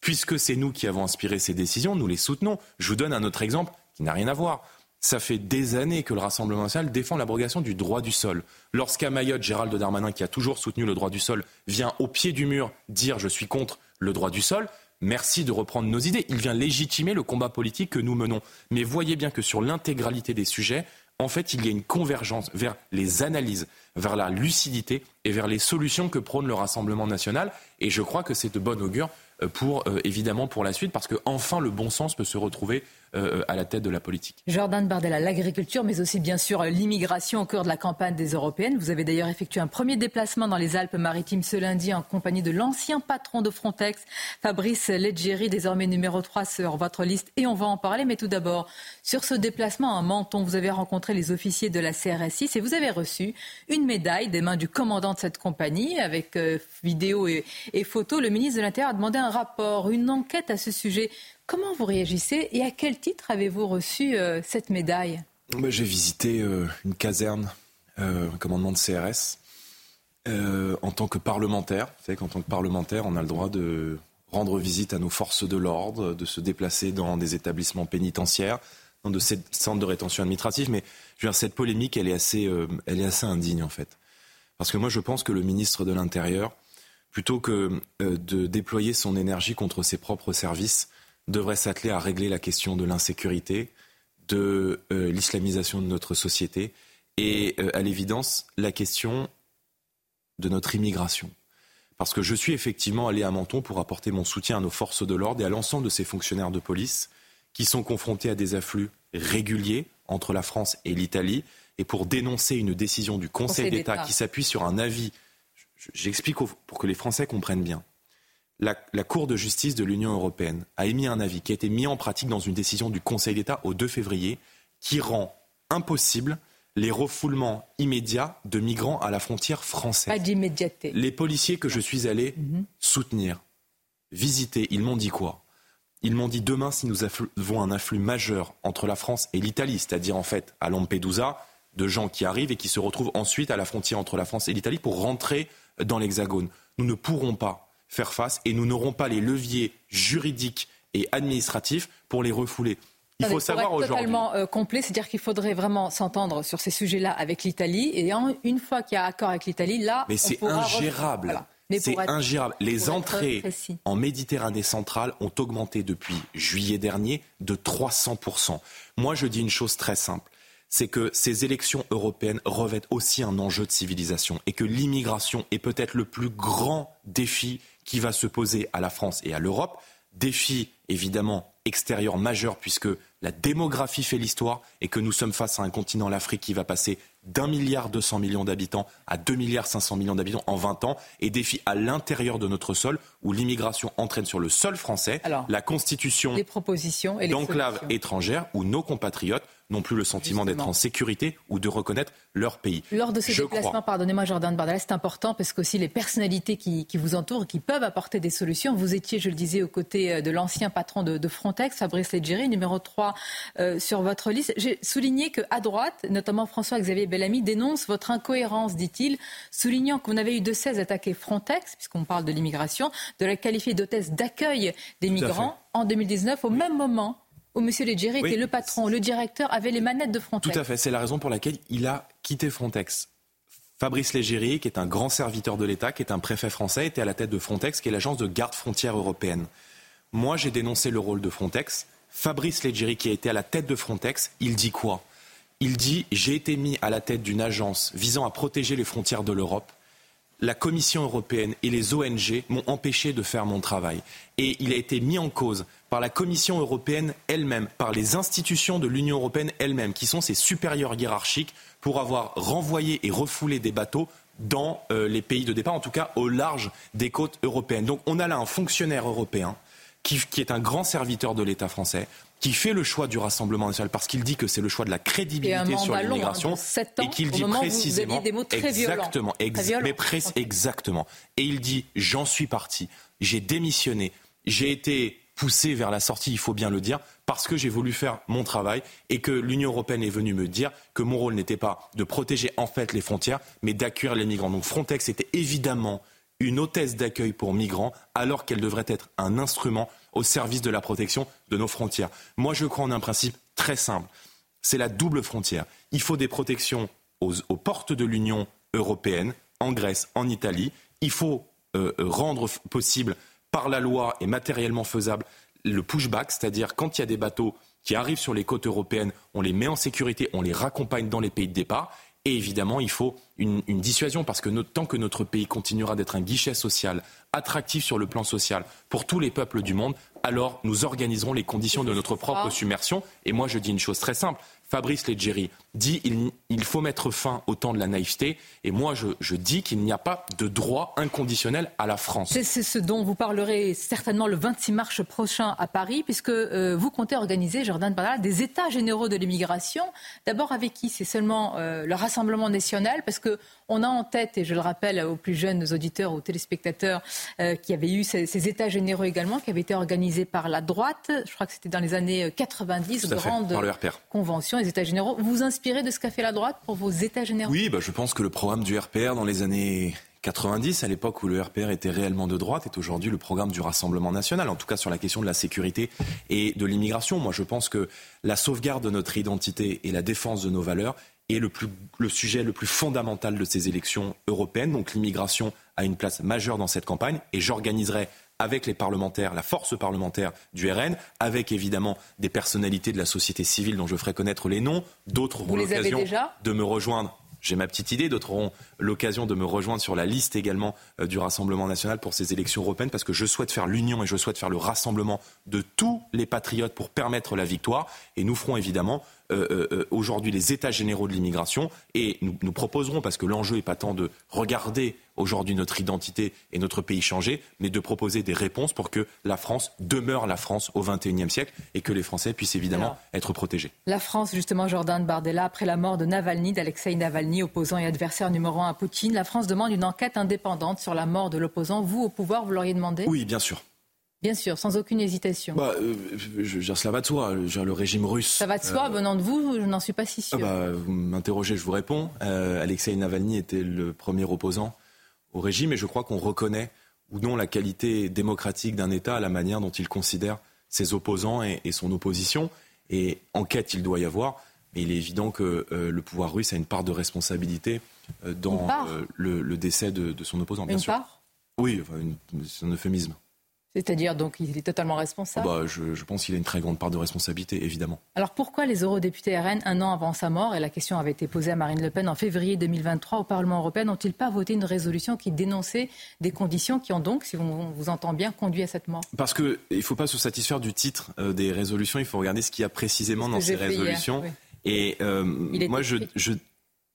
puisque c'est nous qui avons inspiré ces décisions, nous les soutenons. Je vous donne un autre exemple qui n'a rien à voir. Ça fait des années que le Rassemblement national défend l'abrogation du droit du sol. Lorsqu'à Mayotte, Gérald Darmanin, qui a toujours soutenu le droit du sol, vient au pied du mur dire je suis contre le droit du sol, merci de reprendre nos idées. Il vient légitimer le combat politique que nous menons. Mais voyez bien que sur l'intégralité des sujets, en fait, il y a une convergence vers les analyses, vers la lucidité et vers les solutions que prône le Rassemblement national. Et je crois que c'est de bon augure pour euh, évidemment pour la suite parce que enfin le bon sens peut se retrouver euh, à la tête de la politique.
Jordan Bardella, l'agriculture, mais aussi bien sûr l'immigration au cœur de la campagne des Européennes. Vous avez d'ailleurs effectué un premier déplacement dans les Alpes-Maritimes ce lundi en compagnie de l'ancien patron de Frontex, Fabrice Leggeri, désormais numéro 3 sur votre liste, et on va en parler. Mais tout d'abord, sur ce déplacement à Menton, vous avez rencontré les officiers de la CRS6 et vous avez reçu une médaille des mains du commandant de cette compagnie avec vidéo et, et photos. Le ministre de l'Intérieur a demandé un rapport, une enquête à ce sujet. Comment vous réagissez et à quel titre avez-vous reçu euh, cette médaille?
J'ai visité euh, une caserne, euh, un commandement de CRS, en tant que parlementaire. Vous savez qu'en tant que parlementaire, on a le droit de rendre visite à nos forces de l'ordre, de se déplacer dans des établissements pénitentiaires, dans de ces centres de rétention administrative. Mais cette polémique, elle est, assez, elle est assez indigne, en fait. Parce que moi, je pense que le ministre de l'Intérieur, plutôt que de déployer son énergie contre ses propres services, devrait s'atteler à régler la question de l'insécurité, de euh, l'islamisation de notre société et, euh, à l'évidence, la question de notre immigration. parce que je suis effectivement allé à Menton pour apporter mon soutien à nos forces de l'ordre et à l'ensemble de ces fonctionnaires de police qui sont confrontés à des afflux réguliers entre la France et l'Italie et pour dénoncer une décision du Conseil,
Conseil
d'État qui s'appuie sur un avis. J'explique pour que les Français comprennent bien. La, la Cour de justice de l'Union européenne a émis un avis qui a été mis en pratique dans une décision du Conseil d'État au 2 février qui rend impossible les refoulements immédiats de migrants à la frontière française.
Pas d'immédiateté.
Les policiers que je suis allé
Mhm.
soutenir, visiter, ils m'ont dit quoi? Ils m'ont dit demain, si nous avons un afflux majeur entre la France et l'Italie, c'est-à-dire en fait à Lampedusa, de gens qui arrivent et qui se retrouvent ensuite à la frontière entre la France et l'Italie pour rentrer dans l'Hexagone. Nous ne pourrons pas faire face et nous n'aurons pas les leviers juridiques et administratifs pour les refouler. Il faut savoir aujourd'hui.
totalement euh, complet, c'est-à-dire qu'il faudrait vraiment s'entendre sur ces sujets-là avec l'Italie. Et en- une fois qu'il y a accord avec l'Italie, là,
Mais c'est ingérable.
Voilà. Mais
C'est ingérable. Les entrées en Méditerranée centrale ont augmenté depuis juillet dernier de 300%. Moi, je dis une chose très simple. C'est que ces élections européennes revêtent aussi un enjeu de civilisation et que l'immigration est peut-être le plus grand défi qui va se poser à la France et à l'Europe. Défi évidemment extérieur majeur puisque la démographie fait l'histoire et que nous sommes face à un continent, l'Afrique, qui va passer d'un milliard 200 millions d'habitants à 2 milliards 500 millions d'habitants en 20 ans et défi à l'intérieur de notre sol où l'immigration entraîne sur le sol français la constitution
propositions et
d'enclaves étrangères où nos compatriotes n'ont plus le sentiment d'être en sécurité ou de reconnaître leur pays.
Lors de ces
Je
déplacements,
crois.
pardonnez-moi Jordan Bardella, c'est important parce qu'aussi les personnalités qui, qui vous entourent, qui peuvent apporter des solutions. Vous étiez, je le disais, aux côtés euh, de l'ancien patron de, de Frontex, Fabrice Leggeri, numéro 3 euh, sur votre liste. J'ai souligné qu'à droite, notamment François-Xavier Bellamy, dénonce votre incohérence, dit-il, soulignant qu'on avait eu de 16 attaquer Frontex, puisqu'on parle de l'immigration, de la qualifier d'hôtesse d'accueil des
Tout
migrants en 2019, au même moment où M. Leggeri
Oui.
était le patron, le directeur, avait les manettes de Frontex.
Tout à fait, c'est la raison pour laquelle il a quitté Frontex. Fabrice Légéry, qui est un grand serviteur de l'État, qui est un préfet français, était à la tête de Frontex, qui est l'agence de garde frontière européenne. Moi, j'ai dénoncé le rôle de Frontex. Fabrice Légéry, qui a été à la tête de Frontex, il dit quoi? Il dit J'ai été mis à la tête d'une agence visant à protéger les frontières de l'Europe. La Commission européenne et les ONG m'ont empêché de faire mon travail. Et il a été mis en cause par la Commission européenne elle-même, par les institutions de l'Union européenne elle-même, qui sont ses supérieurs hiérarchiques, pour avoir renvoyé et refoulé des bateaux dans euh, les pays de départ, en tout cas au large des côtes européennes. Donc on a là un fonctionnaire européen qui, qui est un grand serviteur de l'État français, qui fait le choix du Rassemblement national parce qu'il dit que c'est le choix de la crédibilité sur l'immigration
hein, ans,
et qu'il dit précisément
des mots très
exactement, ex- mais pré- exactement. Et il dit j'en suis parti, j'ai démissionné, j'ai été poussé vers la sortie, il faut bien le dire, parce que j'ai voulu faire mon travail et que l'Union européenne est venue me dire que mon rôle n'était pas de protéger en fait les frontières, mais d'accueillir les migrants. Donc Frontex était évidemment une hôtesse d'accueil pour migrants, alors qu'elle devrait être un instrument au service de la protection de nos frontières. Moi, je crois en un principe très simple. C'est la double frontière. Il faut des protections aux, portes de l'Union européenne, en Grèce, en Italie. Il faut euh, euh, rendre possible par la loi et matériellement faisable le pushback, c'est-à-dire quand il y a des bateaux qui arrivent sur les côtes européennes, on les met en sécurité, on les raccompagne dans les pays de départ. Et évidemment, il faut une, une dissuasion parce que tant que notre pays continuera d'être un guichet social attractif sur le plan social pour tous les peuples du monde, alors nous organiserons les conditions de notre propre submersion. Et moi, je dis une chose très simple. Fabrice Leggeri dit il, il faut mettre fin au temps de la naïveté. Et moi, je, je dis qu'il n'y a pas de droit inconditionnel à la France.
C'est ce dont vous parlerez certainement le 26 mars prochain à Paris, puisque euh, vous comptez organiser, Jordan Bardella, des États généraux de l'immigration. D'abord avec qui? C'est seulement euh, le Rassemblement national, parce que on a en tête, et je le rappelle aux plus jeunes auditeurs, aux téléspectateurs, euh, qui avaient eu ces, ces États généraux également, qui avaient été organisés par la droite. Je crois que c'était dans les années 90,
Tout à fait,
grande convention, les États généraux. Vous vous inspirez de ce qu'a fait la droite pour vos États généraux?
Oui, bah, je pense que le programme du RPR dans les années 90, à l'époque où le RPR était réellement de droite, est aujourd'hui le programme du Rassemblement national, en tout cas sur la question de la sécurité et de l'immigration. Moi, je pense que la sauvegarde de notre identité et la défense de nos valeurs est le, plus, le sujet le plus fondamental de ces élections européennes. Donc l'immigration a une place majeure dans cette campagne et j'organiserai avec les parlementaires, la force parlementaire du RN, avec évidemment des personnalités de la société civile dont je ferai connaître les noms. D'autres auront l'occasion de me rejoindre j'ai ma petite idée. D'autres auront l'occasion de me rejoindre sur la liste également euh, du Rassemblement national pour ces élections européennes parce que je souhaite faire l'union et je souhaite faire le rassemblement de tous les patriotes pour permettre la victoire. Et nous ferons évidemment euh, euh, aujourd'hui les états généraux de l'immigration et nous, nous proposerons, parce que l'enjeu n'est pas tant de regarder aujourd'hui notre identité et notre pays changer, mais de proposer des réponses pour que la France demeure la France au XXIe siècle et que les Français puissent évidemment
Alors,
être protégés.
La France, justement, Jordan Bardella, après la mort de Navalny, d'Alexei Navalny, opposant et adversaire numéro un à Poutine, la France demande une enquête indépendante sur la mort de l'opposant. Vous, au pouvoir, vous l'auriez demandé
Oui, bien sûr.
Bien sûr, sans aucune hésitation.
Bah, euh, je, je cela va de soi. Le régime russe.
Ça va de soi,
euh,
venant de vous, je n'en suis pas si
Ah
sûr.
bah, vous m'interrogez, je vous réponds. Euh, Alexei Navalny était le premier opposant au régime et je crois qu'on reconnaît ou non la qualité démocratique d'un État à la manière dont il considère ses opposants et, et son opposition. Et enquête, il doit y avoir. Mais il est évident que euh, le pouvoir russe a une part de responsabilité euh, dans euh, le, le décès de, de son opposant, bien
Une
sûr.
part
Oui, enfin, c'est un euphémisme.
C'est-à-dire, donc, il est totalement
Ah
responsable.
bah, je, je pense qu'il a une très grande part de responsabilité, évidemment.
Alors pourquoi les eurodéputés RN, un an avant sa mort, et la question avait été posée à Marine Le Pen en février 2023 au Parlement européen, n'ont-ils pas voté une résolution qui dénonçait des conditions qui ont donc, si on vous entend bien, conduit à cette mort?
Parce qu'il ne faut pas se satisfaire du titre des résolutions, il faut regarder ce qu'il y a précisément dans
ce
ces
fait hier,
résolutions.
oui.
Et euh,
Il est
moi, je.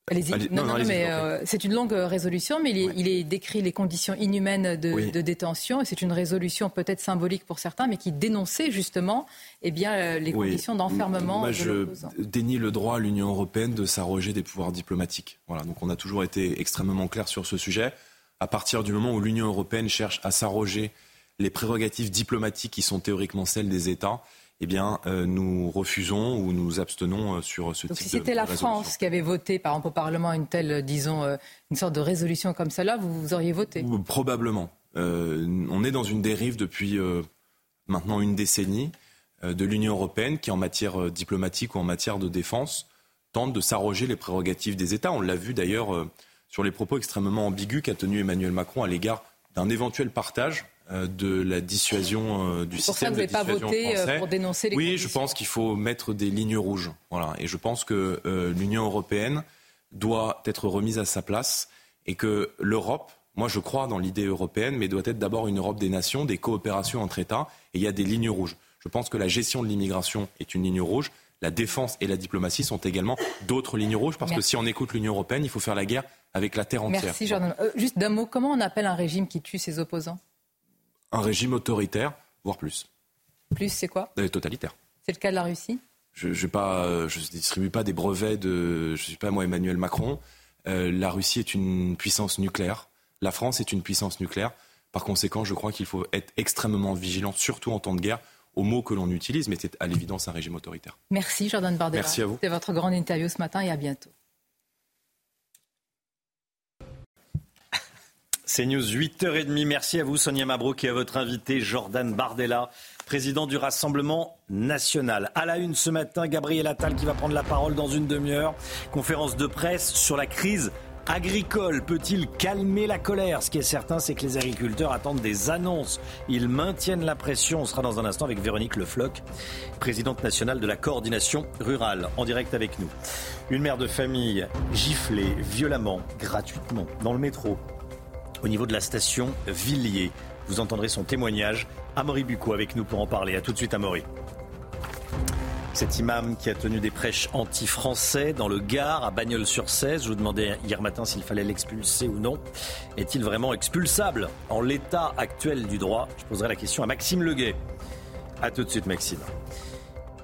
Allez-
non,
non,
non, mais euh, c'est une longue euh, résolution, mais il est, il est décrit les conditions inhumaines de,
Oui.
de détention, et c'est une résolution peut-être symbolique pour certains, mais qui dénonçait justement eh bien, les
oui.
conditions d'enfermement
Moi,
de
je dénie le droit à l'Union européenne de s'arroger des pouvoirs diplomatiques. Voilà, donc on a toujours été extrêmement clair sur ce sujet. À partir du moment où l'Union européenne cherche à s'arroger les prérogatives diplomatiques qui sont théoriquement celles des États, eh bien, euh, nous refusons ou nous abstenons euh, sur ce
Donc
type
si
de
c'était la. France qui avait voté, par exemple, au Parlement, une telle, euh, disons, une sorte de résolution comme celle-là, vous, vous auriez voté?
Probablement. On est dans une dérive depuis maintenant une décennie de l'Union européenne qui, en matière diplomatique ou en matière de défense, tente de s'arroger les prérogatives des États. On l'a vu d'ailleurs sur les propos extrêmement ambigus qu'a tenu Emmanuel Macron à l'égard d'un éventuel partage de la dissuasion euh, du
pour ça
système
que vous
de
n'avez pas
dissuasion
voté euh,
français.
pour dénoncer les
Oui,
conditions.
je pense qu'il faut mettre des lignes rouges. Voilà. Et je pense que euh, l'Union européenne doit être remise à sa place et que l'Europe, moi je crois dans l'idée européenne, mais doit être d'abord une Europe des nations, des coopérations entre États, et il y a des lignes rouges. Je pense que la gestion de l'immigration est une ligne rouge. La défense et la diplomatie sont également d'autres lignes rouges, parce que si on écoute l'Union européenne, il faut faire la guerre avec la terre entière.
Merci, Jordan. Euh, juste d'un mot, comment on appelle un régime qui tue ses opposants?
Un régime autoritaire, voire plus,
Plus, c'est quoi?
Euh, totalitaire.
C'est le cas de la Russie?
Je ne distribue pas des brevets de. Je ne suis pas moi Emmanuel Macron. Euh, la Russie est une puissance nucléaire. La France est une puissance nucléaire. Par conséquent, je crois qu'il faut être extrêmement vigilant, surtout en temps de guerre, aux mots que l'on utilise, mais c'est à l'évidence un régime autoritaire.
Merci, Jordan Bardella.
Merci à vous.
C'était votre grande interview ce matin et à bientôt.
C'est News 8h30. Merci à vous, Sonia Mabrouk, et à votre invité, Jordan Bardella, président du Rassemblement national. À la une ce matin, Gabriel Attal qui va prendre la parole dans une demi-heure. Conférence de presse sur la crise agricole. Peut-il calmer la colère? Ce qui est certain, c'est que les agriculteurs attendent des annonces. Ils maintiennent la pression. On sera dans un instant avec Véronique Lefloc, présidente nationale de la coordination rurale, en direct avec nous. Une mère de famille giflée violemment, gratuitement, dans le métro, au niveau de la station Villiers. Vous entendrez son témoignage. Amaury Bucco avec nous pour en parler. A tout de suite, Amaury. Cet imam qui a tenu des prêches anti-français dans le Gard, à Bagnols-sur-Cèze. Je vous demandais hier matin s'il fallait l'expulser ou non. Est-il vraiment expulsable en l'état actuel du droit? Je poserai la question à Maxime Leguet. A tout de suite, Maxime.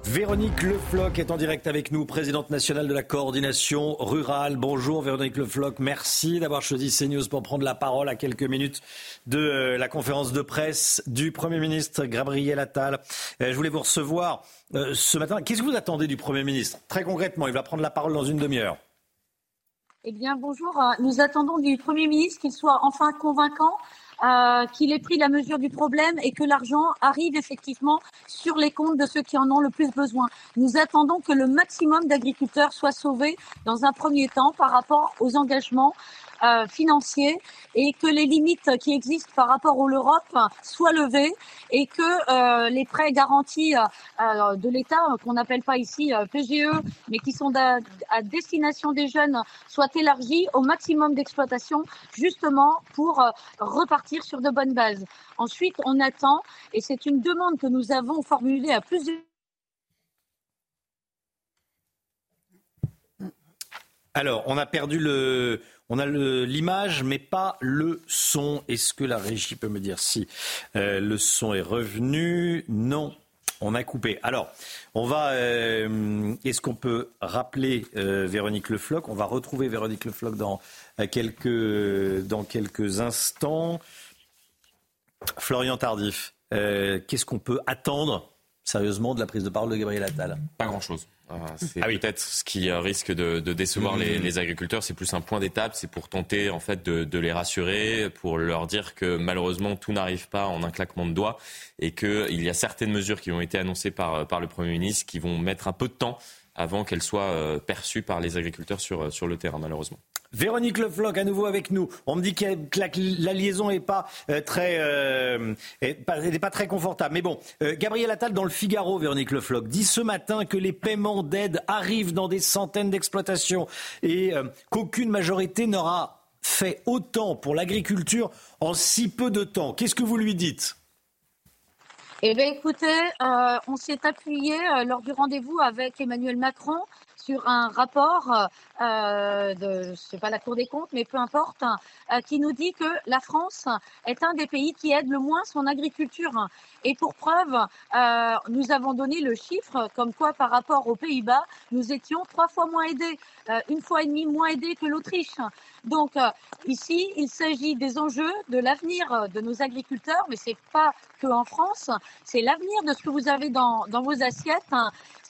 Véronique Lefloc est en direct avec nous, présidente nationale de la coordination rurale. Bonjour Véronique Lefloc, merci d'avoir choisi CNews pour prendre la parole à quelques minutes de euh, la conférence de presse du Premier ministre Gabriel Attal. Euh, Je voulais vous recevoir euh, ce matin. Qu'est-ce que vous attendez du Premier ministre? Très concrètement, il va prendre la parole dans une demi-heure.
Eh bien, bonjour. Nous attendons du Premier ministre qu'il soit enfin convaincant, qu'il ait pris la mesure du problème et que l'argent arrive effectivement sur les comptes de ceux qui en ont le plus besoin. Nous attendons que le maximum d'agriculteurs soient sauvés dans un premier temps par rapport aux engagements euh, financiers et que les limites qui existent par rapport à l'Europe soient levées et que les prêts garantis de l'État, qu'on n'appelle pas ici PGE, mais qui sont à destination des jeunes, soient élargis au maximum d'exploitation, justement pour repartir sur de bonnes bases. Ensuite, on attend, et c'est une demande que nous avons formulée à plusieurs
Alors, on a perdu le, on a l'image, mais pas le son. Est-ce que la régie peut me dire si euh, le son est revenu? Non, on a coupé. Alors, on va. Euh, est-ce qu'on peut rappeler euh, Véronique Le Floch On va retrouver Véronique Le Floch dans quelques dans quelques instants. Florian Tardif, qu'est-ce qu'on peut attendre sérieusement de la prise de parole de Gabriel Attal?
Pas grand-chose. Euh, c'est ah peut-être ce qui euh, risque de, décevoir les, les, agriculteurs. C'est plus un point d'étape. C'est pour tenter en fait de, les rassurer, pour leur dire que malheureusement tout n'arrive pas en un claquement de doigts et qu'il y a certaines mesures qui ont été annoncées par, par le Premier ministre qui vont mettre un peu de temps avant qu'elles soient euh, perçues par les agriculteurs sur, sur le terrain, malheureusement.
Véronique Le Floch, à nouveau avec nous. On me dit que la, liaison n'est pas, euh, très, euh, pas, très confortable. Mais bon, euh, Gabriel Attal dans le Figaro, Véronique Le Floch, dit ce matin que les paiements d'aide arrivent dans des centaines d'exploitations et qu'aucune majorité n'aura fait autant pour l'agriculture en si peu de temps. Qu'est-ce que vous lui dites?
Eh bien, écoutez, on s'est appuyé lors du rendez-vous avec Emmanuel Macron sur un rapport euh, de, pas la Cour des comptes, mais peu importe, euh, qui nous dit que la France est un des pays qui aide le moins son agriculture. Et pour preuve, euh, nous avons donné le chiffre comme quoi par rapport aux Pays-Bas, nous étions trois fois moins aidés, euh, une fois et demie moins aidés que l'Autriche. Donc euh, ici, il s'agit des enjeux de l'avenir de nos agriculteurs, mais c'est pas que en France, c'est l'avenir de ce que vous avez dans, dans vos assiettes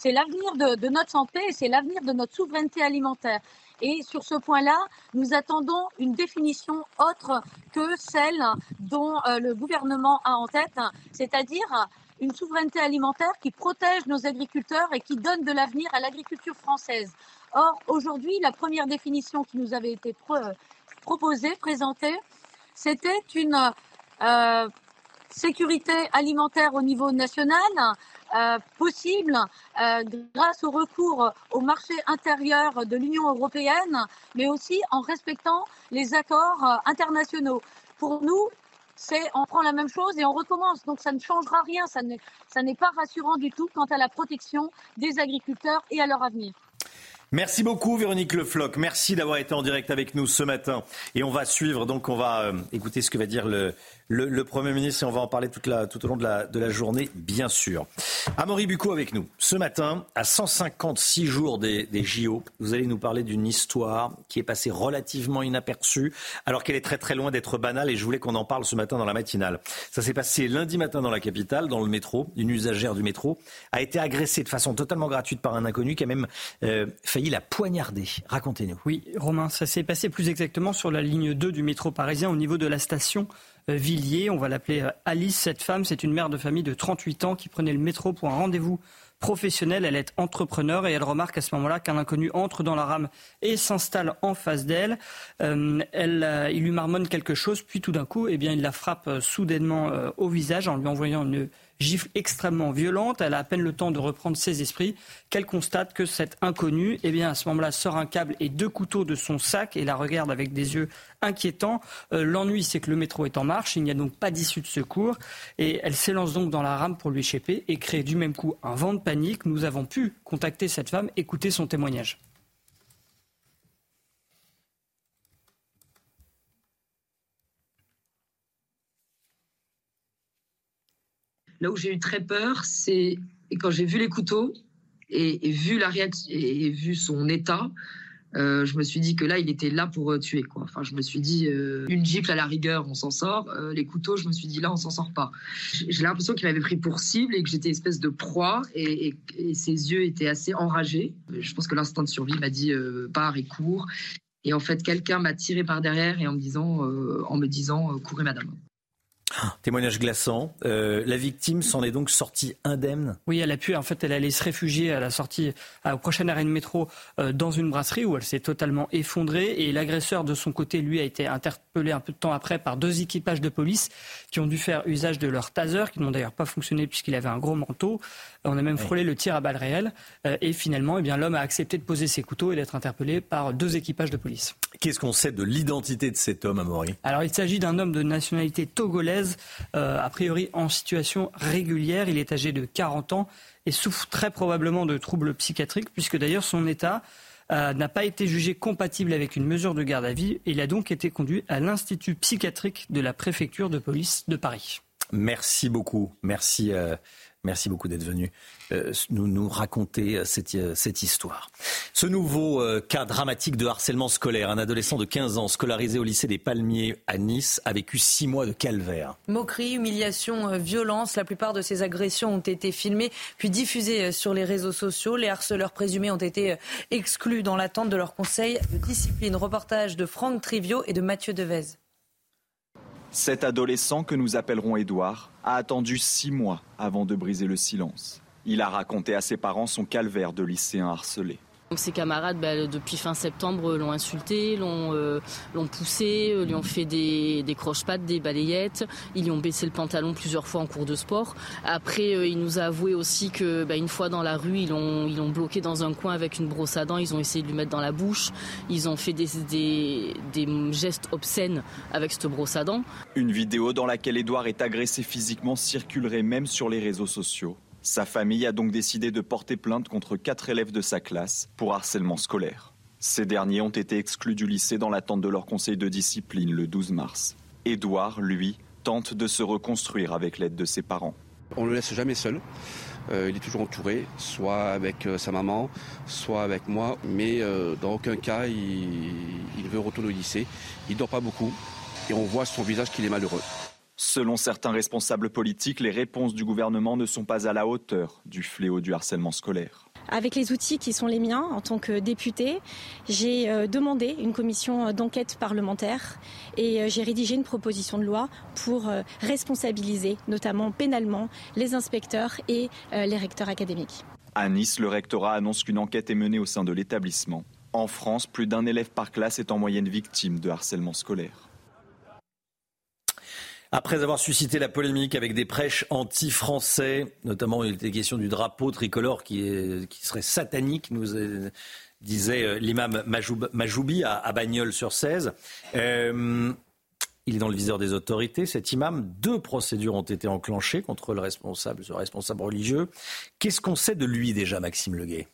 c'est l'avenir de, notre santé et c'est l'avenir de notre souveraineté alimentaire. Et sur ce point-là, nous attendons une définition autre que celle dont euh, le gouvernement a en tête, c'est-à-dire une souveraineté alimentaire qui protège nos agriculteurs et qui donne de l'avenir à l'agriculture française. Or, aujourd'hui, la première définition qui nous avait été proposée, présentée, c'était une euh, sécurité alimentaire au niveau national euh, possible euh, grâce au recours au marché intérieur de l'Union européenne, mais aussi en respectant les accords euh, internationaux. Pour nous, c'est on prend la même chose et on recommence. Donc ça ne changera rien, ça n'est pas rassurant du tout quant à la protection des agriculteurs et à leur avenir.
Merci beaucoup Véronique Le Floch. Merci d'avoir été en direct avec nous ce matin. Et on va suivre, donc on va écouter ce que va dire le, le, Premier ministre et on va en parler toute la, tout au long de la, de la journée, bien sûr. Amaury Bucco avec nous. Ce matin, à 156 jours des, des JO, vous allez nous parler d'une histoire qui est passée relativement inaperçue, alors qu'elle est très très loin d'être banale et je voulais qu'on en parle ce matin dans la matinale. Ça s'est passé lundi matin dans la capitale, dans le métro. Une usagère du métro a été agressée de façon totalement gratuite par un inconnu qui a même euh, failli la poignarder. Racontez-nous.
Oui, Romain, ça s'est passé plus exactement sur la ligne 2 du métro parisien au niveau de la station euh, Villiers. On va l'appeler euh, Alice. Cette femme, c'est une mère de famille de 38 ans qui prenait le métro pour un rendez-vous professionnel. Elle est entrepreneur et elle remarque à ce moment-là qu'un inconnu entre dans la rame et s'installe en face d'elle. Euh, il lui marmonne quelque chose, puis tout d'un coup, eh bien, il la frappe soudainement au visage en lui envoyant une gifle extrêmement violente. Elle a à peine le temps de reprendre ses esprits qu'elle constate que cet inconnu, eh bien, à ce moment-là, sort un câble et deux couteaux de son sac et la regarde avec des yeux inquiétants. Euh, l'ennui, c'est que le métro est en marche. Il n'y a donc pas d'issue de secours. Et elle s'élance donc dans la rame pour lui échapper et créer du même coup un vent de panique. Nous avons pu contacter cette femme, écouter son témoignage.
Là où j'ai eu très peur, c'est quand j'ai vu les couteaux et, vu la et vu son état. Euh, je me suis dit que là, il était là pour euh, tuer. Enfin, je me suis dit, euh, une gifle à la rigueur, on s'en sort. les couteaux, je me suis dit, là, on s'en sort pas. J'ai l'impression qu'il m'avait pris pour cible et que j'étais espèce de proie et, ses yeux étaient assez enragés. Je pense que l'instinct de survie m'a dit, pars et cours. Et en fait, quelqu'un m'a tiré par derrière et en me disant, en me disant courez, madame.
Témoignage glaçant. Euh, la victime s'en est donc sortie indemne.
Oui, elle a pu. En fait, elle allait se réfugier à la sortie, au prochain arrêt de métro, euh, dans une brasserie où elle s'est totalement effondrée. Et l'agresseur, de son côté, lui, a été interpellé un peu de temps après par deux équipages de police qui ont dû faire usage de leur taser, qui n'ont d'ailleurs pas fonctionné puisqu'il avait un gros manteau. On a même frôlé le tir à balles réelles. Euh, et finalement, eh bien, l'homme a accepté de poser ses couteaux et d'être interpellé par deux équipages de police.
Qu'est-ce qu'on sait de l'identité de cet homme, Amaury?
Alors, il s'agit d'un homme de nationalité togolaise, euh, a priori en situation régulière. Il est âgé de 40 ans et souffre très probablement de troubles psychiatriques, puisque d'ailleurs son état euh, n'a pas été jugé compatible avec une mesure de garde à et il a donc été conduit à l'Institut psychiatrique de la préfecture de police de Paris.
Merci beaucoup. Merci. Merci beaucoup d'être venu euh, nous, nous raconter euh, cette, euh, cette histoire. Ce nouveau cas dramatique de harcèlement scolaire, un adolescent de 15 ans scolarisé au lycée des Palmiers à Nice a vécu six mois de calvaire.
Moquerie, humiliation, violence, la plupart de ces agressions ont été filmées puis diffusées sur les réseaux sociaux. Les harceleurs présumés ont été exclus dans l'attente de leur conseil de discipline. Reportage de Franck Trivio et de Mathieu Devez.
Cet adolescent, que nous appellerons Édouard, a attendu six mois avant de briser le silence. Il a raconté à ses parents son calvaire de lycéen harcelé.
Ses camarades, bah, depuis fin septembre, l'ont insulté, l'ont euh, poussé, euh, lui ont fait des, des croche-pattes, des balayettes. Ils lui ont baissé le pantalon plusieurs fois en cours de sport. Après, euh, il nous a avoué aussi que bah, une fois dans la rue, ils l'ont ils bloqué dans un coin avec une brosse à dents. Ils ont essayé de lui mettre dans la bouche. Ils ont fait des, des, des gestes obscènes avec cette brosse à dents.
Une vidéo dans laquelle Edouard est agressé physiquement circulerait même sur les réseaux sociaux. Sa famille a donc décidé de porter plainte contre quatre élèves de sa classe pour harcèlement scolaire. Ces derniers ont été exclus du lycée dans l'attente de leur conseil de discipline le 12 mars. Édouard, lui, tente de se reconstruire avec l'aide de ses parents.
On ne le laisse jamais seul. Euh, il est toujours entouré, soit avec euh, sa maman, soit avec moi, mais euh, dans aucun cas il, veut retourner au lycée. Il dort pas beaucoup et on voit sur son visage qu'il est malheureux.
Selon certains responsables politiques, les réponses du gouvernement ne sont pas à la hauteur du fléau du harcèlement scolaire.
Avec les outils qui sont les miens en tant que député, j'ai euh, demandé une commission d'enquête parlementaire et euh, j'ai rédigé une proposition de loi pour euh, responsabiliser notamment pénalement les inspecteurs et les recteurs académiques.
À Nice, le rectorat annonce qu'une enquête est menée au sein de l'établissement. En France, plus d'un élève par classe est en moyenne victime de harcèlement scolaire.
Après avoir suscité la polémique avec des prêches anti-français, notamment il était question du drapeau tricolore qui, serait satanique, nous disait euh, l'imam Majoubi à, Bagnols-sur-Cèze. Euh, il est dans le viseur des autorités, cet imam. Deux procédures ont été enclenchées contre le responsable, ce responsable religieux. Qu'est-ce qu'on sait de lui déjà, Maxime Leguet?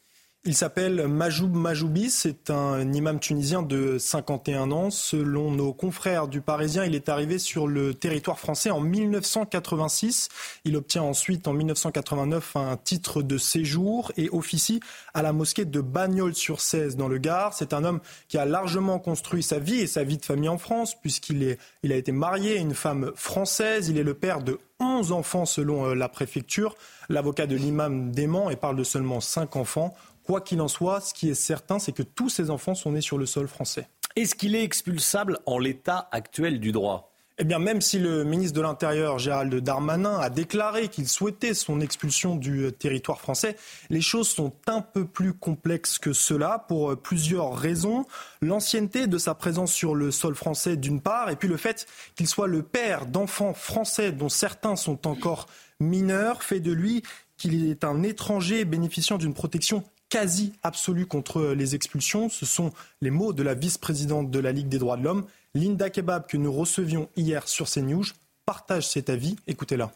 Il s'appelle Majoub Majoubi, c'est un imam tunisien de 51 ans. Selon nos confrères du Parisien, il est arrivé sur le territoire français en 1986. Il obtient ensuite en 1989 un titre de séjour et officie à la mosquée de Bagnols-sur-Cèze dans le Gard. C'est un homme qui a largement construit sa vie et sa vie de famille en France puisqu'il il a été marié à une femme française. Il est le père de 11 enfants selon euh, la préfecture. L'avocat de l'imam dément et parle de seulement 5 enfants. Quoi qu'il en soit, ce qui est certain, c'est que tous ces enfants sont nés sur le sol français.
Est-ce qu'il est expulsable en l'état actuel du droit?
Eh bien, même si le ministre de l'Intérieur, Gérald Darmanin, a déclaré qu'il souhaitait son expulsion du euh, territoire français, les choses sont un peu plus complexes que cela pour euh, plusieurs raisons. L'ancienneté de sa présence sur le sol français, d'une part, et puis le fait qu'il soit le père d'enfants français dont certains sont encore mineurs, fait de lui qu'il est un étranger bénéficiant d'une protection quasi absolue contre les expulsions. Ce sont les mots de la vice-présidente de la Ligue des droits de l'homme, Linda Kebab, que nous recevions hier sur CNews, partage cet avis. Écoutez-la.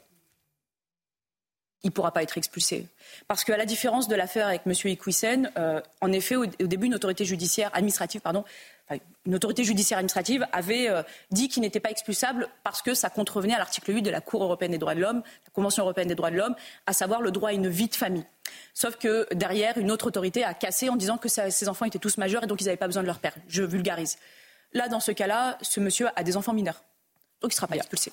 Il ne pourra pas être expulsé. Parce qu'à la différence de l'affaire avec M. Iquissen, euh, en effet, au, début, une autorité judiciaire administrative, pardon, une autorité judiciaire administrative avait euh, dit qu'il n'était pas expulsable parce que ça contrevenait à l'article 8 de la Cour européenne des droits de l'homme, la Convention européenne des droits de l'homme, à savoir le droit à une vie de famille. Sauf que derrière, une autre autorité a cassé en disant que ces enfants étaient tous majeurs et donc ils n'avaient pas besoin de leur père. Je vulgarise. Là, dans ce cas-là, ce monsieur a des enfants mineurs. Donc il ne sera pas expulsé.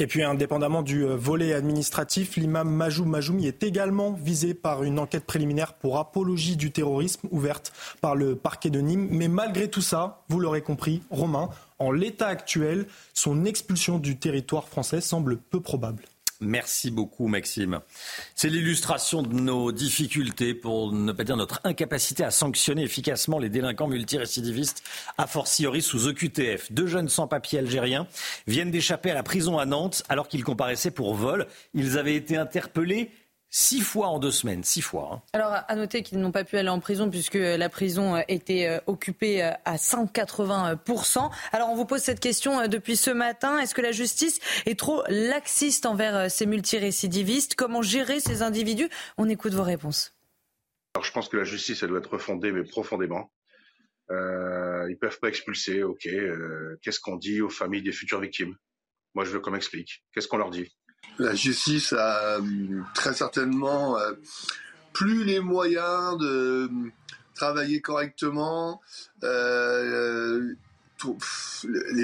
Et puis, indépendamment du euh, volet administratif, l'imam Majou Majoumi est également visé par une enquête préliminaire pour apologie du terrorisme ouverte par le parquet de Nîmes. Mais malgré tout ça, vous l'aurez compris, Romain, en l'état actuel, son expulsion du territoire français semble peu probable.
Merci beaucoup, Maxime. C'est l'illustration de nos difficultés, pour ne pas dire notre incapacité à sanctionner efficacement les délinquants multirécidivistes, a fortiori sous EQTF. Deux jeunes sans-papiers algériens viennent d'échapper à la prison à Nantes alors qu'ils comparaissaient pour vol. Ils avaient été interpellés Six fois en deux semaines, six fois. Hein.
Alors, à noter qu'ils n'ont pas pu aller en prison puisque la prison était euh, occupée euh, à 180%. Alors, on vous pose cette question euh, depuis ce matin. Est-ce que la justice est trop laxiste envers ces multirécidivistes? Comment gérer ces individus? On écoute vos réponses.
Alors, je pense que la justice, elle doit être refondée, mais profondément. Euh, ils peuvent pas expulser, ok. Qu'est-ce qu'on dit aux familles des futures victimes? Moi, je veux qu'on m'explique. Qu'est-ce qu'on leur dit?
La justice a euh, très certainement euh, plus les moyens de euh, travailler correctement. les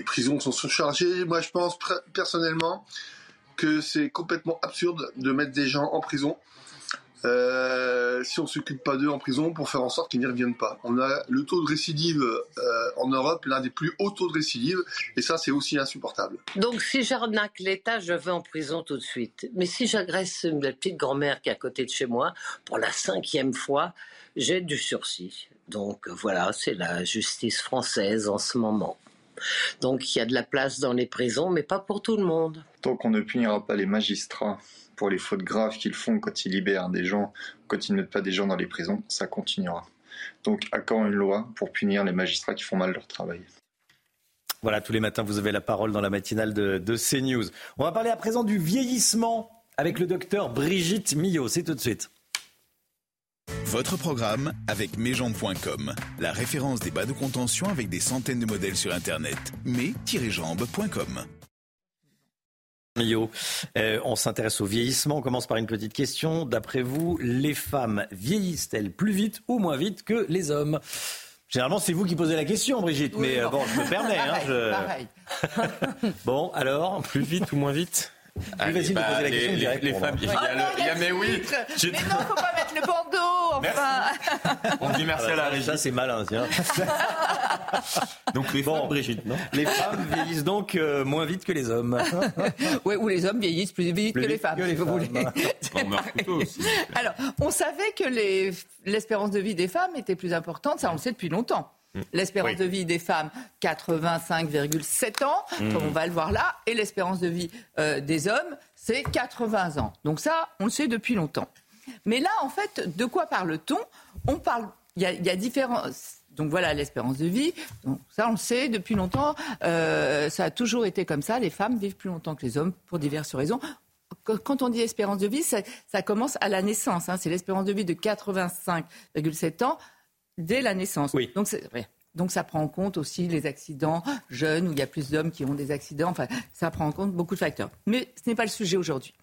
prisons sont surchargées. Moi, je pense personnellement que c'est complètement absurde de mettre des gens en prison si on s'occupe pas d'eux en prison pour faire en sorte qu'ils n'y reviennent pas. On a le taux de récidive euh, en Europe, l'un des plus hauts taux de récidive, et ça c'est aussi insupportable.
Donc si j'arnaque l'État, je vais en prison tout de suite. Mais si j'agresse la petite grand-mère qui est à côté de chez moi, pour la cinquième fois, j'ai du sursis. Donc voilà, c'est la justice française en ce moment. Donc il y a de la place dans les prisons, mais pas pour tout le monde.
Tant qu'on ne punira pas les magistrats pour les fautes graves qu'ils font quand ils libèrent des gens, quand ils ne mettent pas des gens dans les prisons, ça continuera. Donc, à quand une loi pour punir les magistrats qui font mal leur travail
Voilà, tous les matins, vous avez la parole dans la matinale de, de CNews. On va parler à présent du vieillissement avec le docteur Brigitte Millot. C'est tout de suite.
Votre programme avec mesjambes.com, la référence des bas de contention avec des centaines de modèles sur Internet. mes-jambes.com.
Euh, on s'intéresse au vieillissement. On commence par une petite question. D'après vous, les femmes vieillissent-elles plus vite ou moins vite que les hommes? Généralement, c'est vous qui posez la question, Brigitte, mais euh, bon, je me permets.
Hein,
bon, alors?
Plus vite ou moins vite?
Allez, bah, poser la question.
Les, les femmes, il y a,
oh
le,
non,
il y a, mais oui.
Mais non, faut pas mettre le bandeau. Enfin.
On dit merci à la régie.
Ça, c'est malin, tiens.
donc les
bon,
femmes, Brigitte, non
Les femmes vieillissent donc euh, moins vite que les hommes.
ouais, ou les hommes vieillissent plus vite
plus
que
vite
les femmes,
que les
si vous
femmes.
voulez.
On meurt plus tôt aussi.
Alors, on savait que les- l'espérance de vie des femmes était plus importante, ça on le sait depuis longtemps. L'espérance
Oui.
de vie des femmes, 85,7 ans,
Mm.
comme on va le voir là, et l'espérance de vie euh, des hommes, c'est 80 ans. Donc ça, on le sait depuis longtemps. Mais là, en fait, de quoi parle-t-on? On parle, il y a, il y a différents. Donc voilà l'espérance de vie. Donc ça, on le sait depuis longtemps. Euh, ça a toujours été comme ça. Les femmes vivent plus longtemps que les hommes pour diverses raisons. Qu- Quand on dit espérance de vie, ça, ça commence à la naissance. hein. C'est l'espérance de vie de 85,7 ans dès la naissance. Donc, c'est-. Donc ça prend en compte aussi les accidents jeunes où il y a plus d'hommes qui ont des accidents. Enfin, ça prend en compte beaucoup de facteurs. Mais ce n'est pas le sujet aujourd'hui.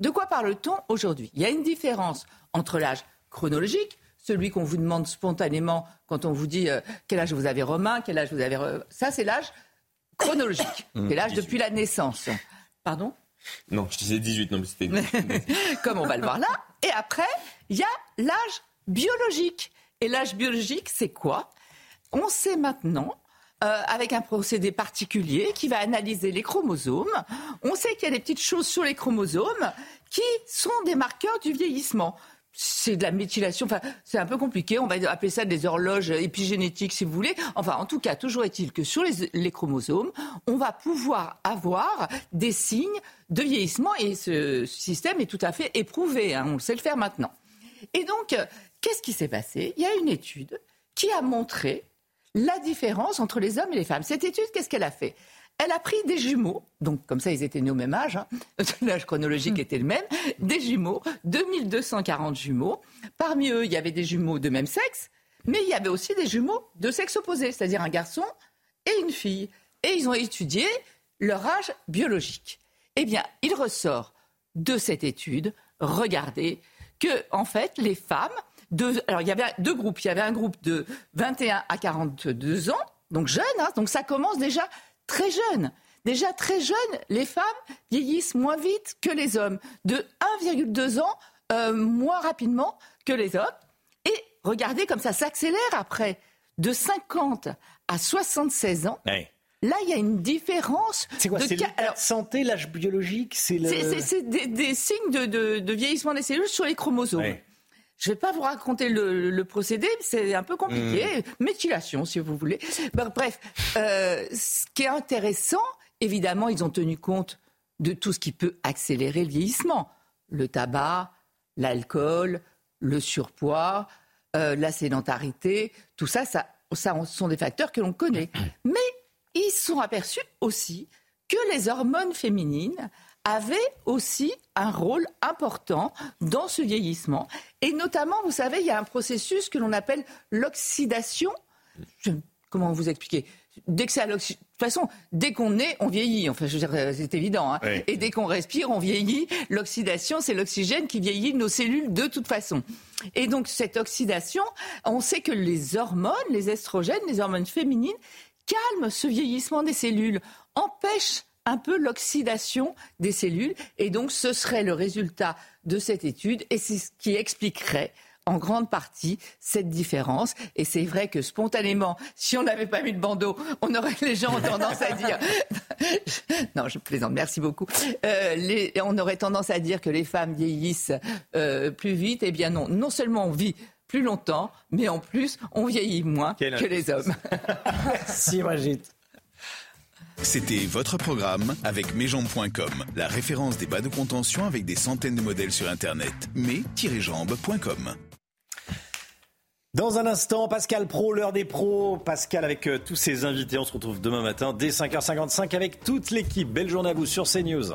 De quoi parle-t-on aujourd'hui? Il y a une différence entre l'âge chronologique, celui qu'on vous demande spontanément quand on vous dit euh, quel âge vous avez Romain, quel âge vous avez... Ça, c'est l'âge chronologique.
Mmh,
c'est l'âge
18.
depuis la naissance. Pardon?
Non, je disais 18, non, mais c'était.
comme on va le voir là. Et après, il y a l'âge biologique. Et l'âge biologique, c'est quoi? On sait maintenant, euh, avec un procédé particulier qui va analyser les chromosomes, on sait qu'il y a des petites choses sur les chromosomes qui sont des marqueurs du vieillissement. C'est de la méthylation, enfin, c'est un peu compliqué, on va appeler ça des horloges épigénétiques si vous voulez. Enfin, en tout cas, toujours est-il que sur les, chromosomes, on va pouvoir avoir des signes de vieillissement et ce système est tout à fait éprouvé, hein, on sait le faire maintenant. Et donc, qu'est-ce qui s'est passé? Il y a une étude qui a montré la différence entre les hommes et les femmes. Cette étude, qu'est-ce qu'elle a fait? Elle a pris des jumeaux, donc comme ça ils étaient nés au même âge, hein, l'âge chronologique était le même, des jumeaux, 2240 jumeaux. Parmi eux, il y avait des jumeaux de même sexe, mais il y avait aussi des jumeaux de sexe opposé, c'est-à-dire un garçon et une fille. Et ils ont étudié leur âge biologique. Eh bien, il ressort de cette étude, regardez, que en fait, les femmes, alors il y avait deux groupes. Il y avait un groupe de 21 à 42 ans, donc jeunes, hein, donc ça commence déjà très jeune. Déjà très jeunes, les femmes vieillissent moins vite que les hommes, de 1,2 ans euh, moins rapidement que les hommes. Et regardez comme ça s'accélère après, de 50 à 76 ans. Là, il y a une différence.
C'est quoi
de
C'est
ca-
l'état de santé, l'âge biologique C'est le...
des, des signes de, de- de vieillissement des cellules sur les chromosomes.
Ouais.
Je ne vais pas vous raconter le, le procédé, c'est un peu compliqué.
Mmh.
Méthylation, si vous voulez. Ben, bref, euh, ce qui est intéressant, évidemment, ils ont tenu compte de tout ce qui peut accélérer le vieillissement. Le tabac, l'alcool, le surpoids, euh, la sédentarité, tout ça, ça, ça sont des facteurs que l'on connaît. Mais ils se sont aperçus aussi que les hormones féminines avaient aussi un rôle important dans ce vieillissement. Et notamment, vous savez, il y a un processus que l'on appelle l'oxydation. Comment vous expliquer? Dès que De toute façon, dès qu'on est, on vieillit. Enfin, je veux dire, euh, c'est évident. hein.
Oui.
Et dès qu'on respire, on vieillit. L'oxydation, c'est l'oxygène qui vieillit nos cellules de toute façon. Et donc, cette oxydation, on sait que les hormones, les estrogènes, les hormones féminines, calment ce vieillissement des cellules, empêchent un peu l'oxydation des cellules. Et donc, ce serait le résultat de cette étude. Et c'est ce qui expliquerait en grande partie cette différence. Et c'est vrai que spontanément, si on n'avait pas mis de bandeau, on aurait les gens ont tendance à dire. non, je plaisante. Merci beaucoup. Euh, les- on aurait tendance à dire que les femmes vieillissent euh, plus vite. Eh bien non. Non seulement on vit plus longtemps, mais en plus on vieillit moins
Quelle
que les hommes.
Merci Brigitte.
C'était votre programme avec mesjambes.com, la référence des bas de contention avec des centaines de modèles sur Internet. mes-jambes.com.
Dans un instant, Pascal Pro, l'heure des pros. Pascal avec euh, tous ses invités. On se retrouve demain matin dès 5h55 avec toute l'équipe. Belle journée à vous sur CNews.